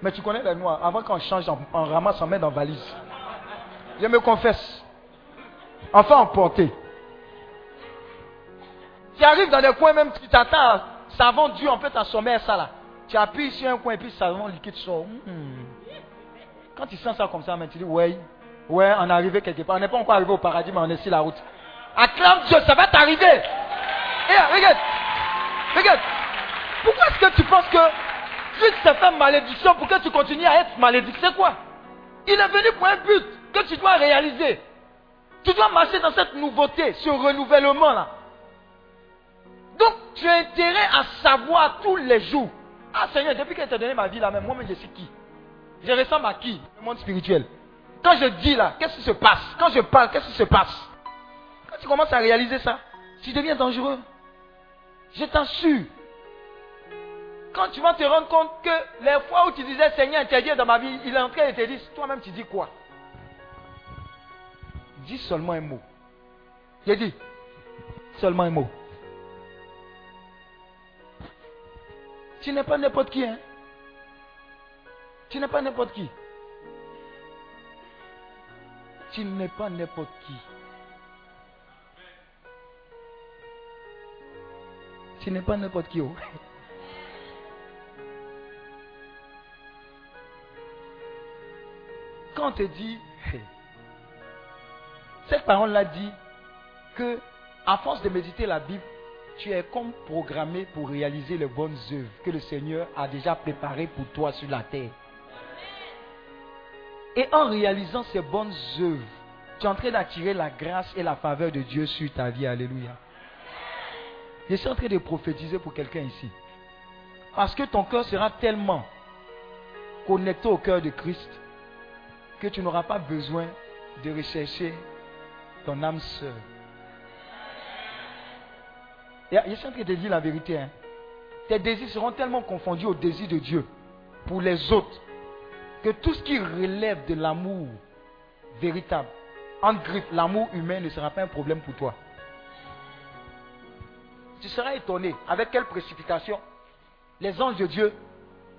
Speaker 2: Mais tu connais les noirs. Avant qu'on change, on, ramasse, on met dans la valise. Je me confesse. Enfin, emporté. Tu arrives dans des coins même, tu t'attends savon dur, on peut t'assommer ça là. Tu appuies sur un coin et puis savon liquide sort. Hmm. Quand tu sens ça comme ça, tu dis, ouais, ouais, on est arrivé quelque part. On n'est pas encore arrivé au paradis, mais on est sur la route. Acclame Dieu, ça va t'arriver. Et regarde, regarde. Pourquoi est-ce que tu penses que Christ s'est fait malédiction pour que tu continues à être malédiction C'est quoi? Il est venu pour un but que tu dois réaliser. Tu dois marcher dans cette nouveauté, ce renouvellement-là. Donc, tu as intérêt à savoir tous les jours. Ah Seigneur, depuis que tu as donné ma vie là même, moi-même je suis qui? Je ressemble à qui? Le monde spirituel. Quand je dis là, qu'est-ce qui se passe? Quand je parle, qu'est-ce qui se passe? Quand tu commences à réaliser ça, tu deviens dangereux. Je t'assure quand tu vas te rendre compte que les fois où tu disais Seigneur, interdit dans ma vie, il est en train de te dire, toi-même tu dis quoi? Dis seulement un mot. J'ai dit, seulement un mot. Tu n'es pas n'importe qui, hein? Tu n'es pas n'importe qui. Tu n'es pas n'importe qui. Tu n'es pas n'importe qui. Oh. quand on te dit, cette parole-là dit que, à force de méditer la Bible, tu es comme programmé pour réaliser les bonnes œuvres que le Seigneur a déjà préparées pour toi sur la terre. Et en réalisant ces bonnes œuvres, tu es en train d'attirer la grâce et la faveur de Dieu sur ta vie. Alléluia. Je suis en train de prophétiser pour quelqu'un ici. Parce que ton cœur sera tellement connecté au cœur de Christ que tu n'auras pas besoin de rechercher ton âme sœur. Je suis en train de dire la vérité. Hein. Tes désirs seront tellement confondus au désir de Dieu pour les autres que tout ce qui relève de l'amour véritable, en griffe, l'amour humain ne sera pas un problème pour toi. Tu seras étonné avec quelle précipitation les anges de Dieu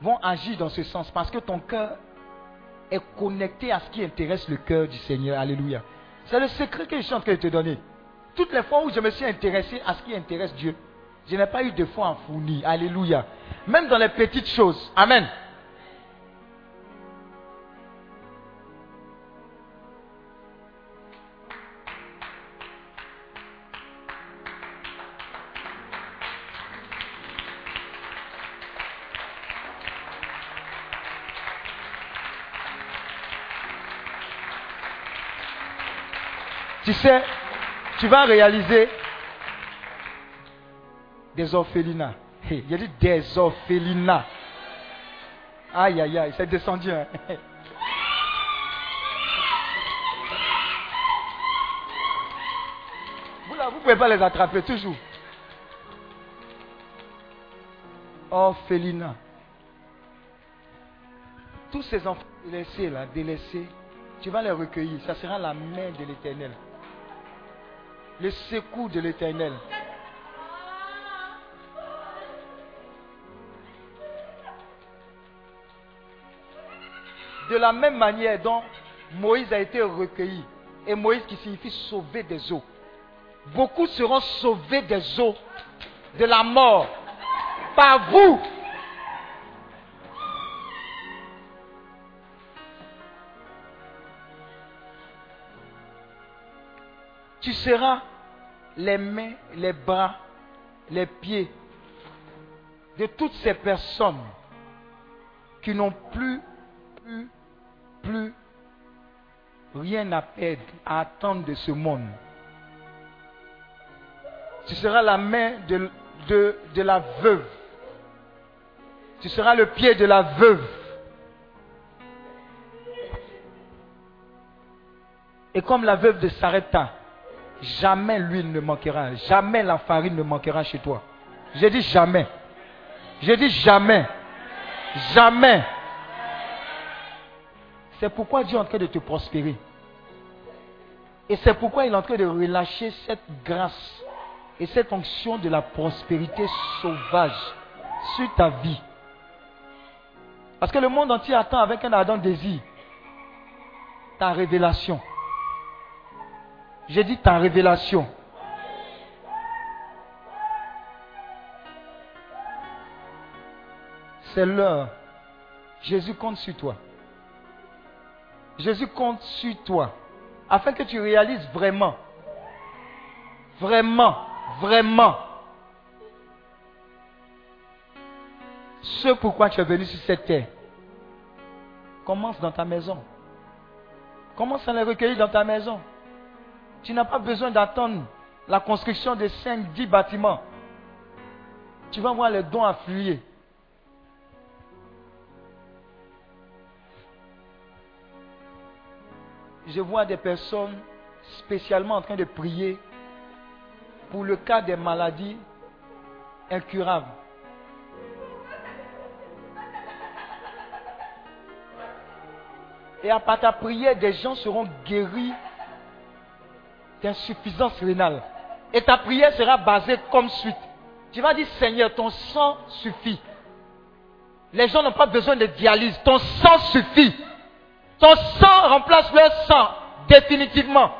Speaker 2: vont agir dans ce sens? Parce que ton cœur est connecté à ce qui intéresse le cœur du Seigneur. Alléluia. C'est le secret que je suis en train te donner. Toutes les fois où je me suis intéressé à ce qui intéresse Dieu, je n'ai pas eu de foi en fourni. Alléluia. Même dans les petites choses. Amen. Sais, tu vas réaliser des orphelinats. Hey, il a dit des orphelinats. Aïe, aïe, aïe, c'est descendu. Hein. Vous là, vous pouvez pas les attraper toujours. Orphelinat. Tous ces enfants délaissés là, délaissés, tu vas les recueillir. Ça sera la main de l'éternel. Le secours de l'éternel. De la même manière dont Moïse a été recueilli, et Moïse qui signifie sauver des eaux, beaucoup seront sauvés des eaux de la mort par vous. Tu seras les mains, les bras, les pieds de toutes ces personnes qui n'ont plus, plus, plus rien à perdre, à attendre de ce monde. Tu seras la main de, la veuve. Tu seras le pied de la veuve. Et comme la veuve de Sarepta, jamais l'huile ne manquera, jamais la farine ne manquera chez toi. J'ai dit jamais. J'ai dit jamais. Jamais. C'est pourquoi Dieu est en train de te prospérer. Et c'est pourquoi il est en train de relâcher cette grâce et cette onction de la prospérité sauvage sur ta vie. Parce que le monde entier attend avec un ardent désir ta révélation. J'ai dit ta révélation. C'est l'heure. Jésus compte sur toi. Jésus compte sur toi. Afin que tu réalises vraiment, vraiment, vraiment, ce pourquoi tu es venu sur cette terre. Commence dans ta maison. Commence à les recueillir dans ta maison. Tu n'as pas besoin d'attendre la construction de 5, 10 bâtiments. Tu vas voir les dons affluer. Je vois des personnes spécialement en train de prier pour le cas des maladies incurables. Et à part ta prière, des gens seront guéris d'insuffisance rénale. Et ta prière sera basée comme suite. Tu vas dire, Seigneur, ton sang suffit. Les gens n'ont pas besoin de dialyse. Ton sang suffit. Ton sang remplace leur sang définitivement.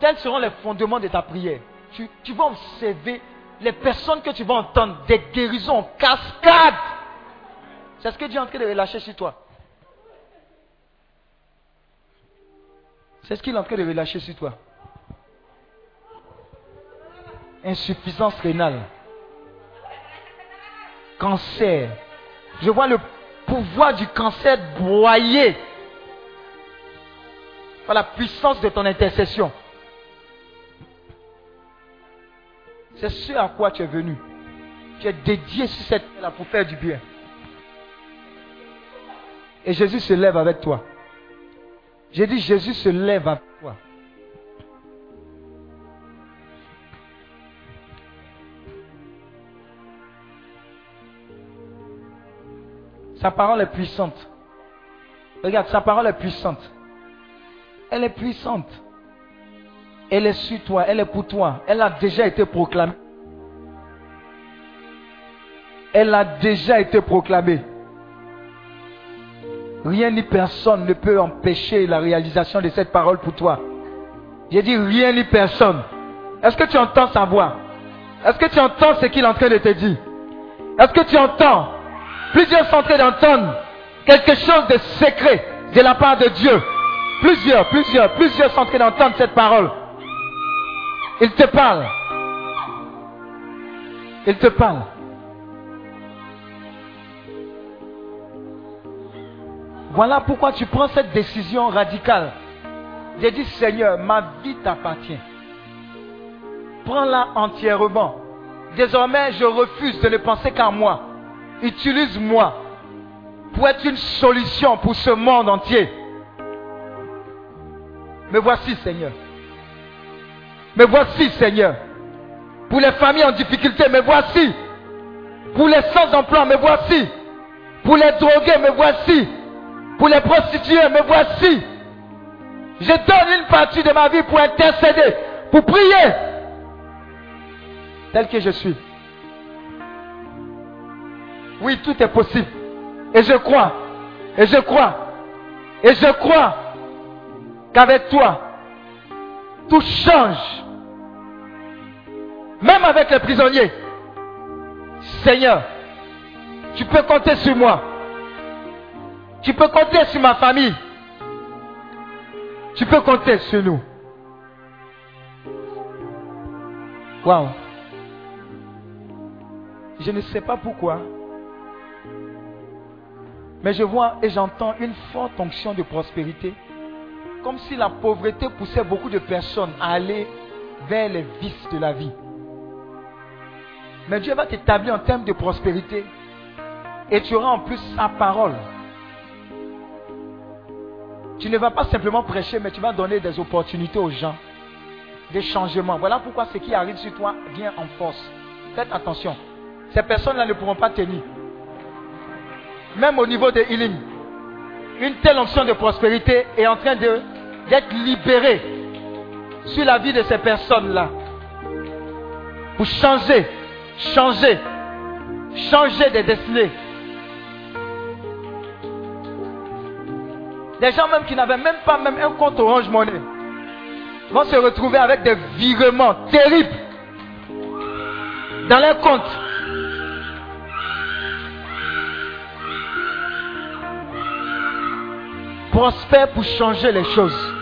Speaker 2: Tels seront les fondements de ta prière. Tu, tu vas observer les personnes que tu vas entendre, des guérisons en cascade. C'est ce que Dieu est en train de relâcher sur toi. C'est ce qu'il est en train de relâcher sur toi. Insuffisance rénale. Cancer. Je vois le pouvoir du cancer broyer par la puissance de ton intercession. C'est ce à quoi tu es venu. Tu es dédié sur cette terre pour faire du bien. Et Jésus se lève avec toi. J'ai dit, Jésus se lève avec toi. Sa parole est puissante. Regarde, sa parole est puissante. Elle est puissante. Elle est sur toi, elle est pour toi. Elle a déjà été proclamée. Elle a déjà été proclamée. Rien ni personne ne peut empêcher la réalisation de cette parole pour toi. J'ai dit rien ni personne. Est-ce que tu entends sa voix? Est-ce que tu entends ce qu'il est en train de te dire? Est-ce que tu entends? Plusieurs sont en train d'entendre quelque chose de secret de la part de Dieu. Plusieurs, plusieurs, plusieurs sont en train d'entendre cette parole. Il te parle. Il te parle. Voilà pourquoi tu prends cette décision radicale J'ai dit, Seigneur, ma vie t'appartient. Prends-la entièrement. Désormais, je refuse de ne penser qu'à moi. Utilise-moi pour être une solution pour ce monde entier. Me voici, Seigneur. Me voici, Seigneur. Pour les familles en difficulté, me voici. Pour les sans-emploi, me voici. Pour les drogués, me voici. Pour les prostituées, me voici. Je donne une partie de ma vie pour intercéder, pour prier, tel que je suis. Oui, tout est possible. Et je crois, et je crois, et je crois qu'avec toi, tout change. Même avec les prisonniers. Seigneur, tu peux compter sur moi. Tu peux compter sur ma famille. Tu peux compter sur nous. Waouh. Je ne sais pas pourquoi. Mais je vois et j'entends une forte onction de prospérité. Comme si la pauvreté poussait beaucoup de personnes à aller vers les vices de la vie. Mais Dieu va t'établir en termes de prospérité. Et tu auras en plus sa parole. Tu ne vas pas simplement prêcher, mais tu vas donner des opportunités aux gens. Des changements. Voilà pourquoi ce qui arrive sur toi vient en force. Faites attention. Ces personnes-là ne pourront pas tenir. Même au niveau de healing. Une telle onction de prospérité est en train d'être libérée sur la vie de ces personnes-là. Pour changer, changer, changer des destinées. Des gens même qui n'avaient même pas même un compte Orange Money vont se retrouver avec des virements terribles dans leur compte. Prospère pour changer les choses.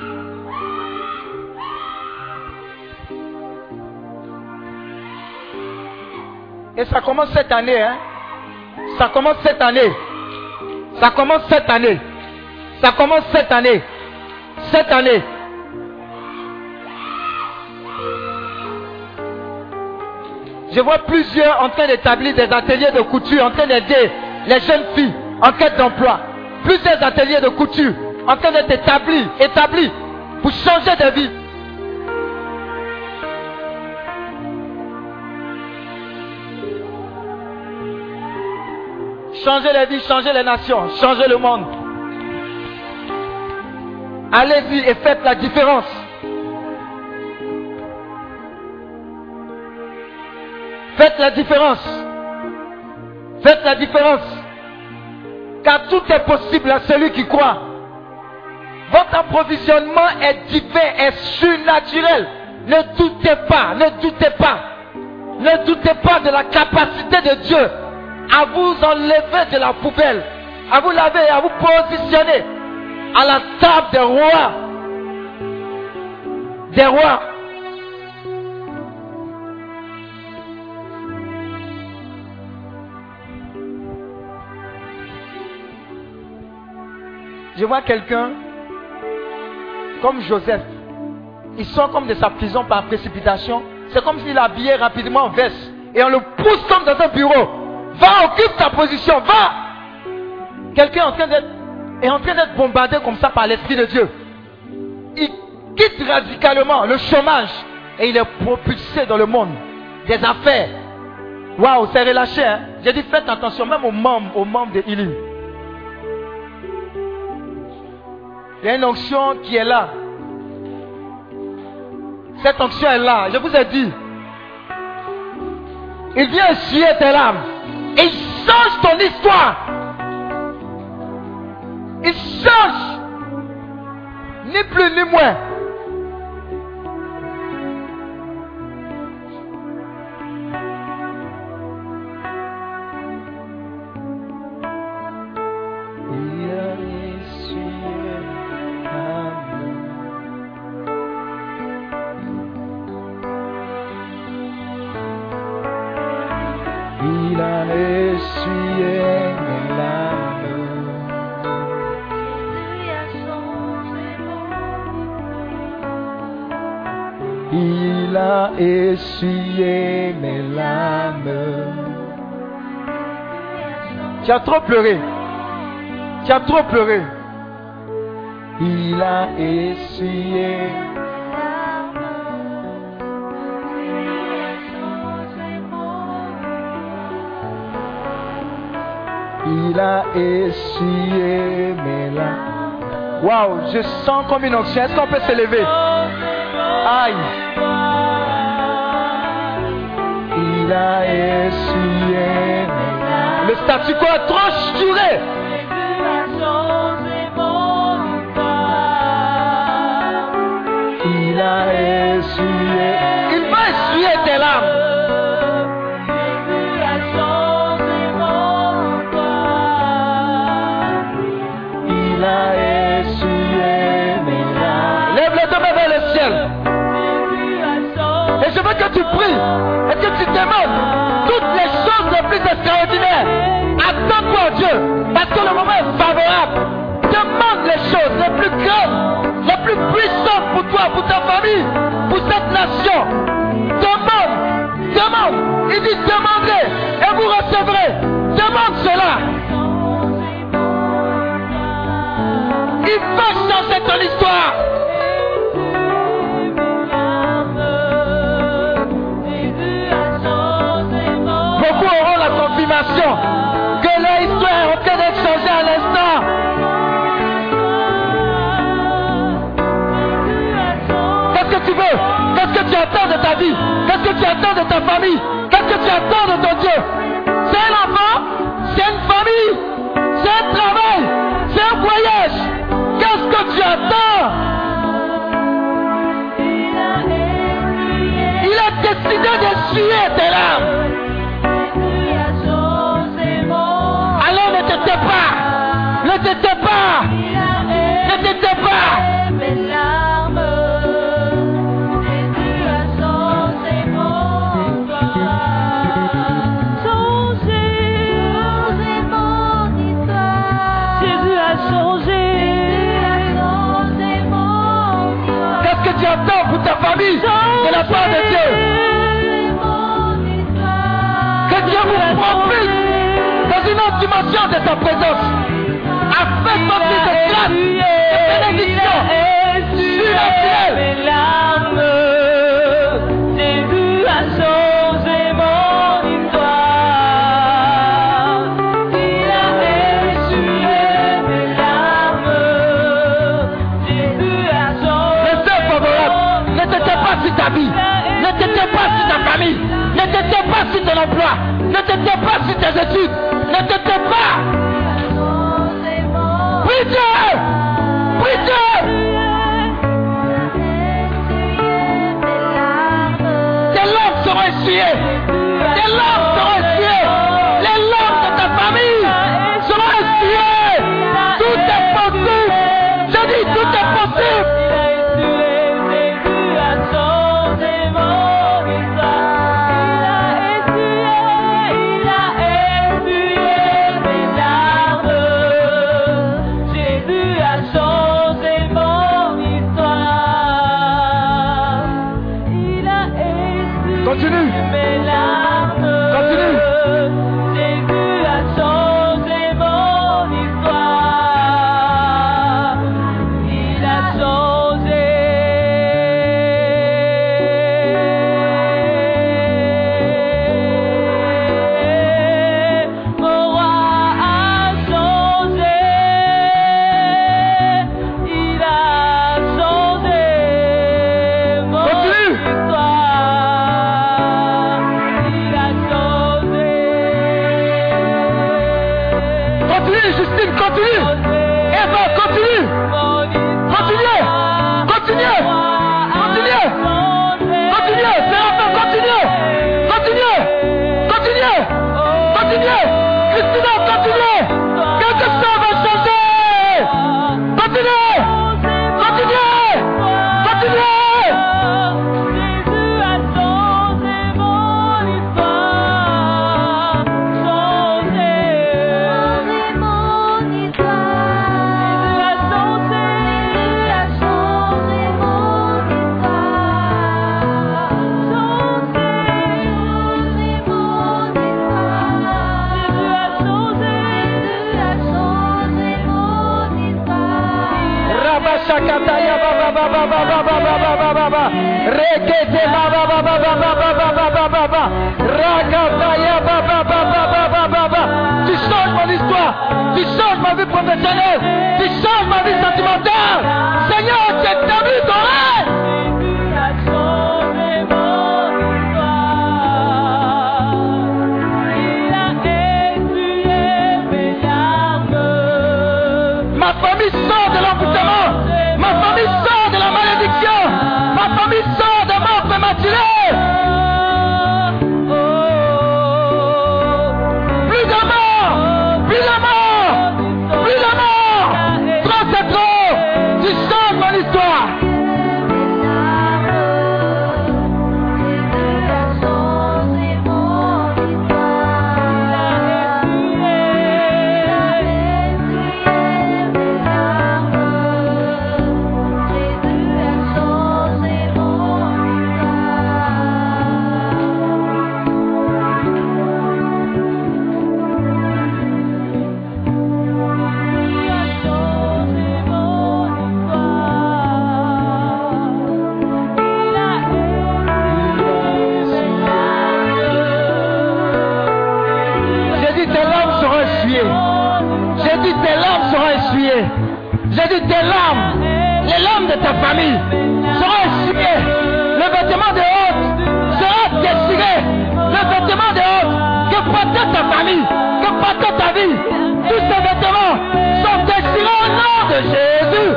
Speaker 2: Et ça commence cette année, hein. Ça commence cette année. Ça commence cette année. Ça commence cette année. Cette année. Je vois plusieurs en train d'établir des ateliers de couture, en train d'aider les jeunes filles en quête d'emploi. Plusieurs ateliers de couture en train d'être établis, établis pour changer de vie. Changer les vies, changer les nations, changer le monde. Allez-y et faites la différence. Faites la différence. Faites la différence. Car tout est possible à celui qui croit. Votre approvisionnement est divin, est surnaturel. Ne doutez pas, ne doutez pas. Ne doutez pas de la capacité de Dieu à vous enlever de la poubelle, à vous laver, à vous positionner à la table des rois. Des rois. Je vois quelqu'un comme Joseph. Il sort comme de sa prison par précipitation. C'est comme s'il habillait rapidement en veste. Et on le pousse comme dans un bureau. Va, occupe ta position, va. Quelqu'un en train d'être est en train d'être bombardé comme ça par l'Esprit de Dieu. Il quitte radicalement le chômage et il est propulsé dans le monde des affaires. Waouh, c'est relâché. Hein? J'ai dit faites attention même aux membres, aux membres de Ili. Il y a une onction qui est là. Cette onction est là. Je vous ai dit. Il vient essuyer tes larmes. Et il change ton histoire. Il change. Ni plus ni moins.
Speaker 8: Tu as trop pleuré. Tu as trop pleuré. Il a essuyé. Il a essuyé mes larmes. Waouh, je sens comme une onction. Est-ce qu'on peut se lever? Aïe. Il a larmes. Le statu quo est trop duré. Il a essuyé. Il va essuyer tes larmes. Il a essuyé mes larmes. Lève les deux mains vers le ciel. Et je veux que tu pries et que tu demandes toutes les choses les plus extraordinaires. Dieu parce que le moment est favorable. Demande les choses les plus grandes, les plus puissantes pour toi, pour ta famille, pour cette nation. Demande, demande. Il dit demandez et vous recevrez. Demande cela. Il va changer ton histoire. Beaucoup auront la confirmation que leur histoire est en d'être à l'instant. Qu'est-ce que tu veux? Qu'est-ce que tu attends de ta vie? Qu'est-ce que tu attends de ta famille? Qu'est-ce que tu attends de ton Dieu? C'est un enfant C'est une famille C'est un travail C'est un voyage. Qu'est-ce que tu attends? Il a décidé d'essuyer tes larmes. Ne te tais pas. Ne te tais pas. Ne te tais pas. Qu'est-ce que tu attends pour ta famille de la part de Dieu? Que Dieu vous autre dimension de sa présence. Afin sortir de grâce, de bénédiction sur ta vie. Ne te tais pas sur ta famille. Ne te tais pas sur ton emploi. Te pas sur tes études. Ne te tais pas. Prie Dieu. Prie Dieu. Tes larmes seront essuyées. Tes larmes seront Continue. Continue. Tu changes ma vie professionnelle. Tu changes ma vie sentimentale. Seigneur, tu établis tous ces vêtements sont déchirés au nom de Jésus.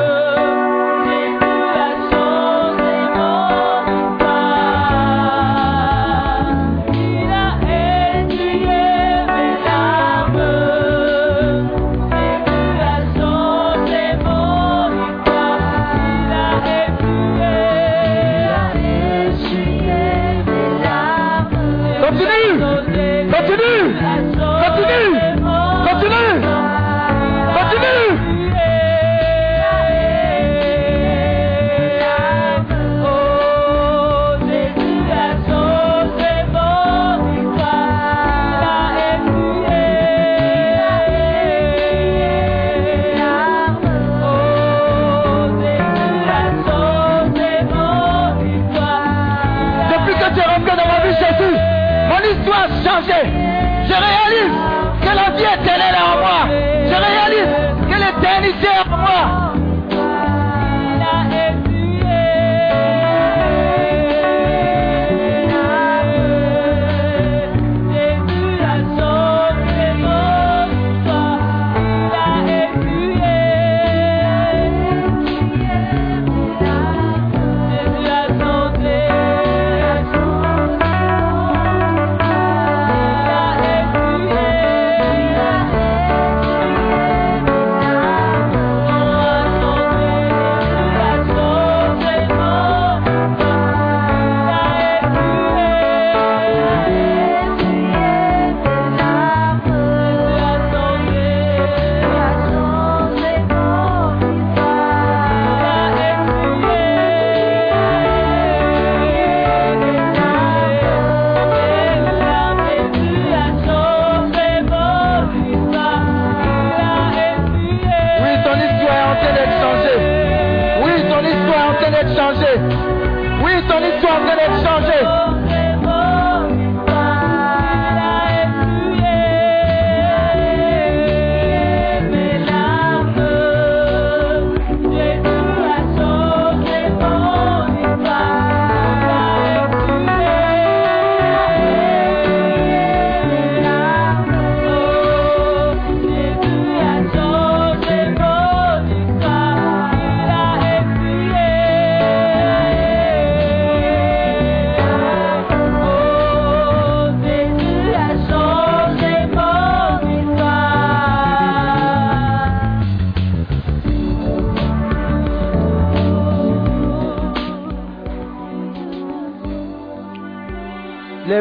Speaker 8: situação, gente. Oui, ton histoire est en changée.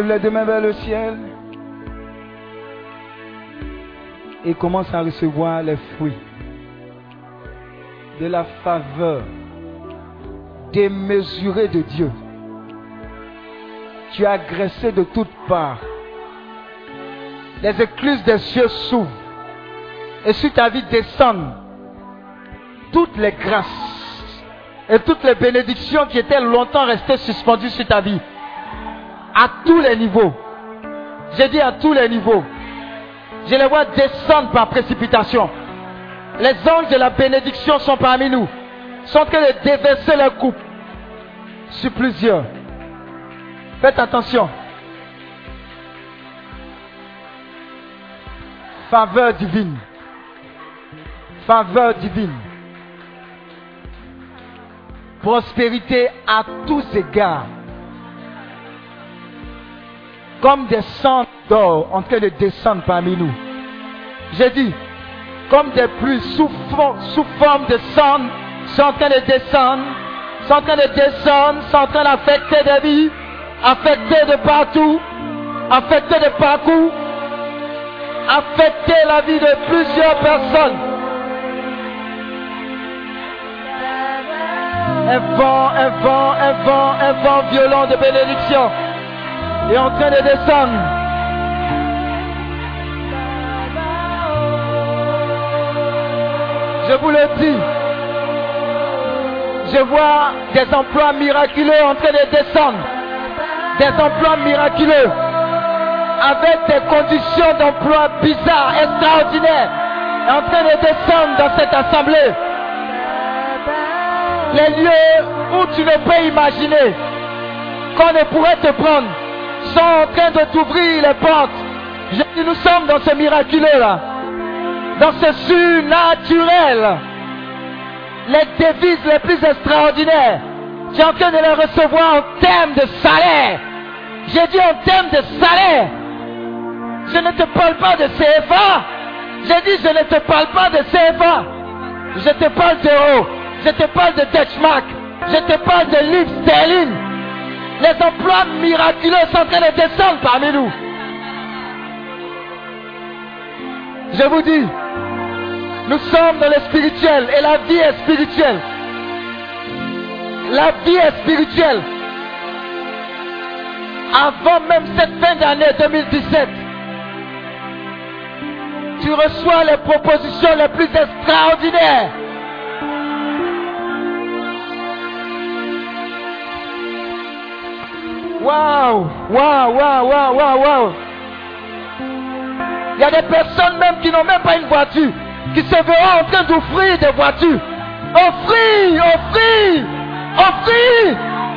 Speaker 8: Les deux mains vers le ciel et commence à recevoir les fruits de la faveur démesurée de Dieu. Tu es agressé de toutes parts. Les écluses des cieux s'ouvrent et sur ta vie descendent toutes les grâces
Speaker 2: et toutes les bénédictions qui étaient longtemps restées suspendues sur ta vie. À tous les niveaux. J'ai dit à tous les niveaux. Je les vois descendre par précipitation. Les anges de la bénédiction sont parmi nous. Sont en train de déverser leur coupe sur plusieurs. Faites attention. Faveur divine. Faveur divine. Prospérité à tous égards. Comme des sangs d'or en train de descendre parmi nous. J'ai dit, comme des pluies sous, sous forme de sang sont en train de descendre, sont en train de descendre, sont en train d'affecter des vies, affecter de partout, affecter de partout, affecter la vie de plusieurs personnes. Un vent, un vent, un vent, un vent violent de bénédiction est en train de descendre. Je vous le dis. Je vois des emplois miraculeux en train de descendre. Des emplois miraculeux. Avec des conditions d'emploi bizarres, extraordinaires. En train de descendre dans cette assemblée. Les lieux où tu ne peux imaginer qu'on ne pourrait te prendre sont en train de t'ouvrir les portes. Je dis, nous sommes dans ce miraculeux là. Dans ce surnaturel. Les devises les plus extraordinaires. Tu es en train de les recevoir en termes de salaire. J'ai dit en termes de salaire. Je ne te parle pas de CFA. J'ai dit je ne te parle pas de CFA. Je te parle d'euros. Je te parle de Dutchmark. Je te parle de livres sterling. Les emplois miraculeux sont en train de descendre parmi nous. Je vous dis, nous sommes dans le spirituel et la vie est spirituelle. La vie est spirituelle. Avant même cette fin d'année 2017, tu reçois les propositions les plus extraordinaires. Waouh, waouh, waouh, waouh, waouh, waouh. Il y a des personnes même qui n'ont même pas une voiture, qui se verront en train d'offrir des voitures. Offrir, offrir, offrir.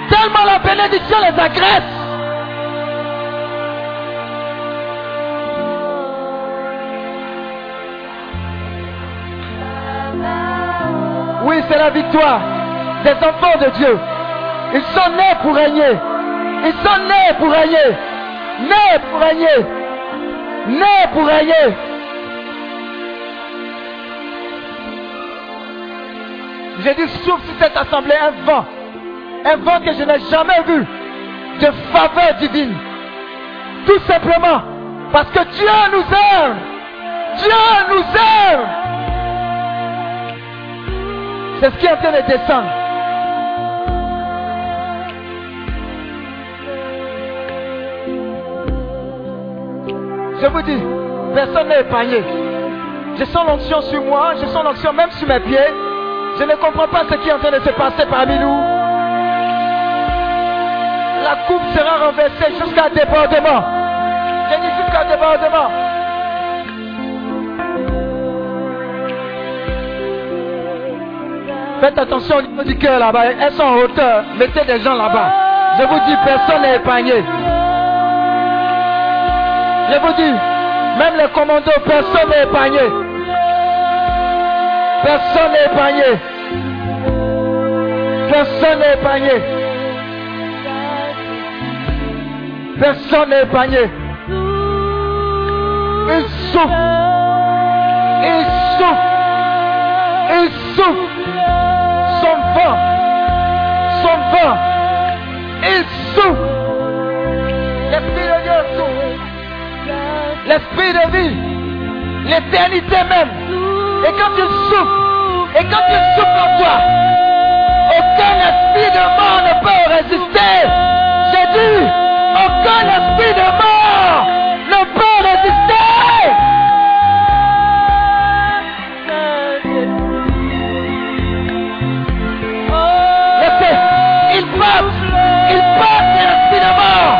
Speaker 2: Tellement la bénédiction les agresse. Oui, c'est la victoire des enfants de Dieu. Ils sont nés pour régner. Ils sont nés pour régner. Nés pour régner. Nés pour régner. J'ai dit souffle sur cette assemblée un vent. Un vent que je n'ai jamais vu. De faveur divine. Tout simplement parce que Dieu nous aime. Dieu nous aime. C'est ce qui est en train de descendre. Je vous dis, personne n'est épargné. Je sens l'onction sur moi, je sens l'onction même sur mes pieds. Je ne comprends pas ce qui est en train de se passer parmi nous. La coupe sera renversée jusqu'à débordement. J'ai dit jusqu'à débordement. Faites attention au niveau du cœur là-bas. Elles sont en hauteur. Mettez des gens là-bas. Je vous dis, personne n'est épargné. Je vous dis, même les commandos, personne n'est épargné. Personne n'est épargné. Personne n'est épargné. Personne n'est épargné. Il souffle. Il souffle. Il souffle. Son vent. Son vent. Il souffle. L'Esprit de Dieu souffle l'esprit de vie, l'éternité même. Et quand tu souffres, et quand tu souffres en toi, aucun esprit de mort ne peut résister. J'ai dit, aucun esprit de mort ne peut résister. Laissez, il passe, il passe l'esprit de mort.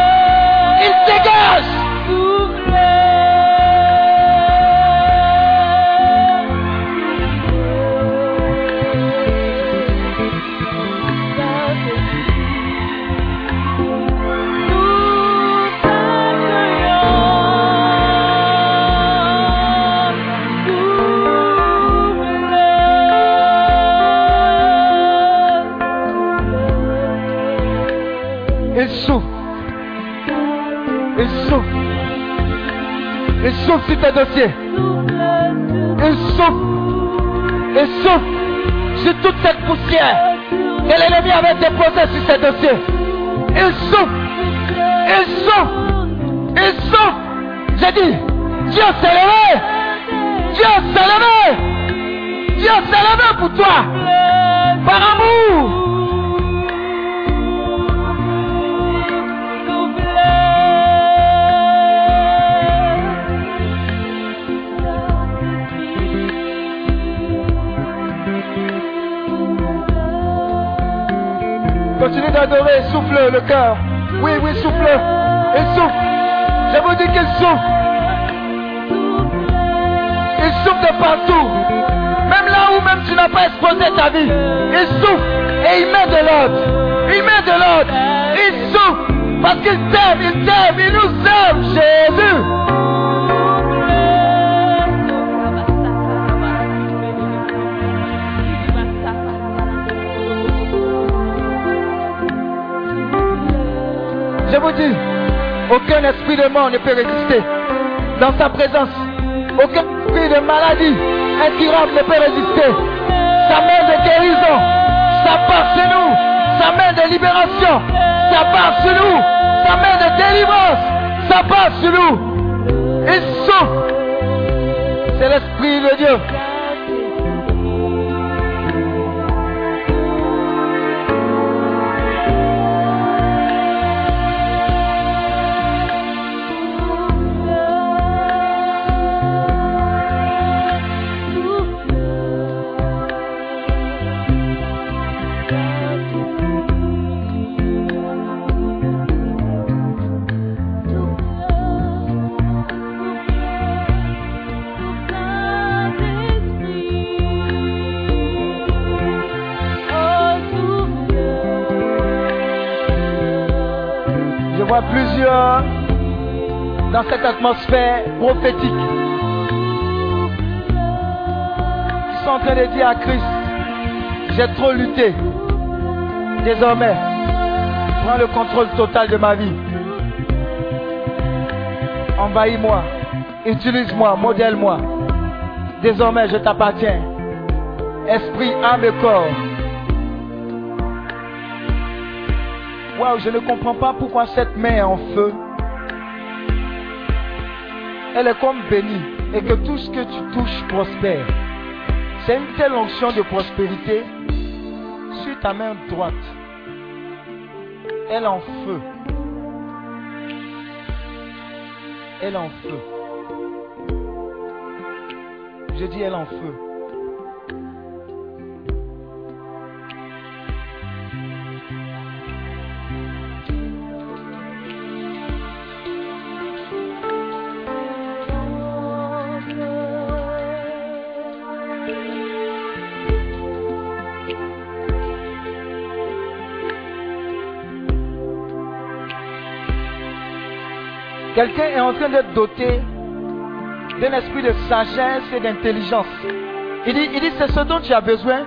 Speaker 2: Dossiers. Il souffle. Il souffle sur toute cette poussière que l'ennemi avait déposée sur ces dossiers. Il souffle. Il souffle. Il souffle. J'ai dit, Dieu s'est levé. Dieu s'est levé. Dieu s'est levé pour toi. Par amour. D'adorer, souffle le cœur. Oui, oui, souffle. Il souffle. Je vous dis qu'il souffle. Il souffle de partout. Même là où même tu n'as pas exposé ta vie. Il souffle et il met de l'ordre. Il met de l'ordre. Il souffle parce qu'il t'aime, il t'aime, il nous aime, Jésus. Vous aucun esprit de mort ne peut résister dans sa présence. Aucun esprit de maladie incurable ne peut résister. Sa main de guérison, sa part sur nous. Sa main de libération, sa part sur nous. Sa main de délivrance, sa part sur nous. Il souffle. C'est l'esprit de Dieu. Cette atmosphère prophétique qui sont en train de dire à Christ, j'ai trop lutté. Désormais, prends le contrôle total de ma vie. Envahis-moi, utilise-moi, modèle-moi. Désormais, je t'appartiens. Esprit, âme et corps. Waouh, je ne comprends pas pourquoi cette main est en feu. Elle est comme bénie et que tout ce que tu touches prospère. C'est une telle onction de prospérité sur ta main droite. Elle en feu. Elle en feu. Je dis elle en feu. Quelqu'un est en train d'être doté d'un esprit de sagesse et d'intelligence. Il dit, il c'est ce dont tu as besoin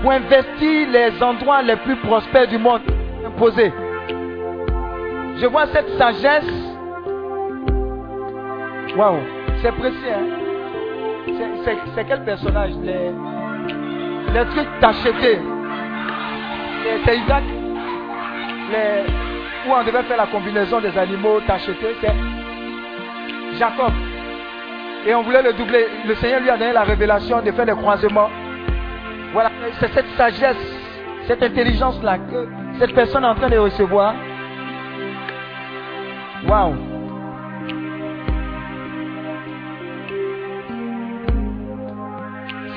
Speaker 2: pour investir les endroits les plus prospères du monde imposés. Je vois cette sagesse. Waouh, c'est précis. Hein? C'est- quel personnage? Les, trucs t'acheter. C'est. Les, où on devait faire la combinaison des animaux t'acheter, c'est Jacob. Et on voulait le doubler. Le Seigneur lui a donné la révélation de faire des croisements. Voilà, c'est cette sagesse, cette intelligence-là que cette personne est en train de recevoir. Waouh!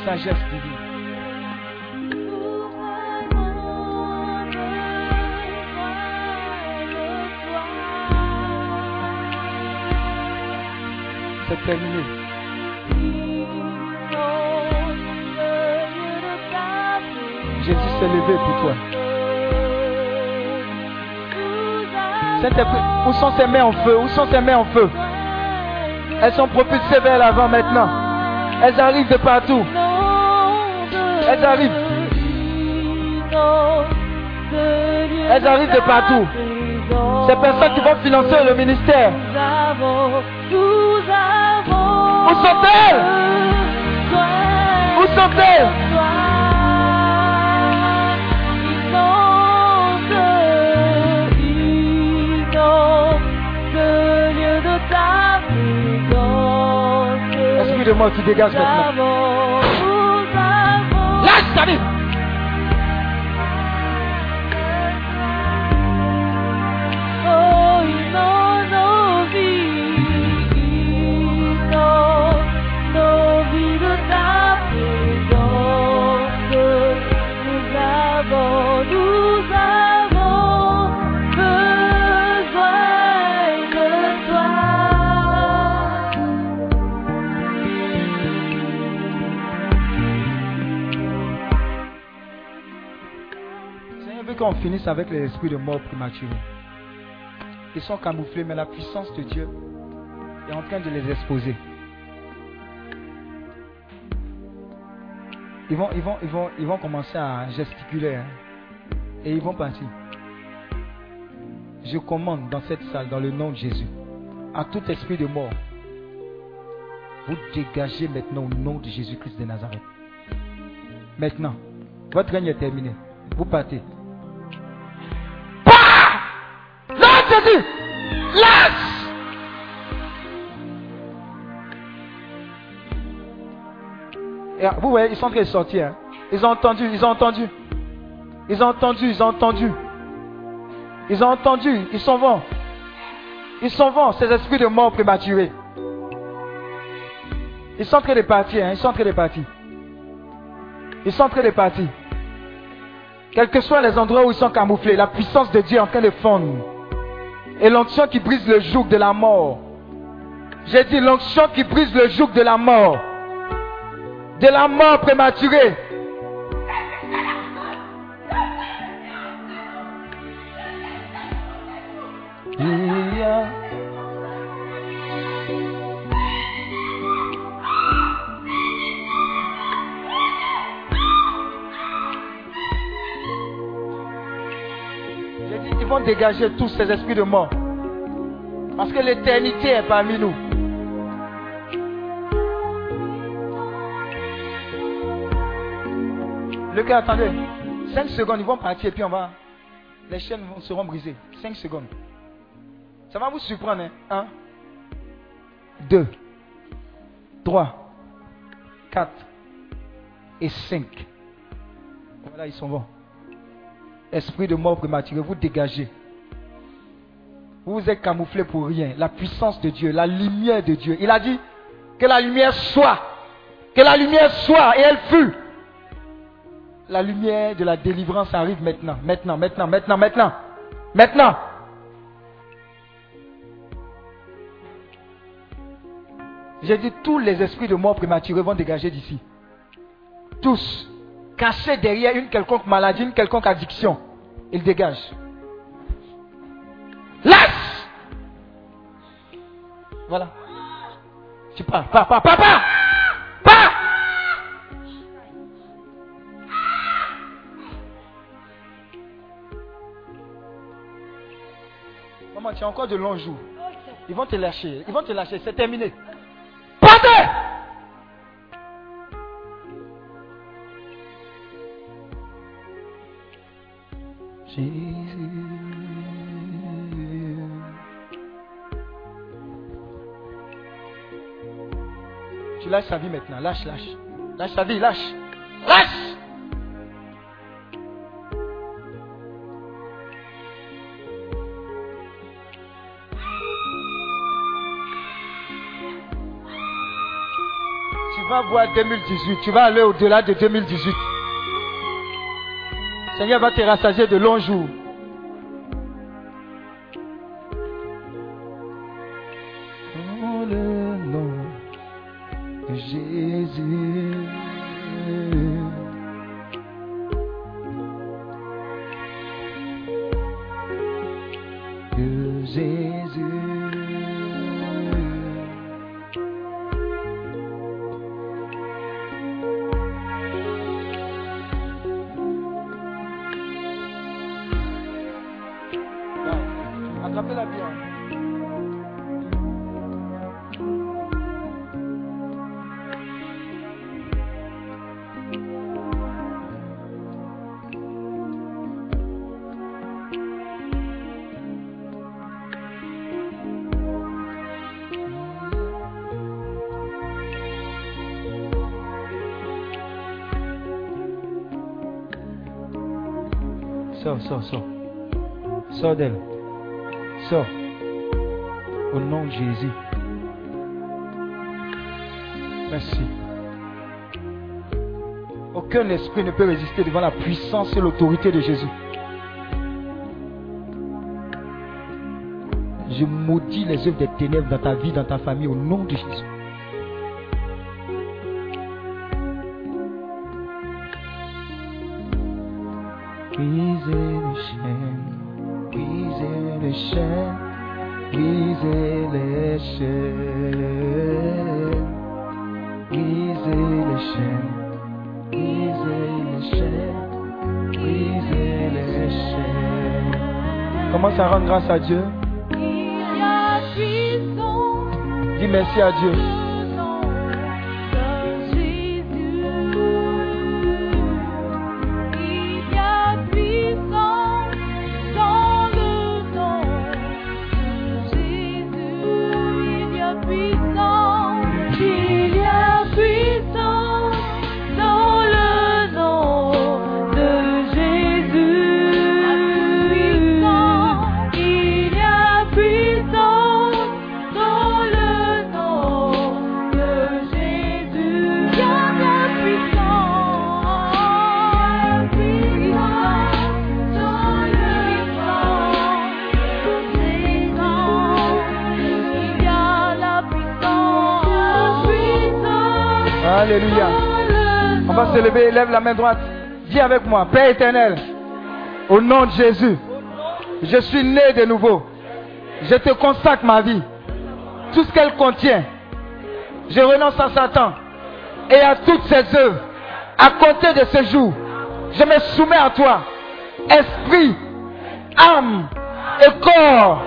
Speaker 2: Sagesse divine. Terminé. Jésus s'est levé pour toi. Où sont ses mains en feu? Où sont ses mains en feu? Elles sont propulsées vers l'avant maintenant. Elles arrivent de partout. Elles arrivent. Elles arrivent de partout. Ces personnes qui vont financer le ministère. Où sont-elles? Où sont-elles? Esprit de mort, tu dégages maintenant. Lâche ta vie. Finisse avec les esprits de mort prématurés. Ils sont camouflés, mais la puissance de Dieu est en train de les exposer. Ils vont, ils vont, ils vont, ils vont commencer à gesticuler hein. et ils vont partir. Je commande dans cette salle, dans le nom de Jésus, à tout esprit de mort, vous dégagez maintenant au nom de Jésus-Christ de Nazareth. Maintenant, votre règne est terminé. Vous partez. Lâche Et Vous voyez, ils sont en train de sortir. hein. Ils ont entendu, ils ont entendu. Ils ont entendu, ils ont entendu. Ils ont entendu, ils s'en vont. Ils s'en vont, ces esprits de mort prématurés. Ils sont en train de partir, hein, ils sont en train de partir. Ils sont en train de partir. Quels que soient les endroits où ils sont camouflés, la puissance de Dieu est en train de fondre. Et l'onction qui brise le joug de la mort. J'ai dit l'onction qui brise le joug de la mort. De la mort prématurée. Dégager tous ces esprits de mort. Parce que l'éternité est parmi nous. Le gars, attendez. 5 secondes, ils vont partir et puis on va. Les chaînes seront brisées. 5 secondes. Ça va vous surprendre. Hein? 1, 2, 3, 4 et 5. Voilà, ils sont bons. Esprit de mort prématuré, vous dégagez. Vous vous êtes camouflé pour rien. La puissance de Dieu, la lumière de Dieu. Il a dit que la lumière soit. Que la lumière soit. Et elle fut. La lumière de la délivrance arrive maintenant. Maintenant, maintenant, maintenant, maintenant. Maintenant. J'ai dit tous les esprits de mort prématurés vont dégager d'ici. Tous. Cachés derrière une quelconque maladie, une quelconque addiction. Ils dégagent. Lâche Voilà. Tu pars, pars, pars, pars, pars Pars Maman, tu as encore de longs jours. Ils vont te lâcher. Ils vont te lâcher. C'est terminé. Tu lâches sa vie maintenant. Lâche, lâche. Lâche sa vie, lâche. Lâche Tu vas voir 2018. Tu vas aller au-delà de 2018. Seigneur va te rassasier de longs jours.
Speaker 8: Esprit ne peut résister devant la puissance et l'autorité de Jésus. Je maudis les œuvres des ténèbres dans ta vie, dans ta famille, au nom de Jésus. Grâce à Dieu. Dis merci à Dieu.
Speaker 2: Lever, lève la main droite. Dis avec moi, Père éternel, au nom de Jésus, je suis né de nouveau. Je te consacre ma vie. Tout ce qu'elle contient, je renonce à Satan et à toutes ses œuvres. À compter de ce jour, je me soumets à toi. Esprit, âme et corps,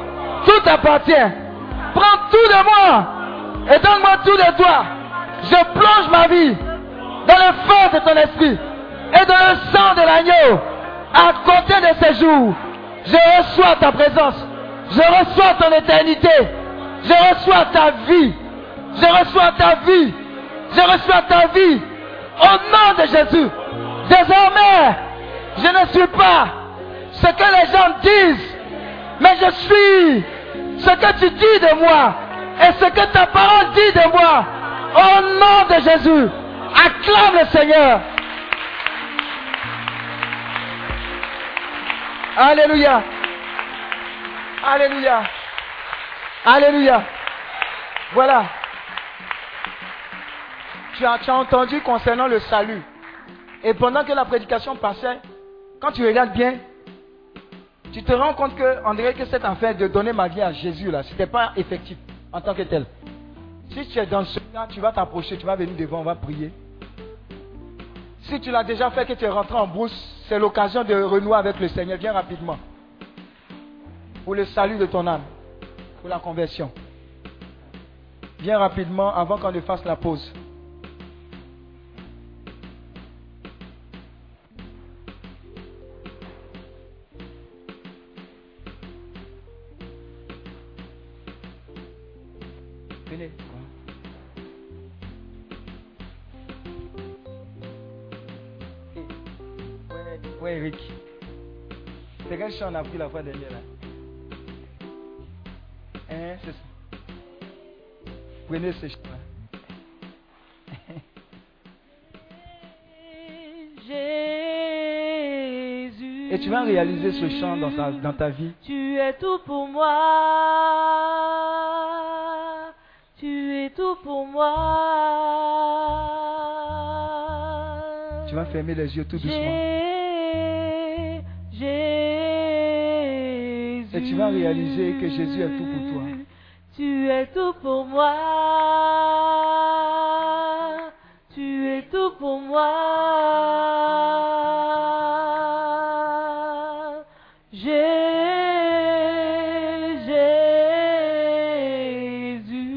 Speaker 2: tout appartient. Prends tout de moi et donne-moi tout de toi. Je plonge ma vie dans le feu de ton esprit et dans le sang de l'agneau. À compter de ces jours, je reçois ta présence. Je reçois ton éternité. Je reçois ta vie. Je reçois ta vie. Je reçois ta vie. Au nom de Jésus. Désormais, je ne suis pas ce que les gens disent, mais je suis ce que tu dis de moi et ce que ta parole dit de moi. Au nom de Jésus, acclame le Seigneur. Alléluia. Alléluia. Alléluia. Voilà. Tu as, entendu concernant le salut. Et pendant que la prédication passait, quand tu regardes bien, tu te rends compte que, on dirait que cette affaire de donner ma vie à Jésus, là, ce n'était pas effectif en tant que tel. Si tu es dans ce cas, tu vas t'approcher, tu vas venir devant, on va prier. Si tu l'as déjà fait, que tu es rentré en brousse, c'est l'occasion de renouer avec le Seigneur. Viens rapidement. Pour le salut de ton âme. Pour la conversion. Viens rapidement avant qu'on ne fasse la pause. On a pris la fois dernière là Hein, c'est ça. Prenez ce chant là.
Speaker 9: Jésus.
Speaker 2: Et tu vas réaliser ce chant dans ta, dans ta vie.
Speaker 9: Tu es tout pour moi. Tu es tout pour moi.
Speaker 2: Tu vas fermer les yeux tout doucement. réaliser que Jésus est tout pour toi.
Speaker 9: Tu es tout pour moi. Tu es tout pour moi. Jésus.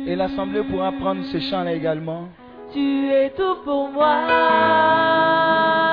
Speaker 10: Et l'assemblée pourra prendre ce chant-là également.
Speaker 8: Tu es tout pour moi.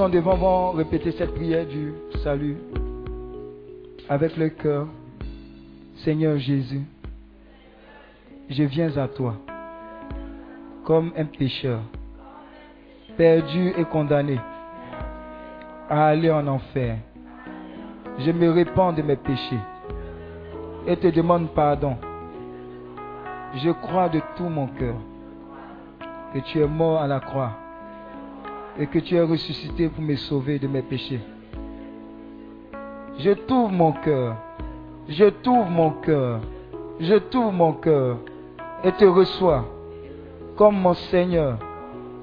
Speaker 10: sont devant vont répéter cette prière du salut avec le cœur. Seigneur Jésus, je viens à toi comme un pécheur, perdu et condamné à aller en enfer. Je me répands de mes péchés et te demande pardon. Je crois de tout mon cœur que tu es mort à la croix et que tu es ressuscité pour me sauver de mes péchés. Je t'ouvre mon cœur, je t'ouvre mon cœur, je t'ouvre mon cœur et te reçois comme mon Seigneur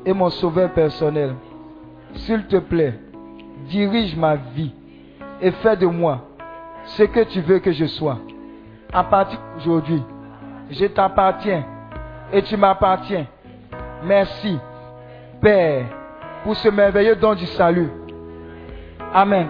Speaker 10: et mon Sauveur personnel. S'il te plaît, dirige ma vie et fais de moi ce que tu veux que je sois. À partir d'aujourd'hui, je t'appartiens et tu m'appartiens. Merci, Père pour ce merveilleux don du salut. Amen.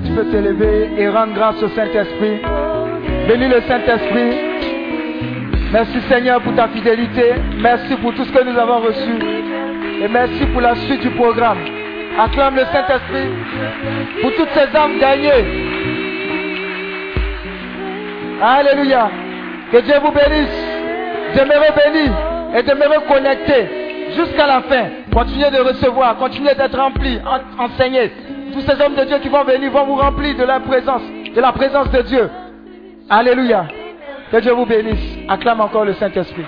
Speaker 8: que tu peux t'élever et rendre grâce au Saint-Esprit Bénis le Saint-Esprit. Merci Seigneur pour ta fidélité. Merci pour tout ce que nous avons reçu. Et merci pour la suite du programme. Acclame le Saint-Esprit pour toutes ces âmes gagnées. Alléluia. Que Dieu vous bénisse. Demeurez bénis et demeurez connectés jusqu'à la fin. Continuez de recevoir, continuez d'être remplis, en- enseignés. Tous ces hommes de Dieu qui vont venir vont vous remplir de la présence, de la présence de Dieu. Alléluia. Que Dieu vous bénisse. Acclame encore le Saint-Esprit.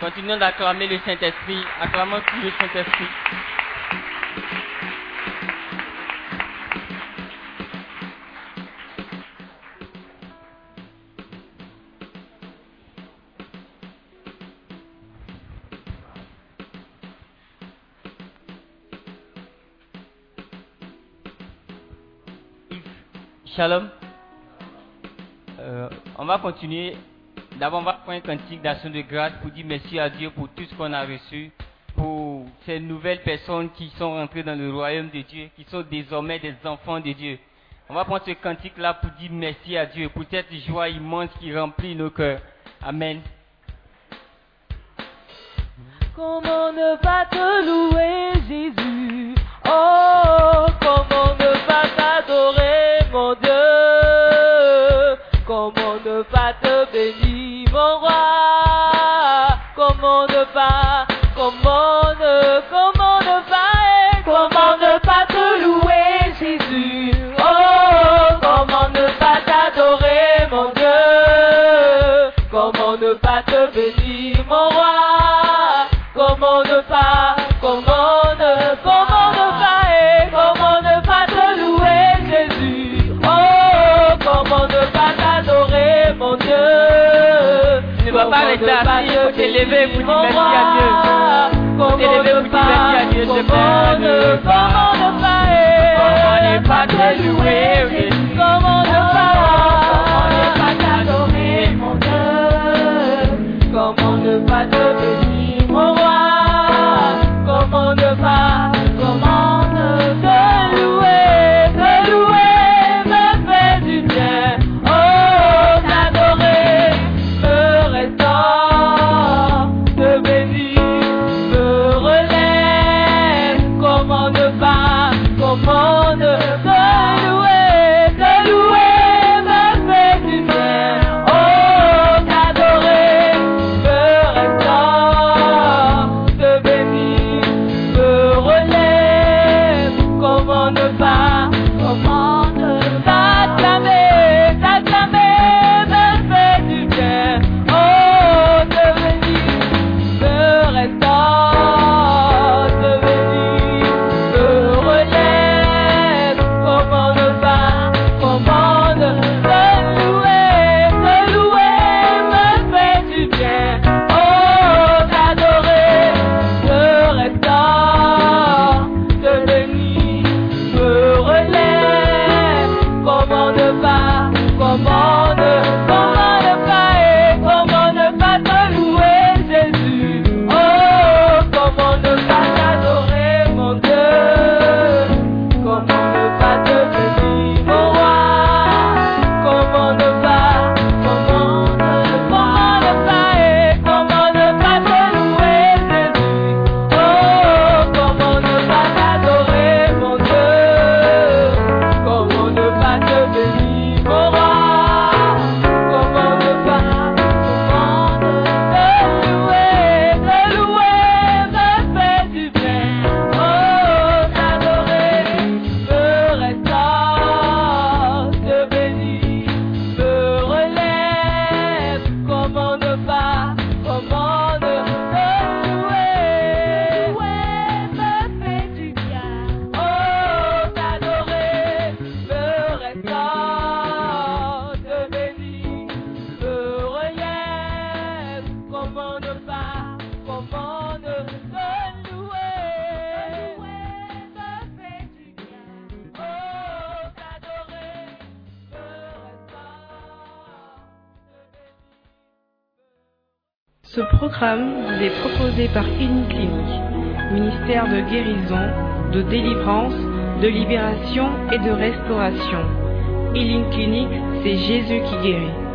Speaker 11: Continuons d'acclamer le Saint-Esprit. Acclamons tout le Saint-Esprit. Shalom. Euh, on va continuer. D'abord, on va prendre un cantique d'action de grâce pour dire merci à Dieu pour tout ce qu'on a reçu, pour ces nouvelles personnes qui sont rentrées dans le royaume de Dieu, qui sont désormais des enfants de Dieu. On va prendre ce cantique-là pour dire merci à Dieu, pour cette joie immense qui remplit nos cœurs. Amen.
Speaker 2: Comment ne pas te louer, Jésus? Oh, comment ne
Speaker 8: another. par Une Clinique, ministère de guérison, de délivrance, de libération et de restauration. Healing Clinique, c'est Jésus qui guérit.